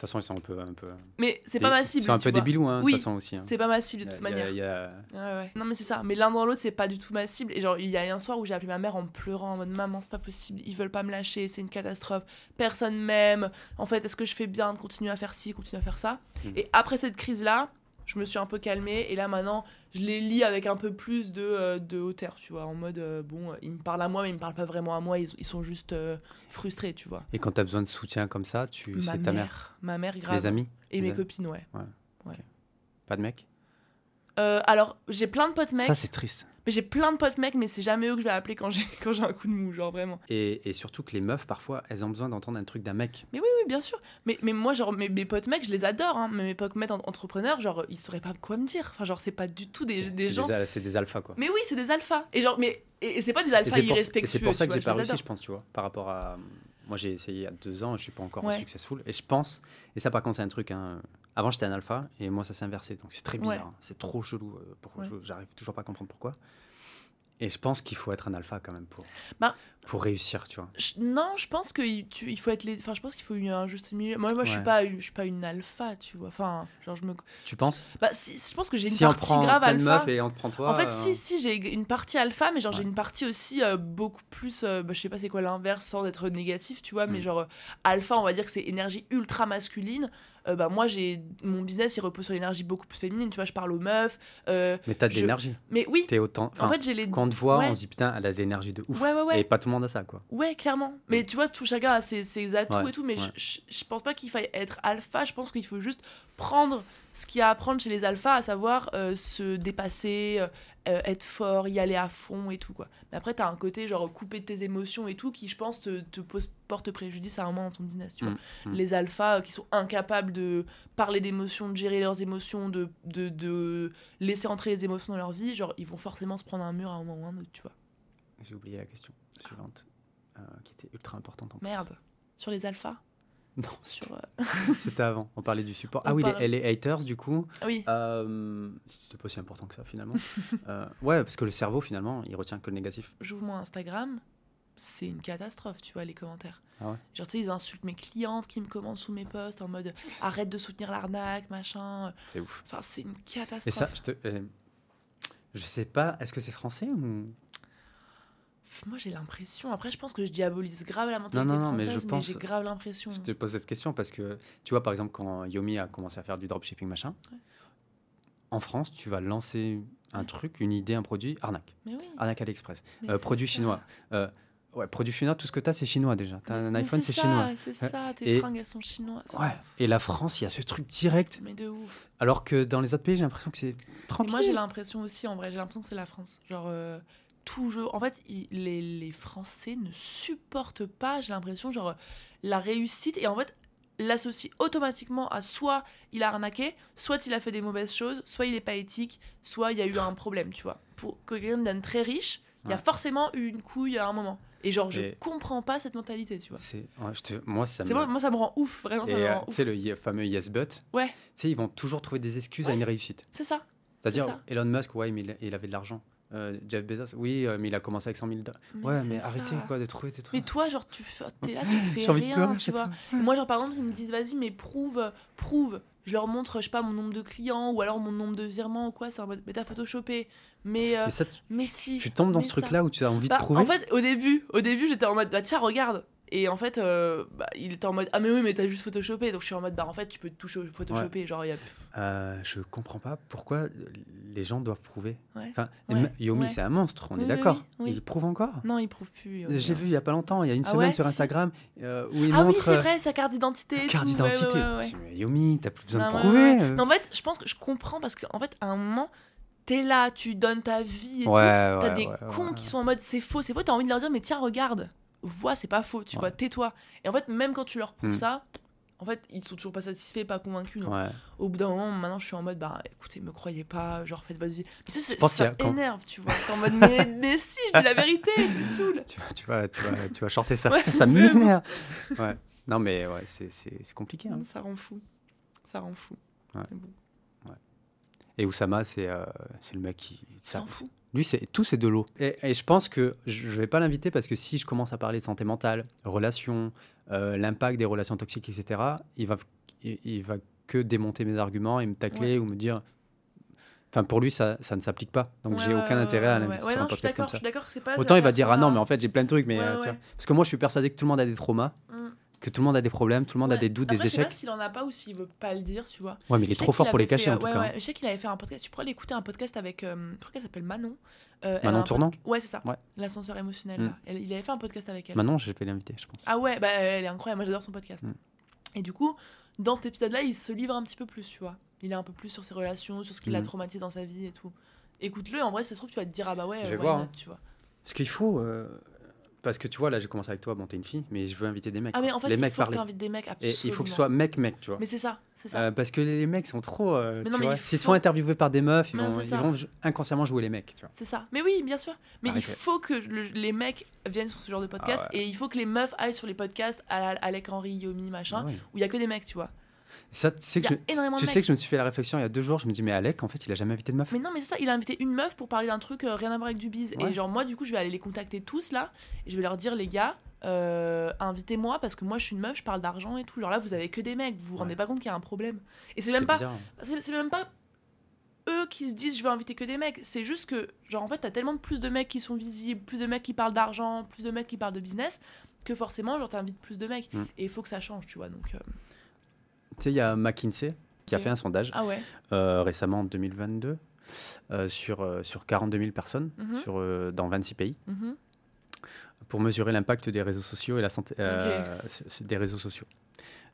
De toute façon, ils sont un peu. Un peu Mais c'est pas ma cible. Ils sont un peu débilous, hein, de Oui, toute façon aussi. hein. C'est pas ma cible de toute il y a- manière. il y a- Ouais, ouais. Non, mais c'est ça. Mais l'un dans l'autre, c'est pas du tout ma cible. Et genre, il y a un soir où j'ai appelé ma mère en pleurant, en mode Maman, c'est pas possible, ils veulent pas me lâcher, c'est une catastrophe, personne m'aime. En fait, est-ce que je fais bien de continuer à faire ci, continuer à faire ça? Mm. Et après cette crise-là, je me suis un peu calmée. Et là, maintenant, je les lis avec un peu plus de, euh, de hauteur, tu vois. En mode, euh, bon, euh, ils me parlent à moi, mais ils me parlent pas vraiment à moi. Ils, ils sont juste euh, frustrés, tu vois. Et quand t'as besoin de soutien comme ça, tu c'est ta mère. Ma mère, grave. Les amis Et mes amis. copines, ouais. Pas de mec? Euh, alors, j'ai plein de potes mecs. Ça, c'est triste. Mais j'ai plein de potes mecs, mais c'est jamais eux que je vais appeler quand j'ai quand j'ai un coup de mou, genre vraiment. Et, et surtout que les meufs, parfois, elles ont besoin d'entendre un truc d'un mec. Mais oui, oui, bien sûr. Mais, mais moi, genre, mes, mes potes mecs, je les adore, hein. Mais mes potes mecs en- entrepreneurs, genre, ils sauraient pas quoi me dire. Enfin, genre, c'est pas du tout des, des gens. C'est des alphas, quoi. Mais oui, c'est des alphas. Et genre, mais et, et c'est pas des alphas et irrespectueux. c'est pour ça que j'ai pas réussi, je pense, tu vois. Par rapport à. Moi, j'ai essayé il y a deux ans, je suis pas encore Ouais. successful. Et je pense, et ça, par contre, c'est un truc. hein, Avant, j'étais un alpha, et moi, ça s'est inversé. Donc, c'est très bizarre. Ouais. hein. C'est trop chelou. euh, pour- Ouais. je- J'arrive toujours pas à comprendre pourquoi. Et je pense qu'il faut être un alpha quand même pour, Bah, pour réussir, tu vois. Je- non, je pense qu'il il faut être les. Enfin, je pense qu'il faut un juste milieu. Moi, moi je suis pas, je suis pas une alpha, tu vois. Enfin, genre, je me. Tu penses? Bah, si, je pense que j'ai une Si on partie prend grave alpha. meufs et on te prend toi. En fait, euh, si, si, j'ai une partie alpha, mais genre j'ai une partie aussi euh, beaucoup plus, euh, bah, je sais pas c'est quoi l'inverse sans être négatif, tu vois, mais Mm. genre alpha, on va dire que c'est énergie ultra masculine. Euh, bah moi j'ai mon business il repose sur l'énergie beaucoup plus féminine, tu vois, je parle aux meufs. euh, Mais t'as de je- l'énergie. mais oui, T'es autant. en fait j'ai les quand on te voit, ouais. on se dit putain, elle a de l'énergie de ouf. Ouais, ouais, ouais. Et pas tout le monde a ça, quoi. Ouais, clairement. Mais tu vois, tout chacun a ses, ses atouts et tout, mais je, je pense pas qu'il faille être alpha, je pense qu'il faut juste prendre ce qu'il y a à apprendre chez les alphas, à savoir euh, se dépasser, euh, être fort, y aller à fond et tout, quoi. Mais après, t'as un côté, genre, couper de tes émotions et tout, qui, je pense, te, te pose, porte préjudice à un moment dans ton business, tu vois. Mm, mm. Les alphas euh, qui sont incapables de parler d'émotions, de gérer leurs émotions, de, de, de laisser entrer les émotions dans leur vie, genre, ils vont forcément se prendre un mur à un moment ou un autre, tu vois. J'ai oublié la question suivante, euh, qui était ultra importante. En plus. Merde. Sur les alphas? Non, Sur... euh, c'était avant. On parlait du support. On ah oui, parle- les, les haters, du coup. Oui. Euh, C'était pas si important que ça, finalement. Euh, ouais, parce que le cerveau, finalement, il retient que le négatif. j'ouvre mon Instagram, c'est une catastrophe, tu vois, les commentaires. Ah ouais Genre, tu sais, ils insultent mes clientes qui me commandent sous mes posts en mode arrête de soutenir l'arnaque, machin. C'est ouf. Enfin, c'est une Et catastrophe. ça, je te. je sais pas, est-ce que c'est français ou. Moi, j'ai l'impression. Après, je pense que je diabolise grave la mentalité non, non, mais française, je pense- j'ai grave l'impression. Je te pose cette question parce que, tu vois, par exemple, quand Yomi a commencé à faire du dropshipping, machin, Ouais. en France, tu vas lancer un Ouais. truc, une idée, un produit, arnaque. Mais oui. Arnaque AliExpress. mais Euh, produit ça. chinois. Euh, ouais, produit chinois, tout ce que tu as, c'est chinois déjà. Tu as Mais- un mais iPhone, c'est chinois. C'est Ouais. ça, tes Et- fringues, elles sont chinoises. Ouais. Et la France, il y a ce truc direct. Mais de ouf. Alors que dans les autres pays, j'ai l'impression que c'est Et tranquille. moi, j'ai l'impression aussi, en vrai, j'ai l'impression que c'est la France. Genre, euh, toujours. En fait, il- les, les Français ne supportent pas, j'ai l'impression, genre, la réussite. Et en fait, l'associe automatiquement à soit il a arnaqué, soit il a fait des mauvaises choses, soit il est pas éthique, soit il y a eu un problème, tu vois. Pour que quelqu'un devienne très riche, il y a Ouais. forcément eu une couille à un moment. Et genre, je Et- comprends pas cette mentalité, tu vois. C'est- ouais, je te- Moi, ça me. Moi, moi, ça me rend ouf, vraiment, Et euh, tu sais, le fameux yes but, Ouais, tu sais, ils vont toujours trouver des excuses à une réussite. c'est ça. C'est-à-dire. Elon Musk, ouais, mais il, il avait de l'argent. Euh, Jeff Bezos, oui, euh, mais il a commencé avec 100 000 dollars. Ouais, mais ça. arrêtez quoi de trouver des trucs. Mais toi, genre, tu fais- t'es là, tu fais rien, pleurer tu vois. Moi, genre, par exemple, ils me disent, vas-y, mais prouve, prouve. Je leur montre, je sais pas, mon nombre de clients ou alors mon nombre de virements ou quoi. C'est en mode, mais t'as photoshopé. Mais, euh, ça, tu, mais si. tu tombes dans ce truc-là où tu as envie Bah, de prouver. En fait, au début, au début, j'étais en mode, bah tiens, regarde. Et en fait, euh, bah, il était en mode, ah mais oui, mais t'as juste photoshopé. Donc je suis en mode, bah en fait, tu peux tout photoshopper. Genre, il y a. Euh, je comprends pas pourquoi les gens doivent prouver. Ouais. Enfin, Ouais, Yomi, ouais. c'est un monstre, on Oui, est oui, d'accord. oui, oui. Il prouve encore? Non, il prouve plus. Je l'ai vu il y a pas longtemps, il y a une Ah semaine ouais, sur. Instagram, euh, où il Ah oui, montre c'est euh, vrai, sa carte d'identité. carte ouais, ouais, d'identité. ouais, ouais. Yomi, t'as plus besoin Non, de ouais, prouver. ouais. Non, en fait, je pense que je comprends parce qu'en fait, à un moment, t'es là, tu donnes ta vie et tout. ouais, T'as ouais, des ouais, cons ouais. qui sont en mode c'est faux, c'est faux. T'as envie de leur dire, mais tiens, regarde. Vois, c'est pas faux, tu Ouais. vois, tais-toi. Et en fait, même quand tu leur prouves Mm. ça, en fait, ils sont toujours pas satisfaits, pas convaincus. Donc, Ouais. au bout d'un moment, maintenant, je suis en mode, bah écoutez, me croyez pas, genre faites votre vie. Mais tu sais, y ça a- énerve, tu vois. En mode, mais, mais si, je dis la vérité, tu saoules. Tu tu vas, tu vas, tu vas shorter ça. Ouais, ça m'énerve. Ouais. Non, mais ouais, c'est- compliqué. hein. Ça rend fou. Ça rend fou. Ouais. Bon, Et Oussama, c'est euh, le mec qui. ça- s'en fout. Lui, c'est tout, c'est de l'eau. Et, et je pense que je je vais pas l'inviter parce que si je commence à parler de santé mentale, relations, euh, l'impact des relations toxiques, etc., il va, il, il va que démonter mes arguments et me tacler ou me dire. Enfin, pour lui, ça, ça ne s'applique pas. Donc, Ouais, j'ai aucun ouais, intérêt à l'inviter ouais, sur non, un je suis podcast comme d'accord, je ça. suis d'accord que c'est pas. Autant il va dire ah non, mais en fait, j'ai plein de trucs. Mais, Ouais, euh. Parce que moi, je suis persuadé que tout le monde a des traumas, Mm. Que tout le monde a des problèmes, tout le monde a des doutes, Après, des je sais pas échecs. s'il en a pas ou s'il veut pas le dire, tu vois. Ouais, mais il est trop fort pour les fait, cacher en euh, tout ouais, cas. ouais, Je sais qu'il avait fait un podcast. Tu pourrais l'écouter un podcast avec. euh, je crois qu'elle s'appelle Manon. Euh, Manon Tournant pod- Ouais, c'est ça. Ouais. L'ascenseur émotionnel. Mm. là. Elle- il avait fait un podcast avec elle. Maintenant, je vais l'inviter, je pense. Ah ouais, bah, elle est incroyable. Moi, j'adore son podcast. Mm. Et du coup, dans cet épisode-là, il se livre un petit peu plus, tu vois. Il est un peu plus sur ses relations, sur ce qui l'a Mm. traumatisé dans sa vie et tout. Écoute-le, en vrai, ça se trouve, tu vas te dire, ah bah ouais, Je vais why voir, not, hein. tu vois. Parce qu'il faut. euh, Parce que tu vois, là, j'ai commencé avec toi. Bon, t'es une fille, mais je veux inviter des mecs. Ah, mais quoi. en fait, les il mecs faut que parler. t'invites des mecs, Et absolument. il faut que ce soit mec-mec, tu vois. Mais c'est ça, c'est ça. Euh, parce que les mecs sont trop. euh, Mais non, tu mais vois, il S'ils faut- sont interviewés par des meufs, ils Non, vont, ils vont inconsciemment jouer les mecs, tu vois. C'est ça. Mais oui, bien sûr. Mais il faut que le- les mecs viennent sur ce genre de podcast Ah ouais. et il faut que les meufs aillent sur les podcasts à Alec Henry, Yomi, machin, Ah ouais. où il y a que des mecs, tu vois. Ça, tu sais que, je, tu sais que je me suis fait la réflexion il y a deux jours. Je me dis, mais Alec, en fait, il a jamais invité de meuf. Mais non, mais c'est ça, il a invité une meuf pour parler d'un truc euh, rien à voir avec du bise. Ouais. Et genre, moi, du coup, je vais aller les contacter tous là, et je vais leur dire, les gars, euh, invitez-moi parce que moi, je suis une meuf, je parle d'argent et tout. Genre là, vous avez que des mecs, vous vous rendez Ouais. pas compte qu'il y a un problème. Et c'est même pas. c'est même pas eux qui se disent je veux inviter que des mecs. C'est juste que, genre, en fait, t'as tellement de plus de mecs qui sont visibles, plus de mecs qui parlent d'argent, plus de mecs qui parlent de business, que forcément, genre, t'invites plus de mecs. Mm. Et il faut que ça change, tu vois. Donc, euh, Tu sais, il y a McKinsey qui a fait un sondage ah ouais. euh, récemment en 2022 euh, sur, euh, sur 42 000 personnes Mhm. sur, dans 26 pays Mhm. pour mesurer l'impact des réseaux sociaux et la santé des réseaux sociaux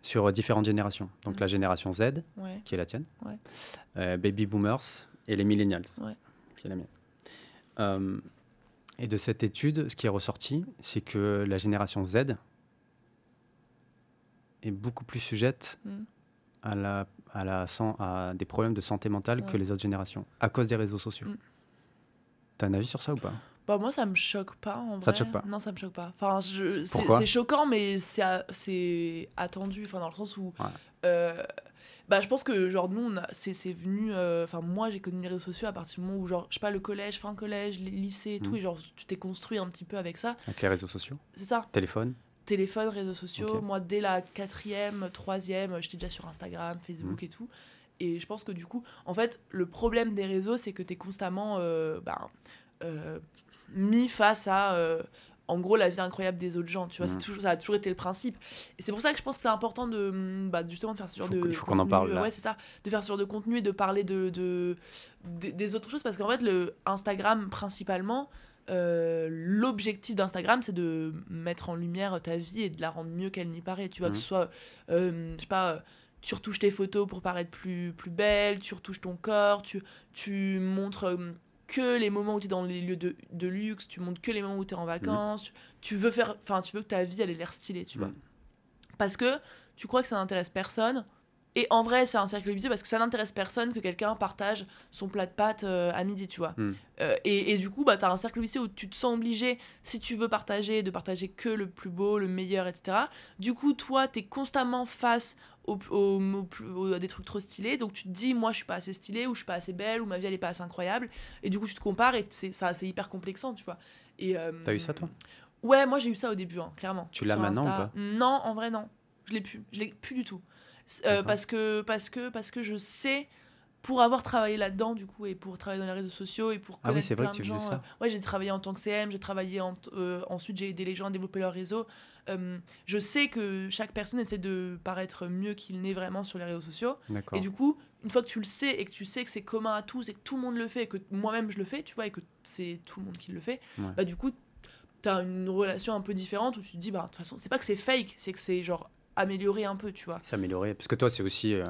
sur différentes générations. Donc Mhm. la génération Z, Ouais. qui est la tienne, Ouais. baby boomers et les millennials, qui est la mienne. Et de cette étude, ce qui est ressorti, c'est que la génération Z est beaucoup plus sujette Mhm. À, la, à, la, à des problèmes de santé mentale que les autres générations, à cause des réseaux sociaux. Mhm. T'as un avis sur ça ou pas? Bah moi ça me choque pas en Ça vrai. te choque pas? Non ça me choque pas. Enfin je- c'est choquant mais c'est attendu. Enfin dans le sens où Ouais. euh, bah je pense que genre nous c'est c'est venu. euh, Enfin moi j'ai connu les réseaux sociaux à partir du moment où genre je sais pas le collège, fin collège, et tout Mhm. et genre tu t'es construit un petit peu avec ça. Avec les réseaux sociaux? C'est ça. Téléphone? Téléphone, réseaux sociaux. Moi dès la quatrième, troisième, j'étais déjà sur Instagram, Facebook Mhm. et tout. Et je pense que du coup, en fait, le problème des réseaux, c'est que tu es constamment euh, ben, euh, mis face à, euh, en gros, la vie incroyable des autres gens. Tu vois, Mhm. c'est toujours, ça a toujours été le principe. Et c'est pour ça que je pense que c'est important de, hum, bah, justement, de faire ce genre Faut de. il faut qu'on en parle, euh, là. Ouais, c'est ça. De faire ce genre de contenu et de parler de, de, des- des autres choses. Parce qu'en fait, le Instagram, principalement, euh, l'objectif d'Instagram, c'est de mettre en lumière ta vie et de la rendre mieux qu'elle n'y paraît. Tu vois, Mhm. que ce soit, euh, je sais pas, tu retouches tes photos pour paraître plus, plus belle, tu retouches ton corps, tu, tu montres euh, que les moments où tu es dans les lieux de, de luxe, tu montres que les moments où tu es en vacances, tu, tu veux faire, enfin, tu veux que ta vie, elle ait l'air stylée, tu vois. Mhm. Parce que tu crois que ça n'intéresse personne. Et en vrai, c'est un cercle vicieux parce que ça n'intéresse personne que quelqu'un partage son plat de pâtes euh, à midi, tu vois. Mm. Euh, et, et du coup, bah, tu as un cercle vicieux où tu te sens obligé, si tu veux partager, de partager que le plus beau, le meilleur, etc. Du coup, toi, tu es constamment face au, au- à des trucs trop stylés. Donc tu te dis, moi, je suis pas assez stylée, ou je suis pas assez belle, ou ma vie, elle est pas assez incroyable. Et du coup, tu te compares et c'est ça, c'est hyper complexant, tu vois. Et, euh, T'as eu ça, toi? Ouais, moi j'ai eu ça au début, hein, clairement. Tu l'as maintenant ou pas? Non, en vrai non. Je l'ai plus. Je l'ai plus du tout. Euh, parce que parce que parce que je sais pour avoir travaillé là-dedans du coup et pour travailler dans les réseaux sociaux et pour Ah oui, c'est vrai que tu faisais gens, ça. euh, ouais, j'ai travaillé en tant que CM, j'ai travaillé en euh, ensuite j'ai aidé les gens à développer leur réseau. Euh, je sais que chaque personne essaie de paraître mieux qu'il n'est vraiment sur les réseaux sociaux. Et du coup, une fois que tu le sais et que tu sais que c'est commun à tous et que tout le monde le fait et que moi-même je le fais, tu vois, et que c'est tout le monde qui le fait, Ouais. bah du coup, t'as une relation un peu différente où tu te dis, bah de toute façon, c'est pas que c'est fake, c'est que c'est genre améliorer un peu, tu vois. S'améliorer, parce que toi, c'est aussi euh,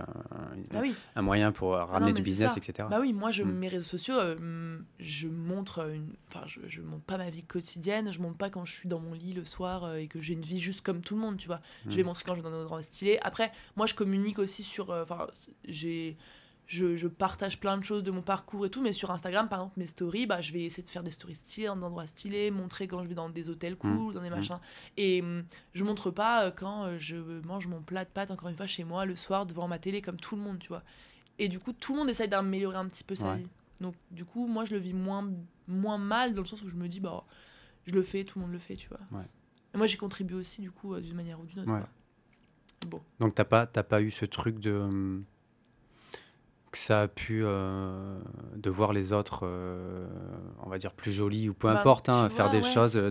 Bah oui. un moyen pour euh, Ah ramener non, du business, etc. Bah oui, moi, je, Mm. mes réseaux sociaux, euh, je montre une... Enfin, je, je montre pas ma vie quotidienne, je montre pas quand je suis dans mon lit le soir euh, et que j'ai une vie juste comme tout le monde, tu vois. Je vais Mm. montrer quand je vais dans un endroit stylé. Après, moi, je communique aussi sur... Enfin, j'ai... Je, je partage plein de choses de mon parcours et tout, mais sur Instagram, par exemple, mes stories, bah, je vais essayer de faire des stories stylées, dans des endroits stylés, montrer quand je vais dans des hôtels cool, dans des machins. Et hum, je montre pas euh, quand euh, je mange mon plat de pâtes, encore une fois, chez moi, le soir, devant ma télé, comme tout le monde, tu vois. Et du coup, tout le monde essaye d'améliorer un petit peu sa Ouais. vie. Donc, du coup, moi, je le vis moins, moins mal, dans le sens où je me dis, bah, je le fais, tout le monde le fait, tu vois. Ouais. Et moi, j'ai contribué aussi, du coup, euh, d'une manière ou d'une autre. Ouais. Bon. Donc, t'as pas, t'as pas eu ce truc de. Que ça a pu. euh, de voir les autres, euh, on va dire, plus jolis ou peu Bah, importe, hein, faire des ouais. choses euh,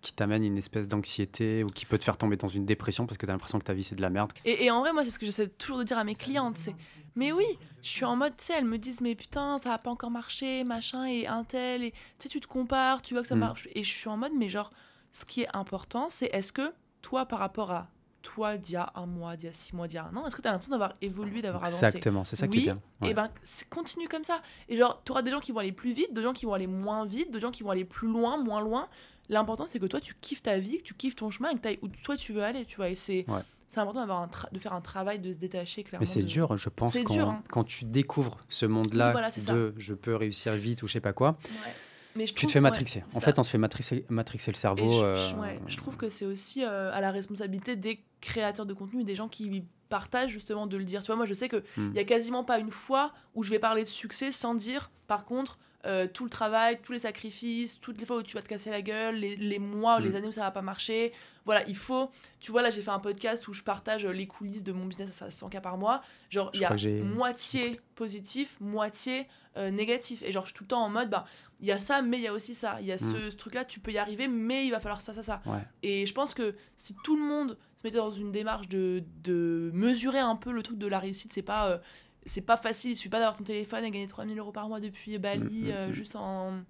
qui t'amènent une espèce d'anxiété ou qui peut te faire tomber dans une dépression parce que t'as l'impression que ta vie c'est de la merde. Et, et en vrai, moi, c'est ce que j'essaie toujours de dire à mes clientes, c'est mais oui, je suis en mode, tu sais, elles me disent, mais putain, ça a pas encore marché, machin, et un tel, et tu sais, tu te compares, tu vois que ça Mm. marche. Et je suis en mode, mais genre, ce qui est important, c'est est-ce que toi, par rapport à toi d'il y a un mois, d'il y a six mois, d'il y a un an, est-ce que tu as l'impression d'avoir évolué, d'avoir avancé Exactement, c'est ça qui est bien. Ouais. Et ben, c'est- continue comme ça. Et genre, tu auras des gens qui vont aller plus vite, des gens qui vont aller moins vite, des gens qui vont aller plus loin, moins loin. L'important, c'est que toi, tu kiffes ta vie, que tu kiffes ton chemin et que tu où toi tu veux aller, tu vois. Et c'est Ouais. c'est important de faire un travail, de se détacher clairement. Mais c'est de- dur, je pense, quand, dur, hein. quand tu découvres ce monde-là voilà, ça. de je peux réussir vite ou je sais pas quoi, Ouais. Mais je tu trouve- te fais matrixer. en fait, on se fait matrixer, matrixer le cerveau. je, euh, je- ouais, je trouve que c'est aussi euh, à la responsabilité des créateurs de contenu et des gens qui partagent justement de le dire. Tu vois, moi je sais que il Hmm. y a quasiment pas une fois où je vais parler de succès sans dire, par contre, euh, tout le travail, tous les sacrifices, toutes les fois où tu vas te casser la gueule, les, les mois ou les Mm. années où ça va pas marcher. Voilà, il faut. Tu vois, là j'ai fait un podcast où je partage euh, les coulisses de mon business à 100K par mois. Genre, il y a moitié positif, moitié euh, négatif. Et genre, je suis tout le temps en mode, bah, il y a ça, mais il y a aussi ça. Il y a ce, ce truc-là, tu peux y arriver, mais il va falloir ça, ça, ça. Ouais. Et je pense que si tout le monde se mettait dans une démarche de, de mesurer un peu le truc de la réussite, c'est pas, euh, c'est pas facile. Il suffit pas d'avoir ton téléphone et gagner 3000 euros par mois depuis Bali, Mm, mm, euh, mm. juste en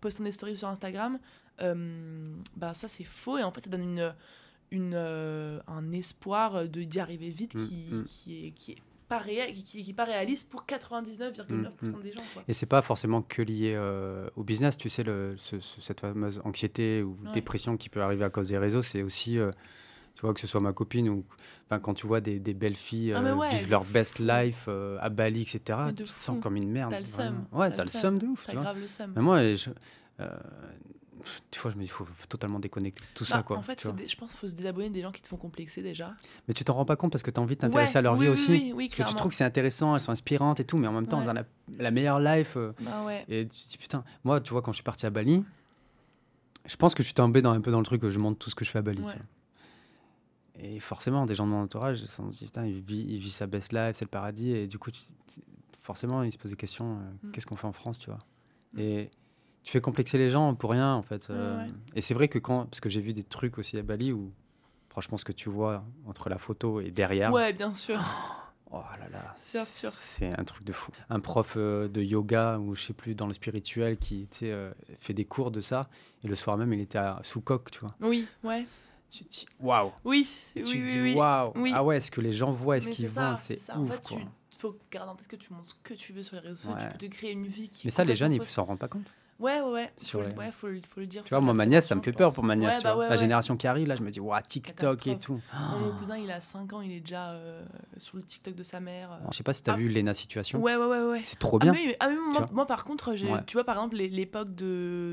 postant des stories sur Instagram. Euh, bah, ça, c'est faux. Et en fait, ça donne une, une, euh, un espoir d'y arriver vite qui, qui est. Qui est pas réel, qui, qui, pas réaliste pour 99,9% Mm, des gens. Quoi. Et c'est pas forcément que lié euh, au business, tu sais, le, ce- ce- cette fameuse anxiété ou Ouais. dépression qui peut arriver à cause des réseaux, c'est aussi, euh, vois, que ce soit ma copine ou enfin, quand tu vois des, des belles filles Ah, euh, ouais, vivre de leur best life euh, à Bali, etc., tu te sens comme une merde. T'as le seum. Ouais, t'as le seum de ouf, T'as tu vois. grave le seum. Mais moi, je, euh, des fois, je me dis, il faut, faut totalement déconnecter tout ça, Bah, quoi. en fait, tu faut vois. dé- je pense qu'il faut se désabonner des gens qui te font complexer déjà. Mais tu t'en rends pas compte parce que tu as envie de t'intéresser Ouais, à leur oui, vie oui, aussi. oui, oui, parce que tu trouves que c'est intéressant, elles sont inspirantes et tout, mais en même temps, Ouais. elles ont la, la meilleure life. euh, Bah ouais. Et tu te dis, putain, moi, tu vois, quand je suis parti à Bali, je pense que je suis tombé dans, un peu dans le truc que je montre tout ce que je fais à Bali. tu vois. Et forcément, des gens de mon entourage, ils se sont dit, putain, il vit, il vit sa best life, c'est le paradis. Et du coup, tu- tu- forcément, ils se posent des questions, euh, Mm. qu'est-ce qu'on fait en France, tu vois Mm. Et tu fais complexer les gens pour rien, en fait. euh, Ouais. Et c'est vrai que quand, parce que j'ai vu des trucs aussi à Bali où, franchement, ce que tu vois entre la photo et derrière, Ouais, bien sûr. oh là là, Bien sûr. c'est un truc de fou. Un prof euh, de yoga ou je sais plus dans le spirituel qui euh, fait des cours de ça et le soir même il était à sous coque, tu vois. Oui, ouais. Tu te dis waouh. Oui, oui, Tu te dis oui. waouh. Oui. Ah ouais, est-ce que les gens voient, est-ce Mais qu'ils voient, c'est ouf En fait, quoi. tu faut garder en tête que tu montres ce que tu veux sur les réseaux sociaux. Ouais. Tu peux te créer une vie qui. Mais ça les jeunes ils s'en rendent pas compte. Ouais, ouais, ouais. Sur Faut, les- ouais, faut, le- faut le dire. Tu vois, moi ma nièce ça me fait peur pour ma nièce, Ouais, tu bah vois. La génération qui arrive là, je me dis waouh, TikTok et tout. Mon cousin, il a 5 ans, il est déjà euh, sur le TikTok de sa mère. euh. Je sais pas si tu as Ah. vu Lena Situation. Ouais, ouais, ouais, ouais. C'est trop Ah bien. mais ah Tu moi, moi, par contre, tu vois par exemple l'époque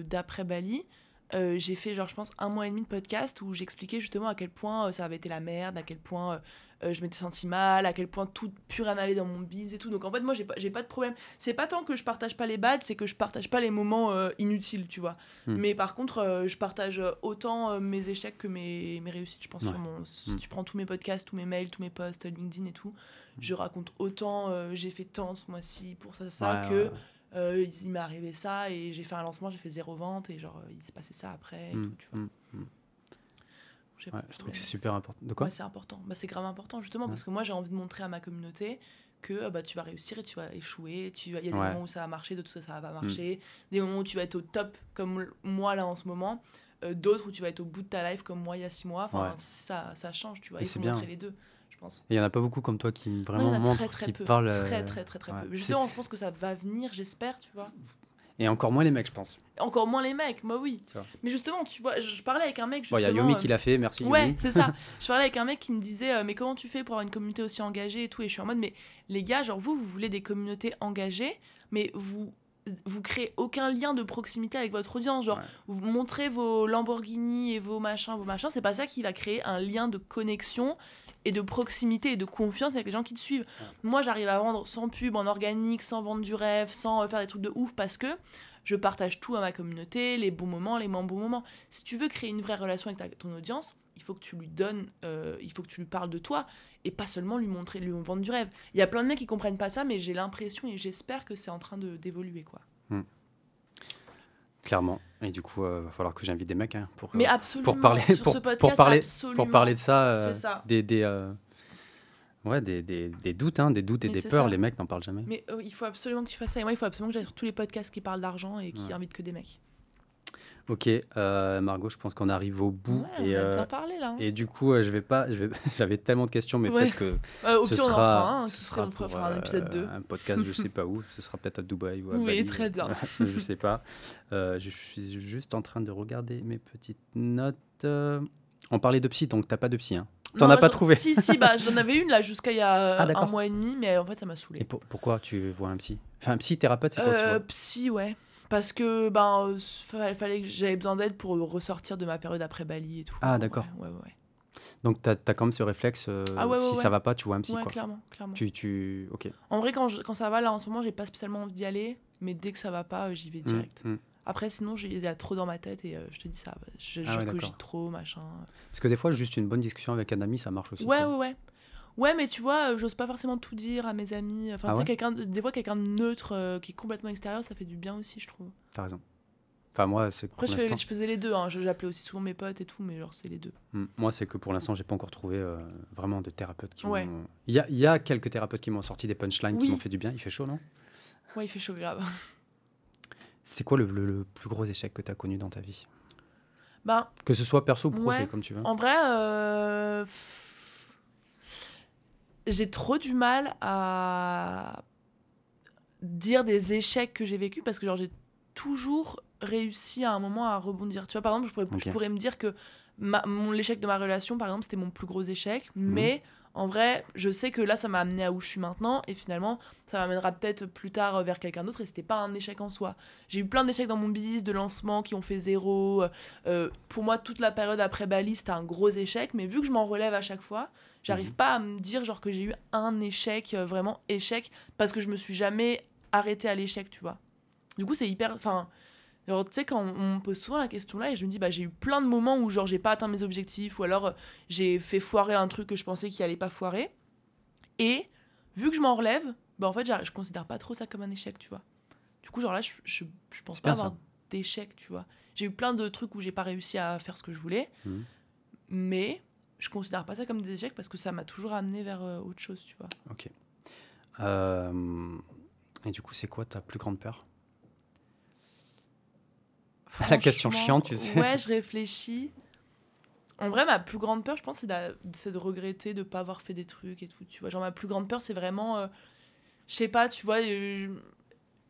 d'après Bali, euh, j'ai fait genre je pense un mois et demi de podcast où j'expliquais justement à quel point euh, ça avait été la merde, à quel point euh, je m'étais senti mal, à quel point tout rien allait dans mon bise et tout. Donc en fait moi j'ai pas pas de problème. C'est pas tant que je partage pas les bads, c'est que je partage pas les moments inutiles, tu vois. Hmm. Mais par contre je partage autant mes échecs que mes, mes réussites, je pense Ouais. sur mon si Hmm. tu prends tous mes podcasts, tous mes mails, tous mes posts LinkedIn et tout, je raconte autant j'ai fait tant ce mois-ci pour ça ça Ouais, que ouais. Euh, il m'est arrivé ça et j'ai fait un lancement, j'ai fait zéro vente et genre euh, il s'est passé ça après et Mm, tout, tu vois. mm, mm. Ouais, je trouve que c'est super important. De quoi Ouais, c'est important. Bah, c'est grave important justement parce que moi j'ai envie de montrer à ma communauté que euh, bah, tu vas réussir et tu vas échouer. Tu Il y a des Ouais. moments où ça va marcher, d'autres où ça va pas marcher. Des moments où tu vas être au top comme moi là en ce moment. euh, d'autres où tu vas être au bout de ta life comme moi il y a six mois. Enfin, ça, ça change, tu vois. Et Il faut bien. montrer les deux, pense. Et il y en a pas beaucoup comme toi qui vraiment en a montrent, très très qui peu. parlent. euh, Très très très très ouais. peu. Justement, je pense que ça va venir, j'espère, tu vois. Et encore moins les mecs, je pense. Encore moins les mecs, moi oui. Mais justement, tu vois, je, parlais avec un mec Bon, il y a Yomi euh, qui l'a fait, merci Ouais, c'est ça. Je parlais avec un mec qui me disait euh, mais comment tu fais pour avoir une communauté aussi engagée et tout et je suis en mode mais les gars, genre vous vous voulez des communautés engagées mais vous vous créez aucun lien de proximité avec votre audience, genre Ouais. vous montrez vos Lamborghini et vos machins, vos machins, c'est pas ça qui va créer un lien de connexion et de proximité et de confiance avec les gens qui te suivent. Moi, j'arrive à vendre sans pub, en organique, sans vendre du rêve, sans euh, faire des trucs de ouf parce que je partage tout à ma communauté, les bons moments, les moins bons moments. Si tu veux créer une vraie relation avec ta- ton audience, il faut que tu lui donnes, euh, il faut que tu lui parles de toi et pas seulement lui montrer, lui vendre du rêve. Il y a plein de mecs qui comprennent pas ça, mais j'ai l'impression et j'espère que c'est en train d'évoluer quoi. Clairement. Et du coup, il va falloir que j'invite des mecs hein, pour, Mais euh, absolument. pour parler, sur pour, ce pour podcast, parler, absolument. pour parler de ça, euh, ça. des, des, euh, ouais, des, des, des doutes, hein, des doutes et Mais des peurs. ça. Les mecs n'en parlent jamais. Mais euh, il faut absolument que tu fasses ça. Et moi, il faut absolument que j'aille sur tous les podcasts qui parlent d'argent et qui Ouais. invitent que des mecs. Ok, euh, Margot, je pense qu'on arrive au bout. Ouais, et, euh, là. hein. et du coup, euh, je vais pas, j'avais tellement de questions, mais Ouais. peut-être que ce sera, un. épisode euh, 2. un podcast, je sais pas où. Ce sera peut-être à Dubaï ou à Oui, Bali, très bien. je sais pas. Je suis juste en train de regarder mes petites notes. On parlait de psy, donc t'as pas de psy. Hein. T'en as pas trouvé Si, si, bah, j'en avais une là jusqu'à il y a Ah, un mois et demi, mais en fait, ça m'a Et saoulé. pour- pourquoi tu vois un psy? Enfin, un psy-thérapeute, c'est quoi tu vois? psy, ouais. Parce que ben, euh, fa- fallait que j'avais besoin d'aide pour ressortir de ma période après Bali et tout. Ah, d'accord. Ouais, ouais, ouais. Donc t'as as quand même ce réflexe, euh, Ah si ça va pas, tu vois un psy. Ouais, quoi. clairement, clairement. Tu, tu... Ok. En vrai, quand, je- quand ça va, là, en ce moment, j'ai pas spécialement envie d'y aller, mais dès que ça va pas, euh, j'y vais Mm, direct. mm. Après, sinon, il y a trop dans ma tête et euh, je te dis ça, je, Ah ouais, je cogite trop, machin. Parce que des fois, juste une bonne discussion avec un ami, ça marche aussi. Ouais, quoi. ouais, ouais. Ouais, mais tu vois, euh, j'ose pas forcément tout dire à mes amis. Enfin, Ah tu sais, ouais quelqu'un, de- des fois, quelqu'un de neutre euh, qui est complètement extérieur, ça fait du bien aussi, je trouve. T'as raison. Enfin, moi, c'est Après, je, fais- l'instant. je faisais les deux. Hein. J'appelais aussi souvent mes potes et tout, mais genre, c'est les deux. Mm. Moi, c'est que pour l'instant, j'ai pas encore trouvé euh, vraiment de thérapeutes qui Ouais. m'ont. Il y a, il y a quelques thérapeutes qui m'ont sorti des punchlines qui m'ont fait du bien. Il fait chaud, non? Ouais, il fait chaud grave. C'est quoi le, le- le plus gros échec que tu as connu dans ta vie? Ben, Que ce soit perso ou pro, Ouais. comme tu veux. en vrai, euh, j'ai trop du mal à dire des échecs que j'ai vécus parce que genre j'ai toujours réussi à un moment à rebondir. Tu vois, par exemple, je pourrais, je Ok. pourrais me dire que ma- mon l'échec de ma relation, par exemple, c'était mon plus gros échec, Mhm. mais en vrai, je sais que là, ça m'a amené à où je suis maintenant, et finalement, ça m'amènera peut-être plus tard euh, vers quelqu'un d'autre, et c'était pas un échec en soi. J'ai eu plein d'échecs dans mon business, de lancements qui ont fait zéro. euh, pour moi, toute la période après Bali, c'était un gros échec, mais vu que je m'en relève à chaque fois, j'arrive Mhm. pas à me dire genre que j'ai eu un échec, euh, vraiment échec, parce que je me suis jamais arrêté à l'échec, tu vois. Du coup, c'est hyper. Enfin, genre, tu sais, quand on on me pose souvent la question là, et je me dis, bah, j'ai eu plein de moments où, genre, j'ai pas atteint mes objectifs, ou alors euh, j'ai fait foirer un truc que je pensais qu'il allait pas foirer. Et vu que je m'en relève, bah, en fait, je considère pas trop ça comme un échec, tu vois. Du coup, genre là, je, je, je pense pas avoir d'échec, tu vois. J'ai eu plein de trucs où j'ai pas réussi à faire ce que je voulais, Mhm. mais je considère pas ça comme des échecs parce que ça m'a toujours amené vers euh, autre chose, tu vois. Ok. Euh, Et du coup, c'est quoi ta plus grande peur? La question chiante, tu sais. Ouais, je réfléchis. En vrai, ma plus grande peur, je pense, c'est de, regretter de pas avoir fait des trucs et tout. Tu vois, genre ma plus grande peur, c'est vraiment, euh, je sais pas, tu vois, euh,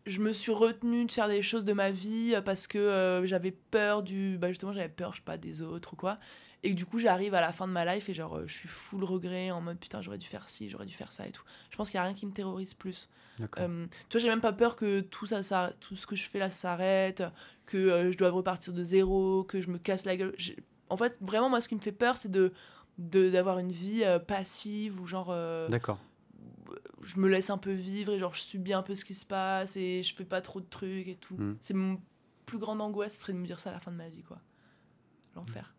je me suis retenue de faire des choses de ma vie euh, parce que euh, j'avais peur du, bah justement, j'avais peur, je sais pas, des autres ou quoi. Et que du coup, j'arrive à la fin de ma life et genre, euh, je suis full regret en mode putain, j'aurais dû faire ci, j'aurais dû faire ça et tout. Je pense qu'il y a rien qui me terrorise plus. Euh, tu vois, j'ai même pas peur que tout ça, ça tout ce que je fais là s'arrête, que euh, je doive repartir de zéro, que je me casse la gueule. En fait, vraiment, moi, ce qui me fait peur, c'est de d'avoir une vie euh, passive ou genre D'accord. je me laisse un peu vivre et genre je subis un peu ce qui se passe et je fais pas trop de trucs et tout. Mm. C'est mon plus grande angoisse, ce serait de me dire ça à la fin de ma vie, quoi. L'enfer.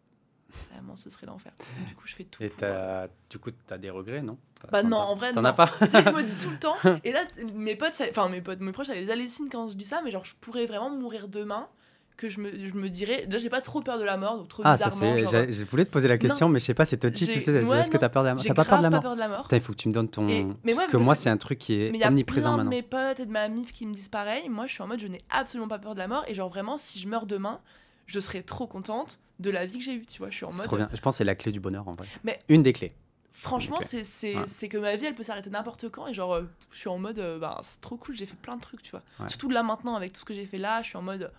Vraiment, ce serait l'enfer. Du coup, je fais tout. Et pour, euh, du coup, tu as des regrets, non? Bah non, en vrai, T'en non. as pas tu sais je me dis tout le temps. Et là, mes potes, enfin mes potes, mes proches, ça les hallucine quand je dis ça, mais genre je pourrais vraiment mourir demain. Que je me, je me dirais. Déjà, j'ai pas trop peur de la mort, donc trop Ah, ça bizarrement. genre, Je voulais te poser la question, mais je sais pas, c'est touchy, tu sais. ouais, Est-ce que t'as peur de la mort? T'as pas peur de la mort pas peur de la mort. Putain, il faut que tu me donnes ton. Et- mais Parce ouais, que parce moi, c'est un truc qui est Mais il y a omniprésent plein de maintenant. mes potes et de ma mif qui me disent pareil. Moi, je suis en mode, je n'ai absolument pas peur de la mort. Et genre, vraiment, si je meurs demain, je serais trop contente de la vie que j'ai eue, tu vois. Je suis en mode. trop bien. Je pense que c'est la clé du bonheur en vrai. Mais- Une des clés. Franchement, Ok. c'est Ouais. que ma vie, elle peut s'arrêter n'importe quand. Et genre, euh, je suis en mode, euh, bah, c'est trop cool, j'ai fait plein de trucs, tu vois. Ouais. Surtout là maintenant, avec tout ce que j'ai fait là, je suis en mode,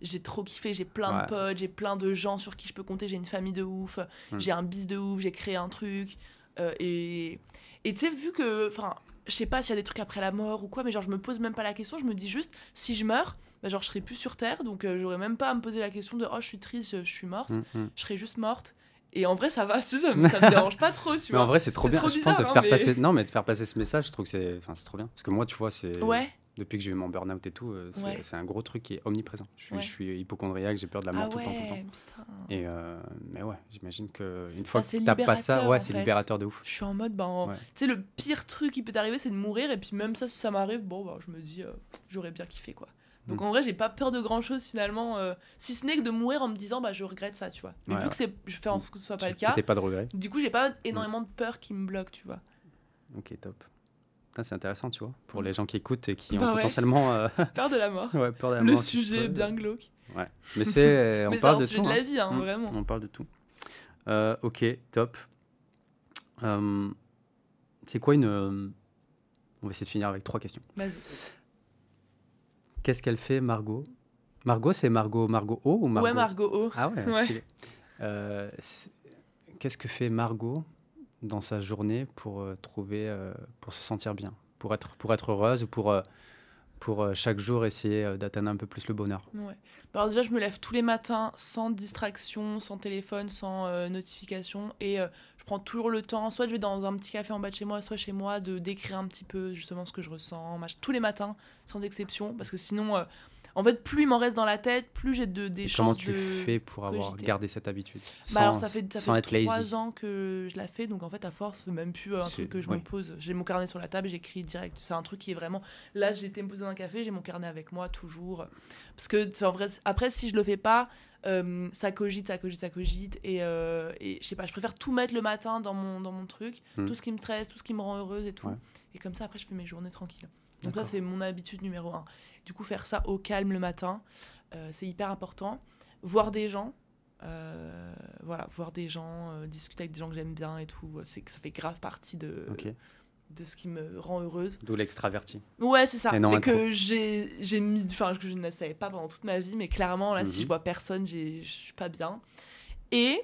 j'ai trop kiffé, j'ai plein Ouais. de potes, j'ai plein de gens sur qui je peux compter, j'ai une famille de ouf, Hmm. j'ai un bis de ouf, j'ai créé un truc. euh, et et tu sais, vu que, enfin, je sais pas s'il y a des trucs après la mort ou quoi, mais genre, je me pose même pas la question, je me dis juste, si je meurs, bah, genre, je serai plus sur Terre, donc euh, j'aurais même pas à me poser la question de, oh, je suis triste, je suis morte, Mm, mm. je serais juste morte. Et en vrai, ça va, ça, ça me, ça me dérange pas trop, tu Mais vois. en vrai, c'est trop bien. trop je pense de hein, faire mais- passer. Non, mais de faire passer ce message, je trouve que c'est. Enfin, c'est trop bien. Parce que moi, tu vois, c'est. Ouais. Depuis que j'ai eu mon burn-out et tout, euh, c'est Ouais. c'est un gros truc qui est omniprésent. Je suis, Ouais. je suis hypochondriaque, j'ai peur de la mort ah tout le temps, tout le temps. ouais, putain. Et euh, mais ouais, j'imagine que une fois Ah, c'est que t'as pas ça, ouais, c'est fait. libérateur de ouf. Je suis en mode, ben, tu sais, le pire truc qui peut t'arriver, c'est de mourir. Et puis même ça, si ça m'arrive, bon, bah, je me dis, euh, j'aurais bien kiffé, quoi. Donc Mm. en vrai, j'ai pas peur de grand chose finalement, euh, si ce n'est que de mourir en me disant, bah, je regrette ça, tu vois. Mais Ouais, vu ouais. que c'est, je fais en sorte que ce soit pas le cas, pas de regret. du coup, j'ai pas énormément de peur qui me bloque, tu vois. Ok, top. C'est intéressant, tu vois, pour Mm. les gens qui écoutent et qui Bah ont ouais. potentiellement euh, Peur de la mort. ouais, peur de la le mort sujet pose. bien glauque. Ouais. Mais c'est, on Mais parle de sujet tout. de hein. la vie, hein, Mm. vraiment. On parle de tout. Euh, ok, top. Euh, c'est quoi une. On va essayer de finir avec trois questions. Vas-y. Qu'est-ce qu'elle fait, Margot? Margot, c'est Margot Margot O ou Margot Ouais, Margot? O. Ah ouais, Ouais. Qu'est-ce que fait Margot? Dans sa journée pour euh, trouver, euh, pour se sentir bien, pour être, pour être heureuse, ou pour, euh, pour chaque jour essayer d'atteindre un peu plus le bonheur Ouais. Bah, Alors déjà, je me lève tous les matins sans distraction, sans téléphone, sans euh, notification. Et je prends toujours le temps, soit je vais dans un petit café en bas de chez moi, soit chez moi, de décrire un petit peu justement ce que je ressens. Tous les matins, sans exception. Parce que sinon, en fait, plus il m'en reste dans la tête, plus j'ai de, des Et Comment chances tu de... fais pour avoir gardé cette habitude Bah alors sans- ça fait, ça sans fait être lazy trois ans que je la fais, donc en fait à force, même plus euh, un truc que je oui. me pose. J'ai mon carnet sur la table, j'écris direct. C'est un truc qui est vraiment... Là, j'ai été me poser dans un café, j'ai mon carnet avec moi toujours. Parce que en vrai, après, si je le fais pas, euh, ça cogite, ça cogite, ça cogite. Et, euh, et je sais pas, je préfère tout mettre le matin dans mon, dans mon truc, Hmm. tout ce qui me stresse, tout ce qui me rend heureuse et tout. Ouais. Et comme ça, après, je fais mes journées tranquilles. Donc ça, c'est mon habitude numéro un. Du coup, faire ça au calme le matin, euh, c'est hyper important. Voir des gens, euh, voilà, voir des gens, euh, discuter avec des gens que j'aime bien et tout, c'est que ça fait grave partie de, de ce qui me rend heureuse. D'où l'extraverti. Ouais, c'est ça. Et non, intro. que j'ai j'ai mis, enfin que je ne savais pas pendant toute ma vie, mais clairement là, si Mhm. je vois personne, je suis pas bien. Et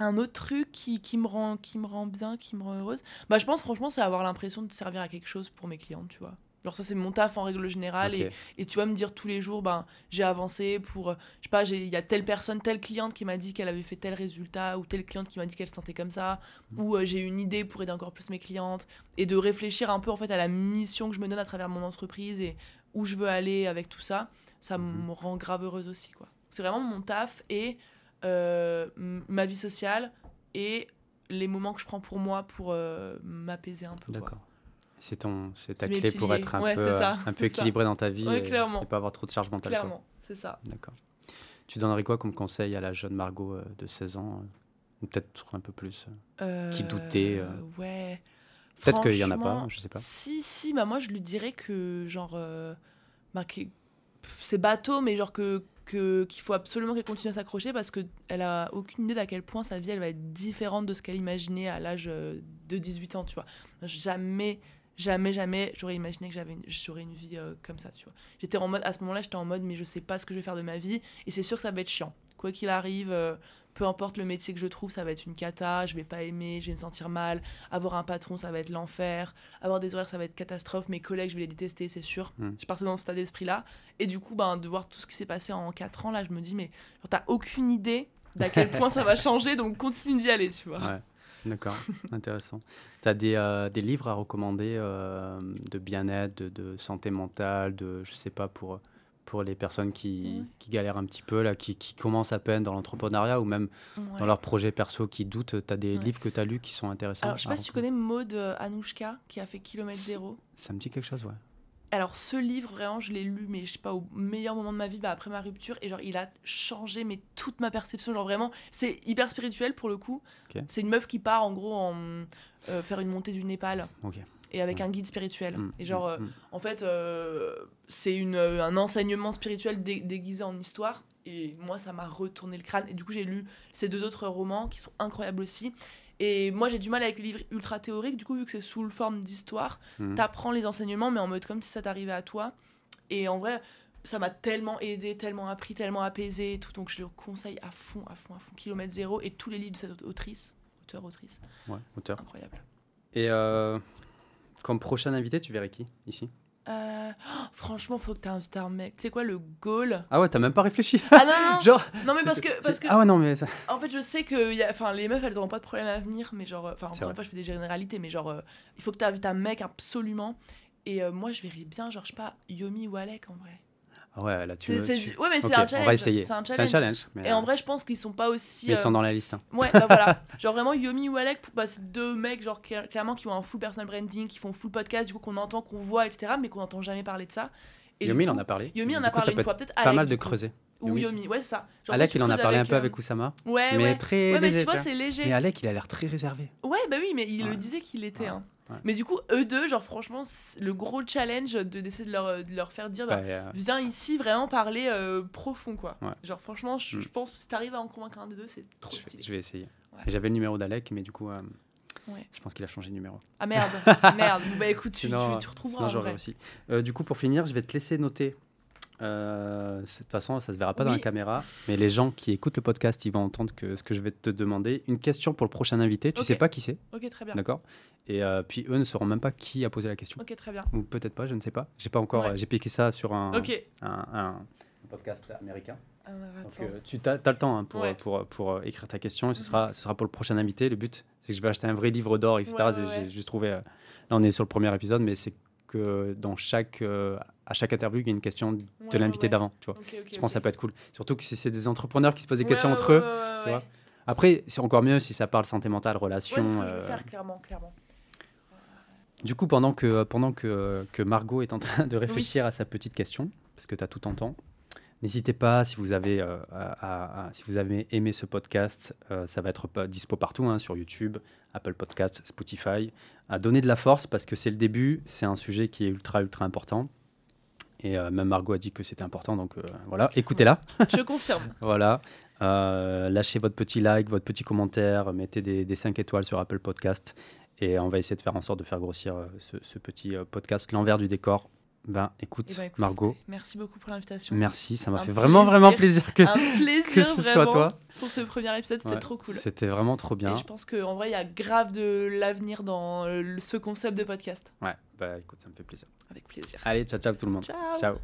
un autre truc qui, qui me rend qui me rend bien, qui me rend heureuse, bah je pense franchement c'est avoir l'impression de servir à quelque chose pour mes clientes, tu vois. Genre ça c'est mon taf en règle générale et, et tu vas me dire tous les jours ben j'ai avancé pour euh, je sais pas j'ai- il y a telle personne telle cliente qui m'a dit qu'elle avait fait tel résultat ou telle cliente qui m'a dit qu'elle se sentait comme ça ou euh, j'ai une idée pour aider encore plus mes clientes et de réfléchir un peu en fait à la mission que je me donne à travers mon entreprise et où je veux aller avec tout ça ça Mhm. me rend grave heureuse aussi quoi c'est vraiment mon taf et euh, ma vie sociale et les moments que je prends pour moi pour euh, m'apaiser un peu. D'accord. C'est ton, c'est ta clé pour être un Ouais, peu, ça, euh, un peu ça. équilibré dans ta vie Ouais, et, et pas avoir trop de charge mentale. clairement c'est ça D'accord. Tu donnerais quoi comme conseil à la jeune Margot de 16 ans ou Peut-être un peu plus. Qui doutait. Ouais. Peut-être qu'il y en a pas, je sais pas. Si, si, bah moi je lui dirais que, genre, bah, c'est bateau, mais genre que que- qu'il faut absolument qu'elle continue à s'accrocher parce qu'elle a aucune idée d'à quel point sa vie elle va être différente de ce qu'elle imaginait à l'âge euh, de 18 ans, tu vois. Jamais, jamais, jamais j'aurais imaginé que j'avais j'aurais une vie euh, comme ça, tu vois. J'étais en mode, à ce moment-là, j'étais en mode, mais je sais pas ce que je vais faire de ma vie et c'est sûr que ça va être chiant. Quoi qu'il arrive, euh, peu importe le métier que je trouve, ça va être une cata, je vais pas aimer, je vais me sentir mal. Avoir un patron, ça va être l'enfer. Avoir des horaires, ça va être catastrophe. Mes collègues, je vais les détester, c'est sûr. Mm. Je partais dans ce état d'esprit-là. Et du coup, ben, de voir tout ce qui s'est passé en 4 ans, là, je me dis, mais t'as aucune idée d'à quel point ça va changer, donc continue d'y aller, tu vois. Ouais, d'accord, intéressant. Tu as des, euh, des livres à recommander euh, de bien-être, de, de santé mentale, de, je sais pas, pour, pour les personnes qui, Ouais. qui galèrent un petit peu, là, qui, qui commencent à peine dans l'entrepreneuriat ou même Ouais. dans leurs projets perso qui doutent. Tu as des Ouais. livres que tu as lus qui sont intéressants Alors, je sais pas si tu connais Maud euh, Anouchka, qui a fait Kilomètre Zéro. Ça me dit quelque chose, ouais. Alors ce livre vraiment je l'ai lu mais je sais pas au meilleur moment de ma vie bah, après ma rupture et genre il a changé mais toute ma perception genre vraiment c'est hyper spirituel pour le coup. C'est une meuf qui part en gros en euh, faire une montée du Népal Ok. Et avec Mm. un guide spirituel. Mm, Et genre, mm, euh, en fait, euh, c'est une, euh, un enseignement spirituel dé- déguisé en histoire. Et moi, ça m'a retourné le crâne. Et du coup, j'ai lu ces deux autres romans qui sont incroyables aussi. Et moi, j'ai du mal avec les livres ultra théoriques. Du coup, vu que c'est sous le forme d'histoire, t'apprends les enseignements, mais en mode comme si ça t'arrivait à toi. Et en vrai, ça m'a tellement aidé, tellement appris, tellement apaisé et tout. Donc, je le conseille à fond, à fond, à fond. Kilomètre zéro. Et tous les livres de cette autrice, auteur, autrice, Ouais, auteur. incroyable. Et euh, comme prochain invité, tu verrais qui ici? Euh, oh, franchement, faut que t'invites un mec. Tu sais quoi, le goal Ah ouais, t'as même pas réfléchi Ah non, non, Genre. non, mais parce c'est- que, parce c'est- que Ah ouais, non, mais. ça- En fait, je sais que y a- enfin, les meufs, elles n'auront pas de problème à venir, mais genre, euh, enfin, C'est encore une fois, je fais des généralités, mais genre, euh, il faut que tu invites un mec absolument. Et euh, moi, je verrais bien, genre, je sais pas, Yomi ou Alec en vrai. Ah ouais, là, tu. C'est- tu- Ouais, mais c'est un challenge. On va essayer. C'est un challenge. mais, Et en euh, vrai, je pense qu'ils sont pas aussi. mais ils euh, sont dans la liste. hein. Ouais, bah voilà. Genre vraiment Yomi ou Alec, bah, c'est deux mecs, genre cla- clairement, qui ont un full personal branding, qui font full podcast, du coup, qu'on entend, qu'on voit, etc., mais qu'on n'entend jamais parler de ça. Et Yomi, il en a parlé. Yomi en a coup, parlé peut une fois, être peut-être Pas Alec, mal de creuser. Ou Yomi, ouais, ça. Genre, Alec, il en a parlé un peu euh, avec Oussama. Ouais, mais ouais. très Ouais, mais léger. tu vois, tu vois. c'est léger. Mais Alec, il a l'air très réservé. Ouais, bah oui, mais il Ouais. le disait qu'il était. Hein. Mais du coup, eux deux, genre franchement, le gros challenge de d'essayer de leur, de leur faire dire, bah, euh, viens ici vraiment parler euh, profond, quoi. Genre franchement, je, Mm. je pense que si t'arrives à en convaincre un des deux, c'est trop je, vais, stylé. je vais essayer. J'avais le numéro d'Alec, mais du coup, je pense qu'il a changé de numéro. Ah merde, merde. Bah écoute, tu, Sinon, tu, tu retrouveras sinon j'aurais vrai. aussi. Du coup, pour finir, je vais te laisser noter. Euh, de toute façon, ça se verra pas dans la caméra, mais les gens qui écoutent le podcast, ils vont entendre que ce que je vais te demander. Une question pour le prochain invité. Tu Ok. sais pas qui c'est, Ok, très bien. d'accord Et euh, puis eux ne sauront même pas qui a posé la question, Ok, très bien. ou peut-être pas, je ne sais pas. J'ai pas encore. Ouais. euh, J'ai piqué ça sur un, Ok. un, un podcast américain. Donc, euh, tu as, le temps hein, pour, Ouais. pour, pour, écrire ta question et ce Mhm. sera, ce sera pour le prochain invité. Le but, c'est que je vais acheter un vrai livre d'or, etc. Ouais, ouais. J'ai juste trouvé. euh, là, on est sur le premier épisode, mais c'est que dans chaque, euh, à chaque interview, il y a une question de Ouais, l'invité ouais, d'avant. Tu vois. Je pense que ça peut être cool. Surtout que si c'est des entrepreneurs qui se posent des questions entre eux. tu vois. Après, c'est encore mieux si ça parle santé mentale, relations. c'est ce que je veux euh, faire, clairement, clairement. Du coup, pendant que, pendant que, que Margot est en train de réfléchir à sa petite question, parce que tu as tout en temps, n'hésitez pas, si vous avez, euh, à- à- à- si vous avez aimé ce podcast, euh, ça va être dispo partout, hein, sur YouTube, Apple Podcast, Spotify, à donner de la force, parce que c'est le début, c'est un sujet qui est ultra, ultra important. Et euh, même Margot a dit que c'était important, donc euh, voilà, écoutez-la. Je confirme. Voilà. Euh, lâchez votre petit like, votre petit commentaire, mettez des, des 5 étoiles sur Apple Podcast et on va essayer de faire en sorte de faire grossir ce, ce petit podcast, l'envers du décor. Ben écoute, Eh ben, écoute, Margot, Merci beaucoup pour l'invitation. merci, ça m'a fait vraiment, vraiment plaisir que, Un plaisir que ce soit toi. pour ce premier épisode, c'était Ouais, trop cool. C'était vraiment trop bien. Et je pense qu'en vrai, il y a grave de l'avenir dans euh, ce concept de podcast. Ouais, bah écoute, ça me fait plaisir. Avec plaisir. Allez, ciao, ciao tout le monde. Ciao Ciao.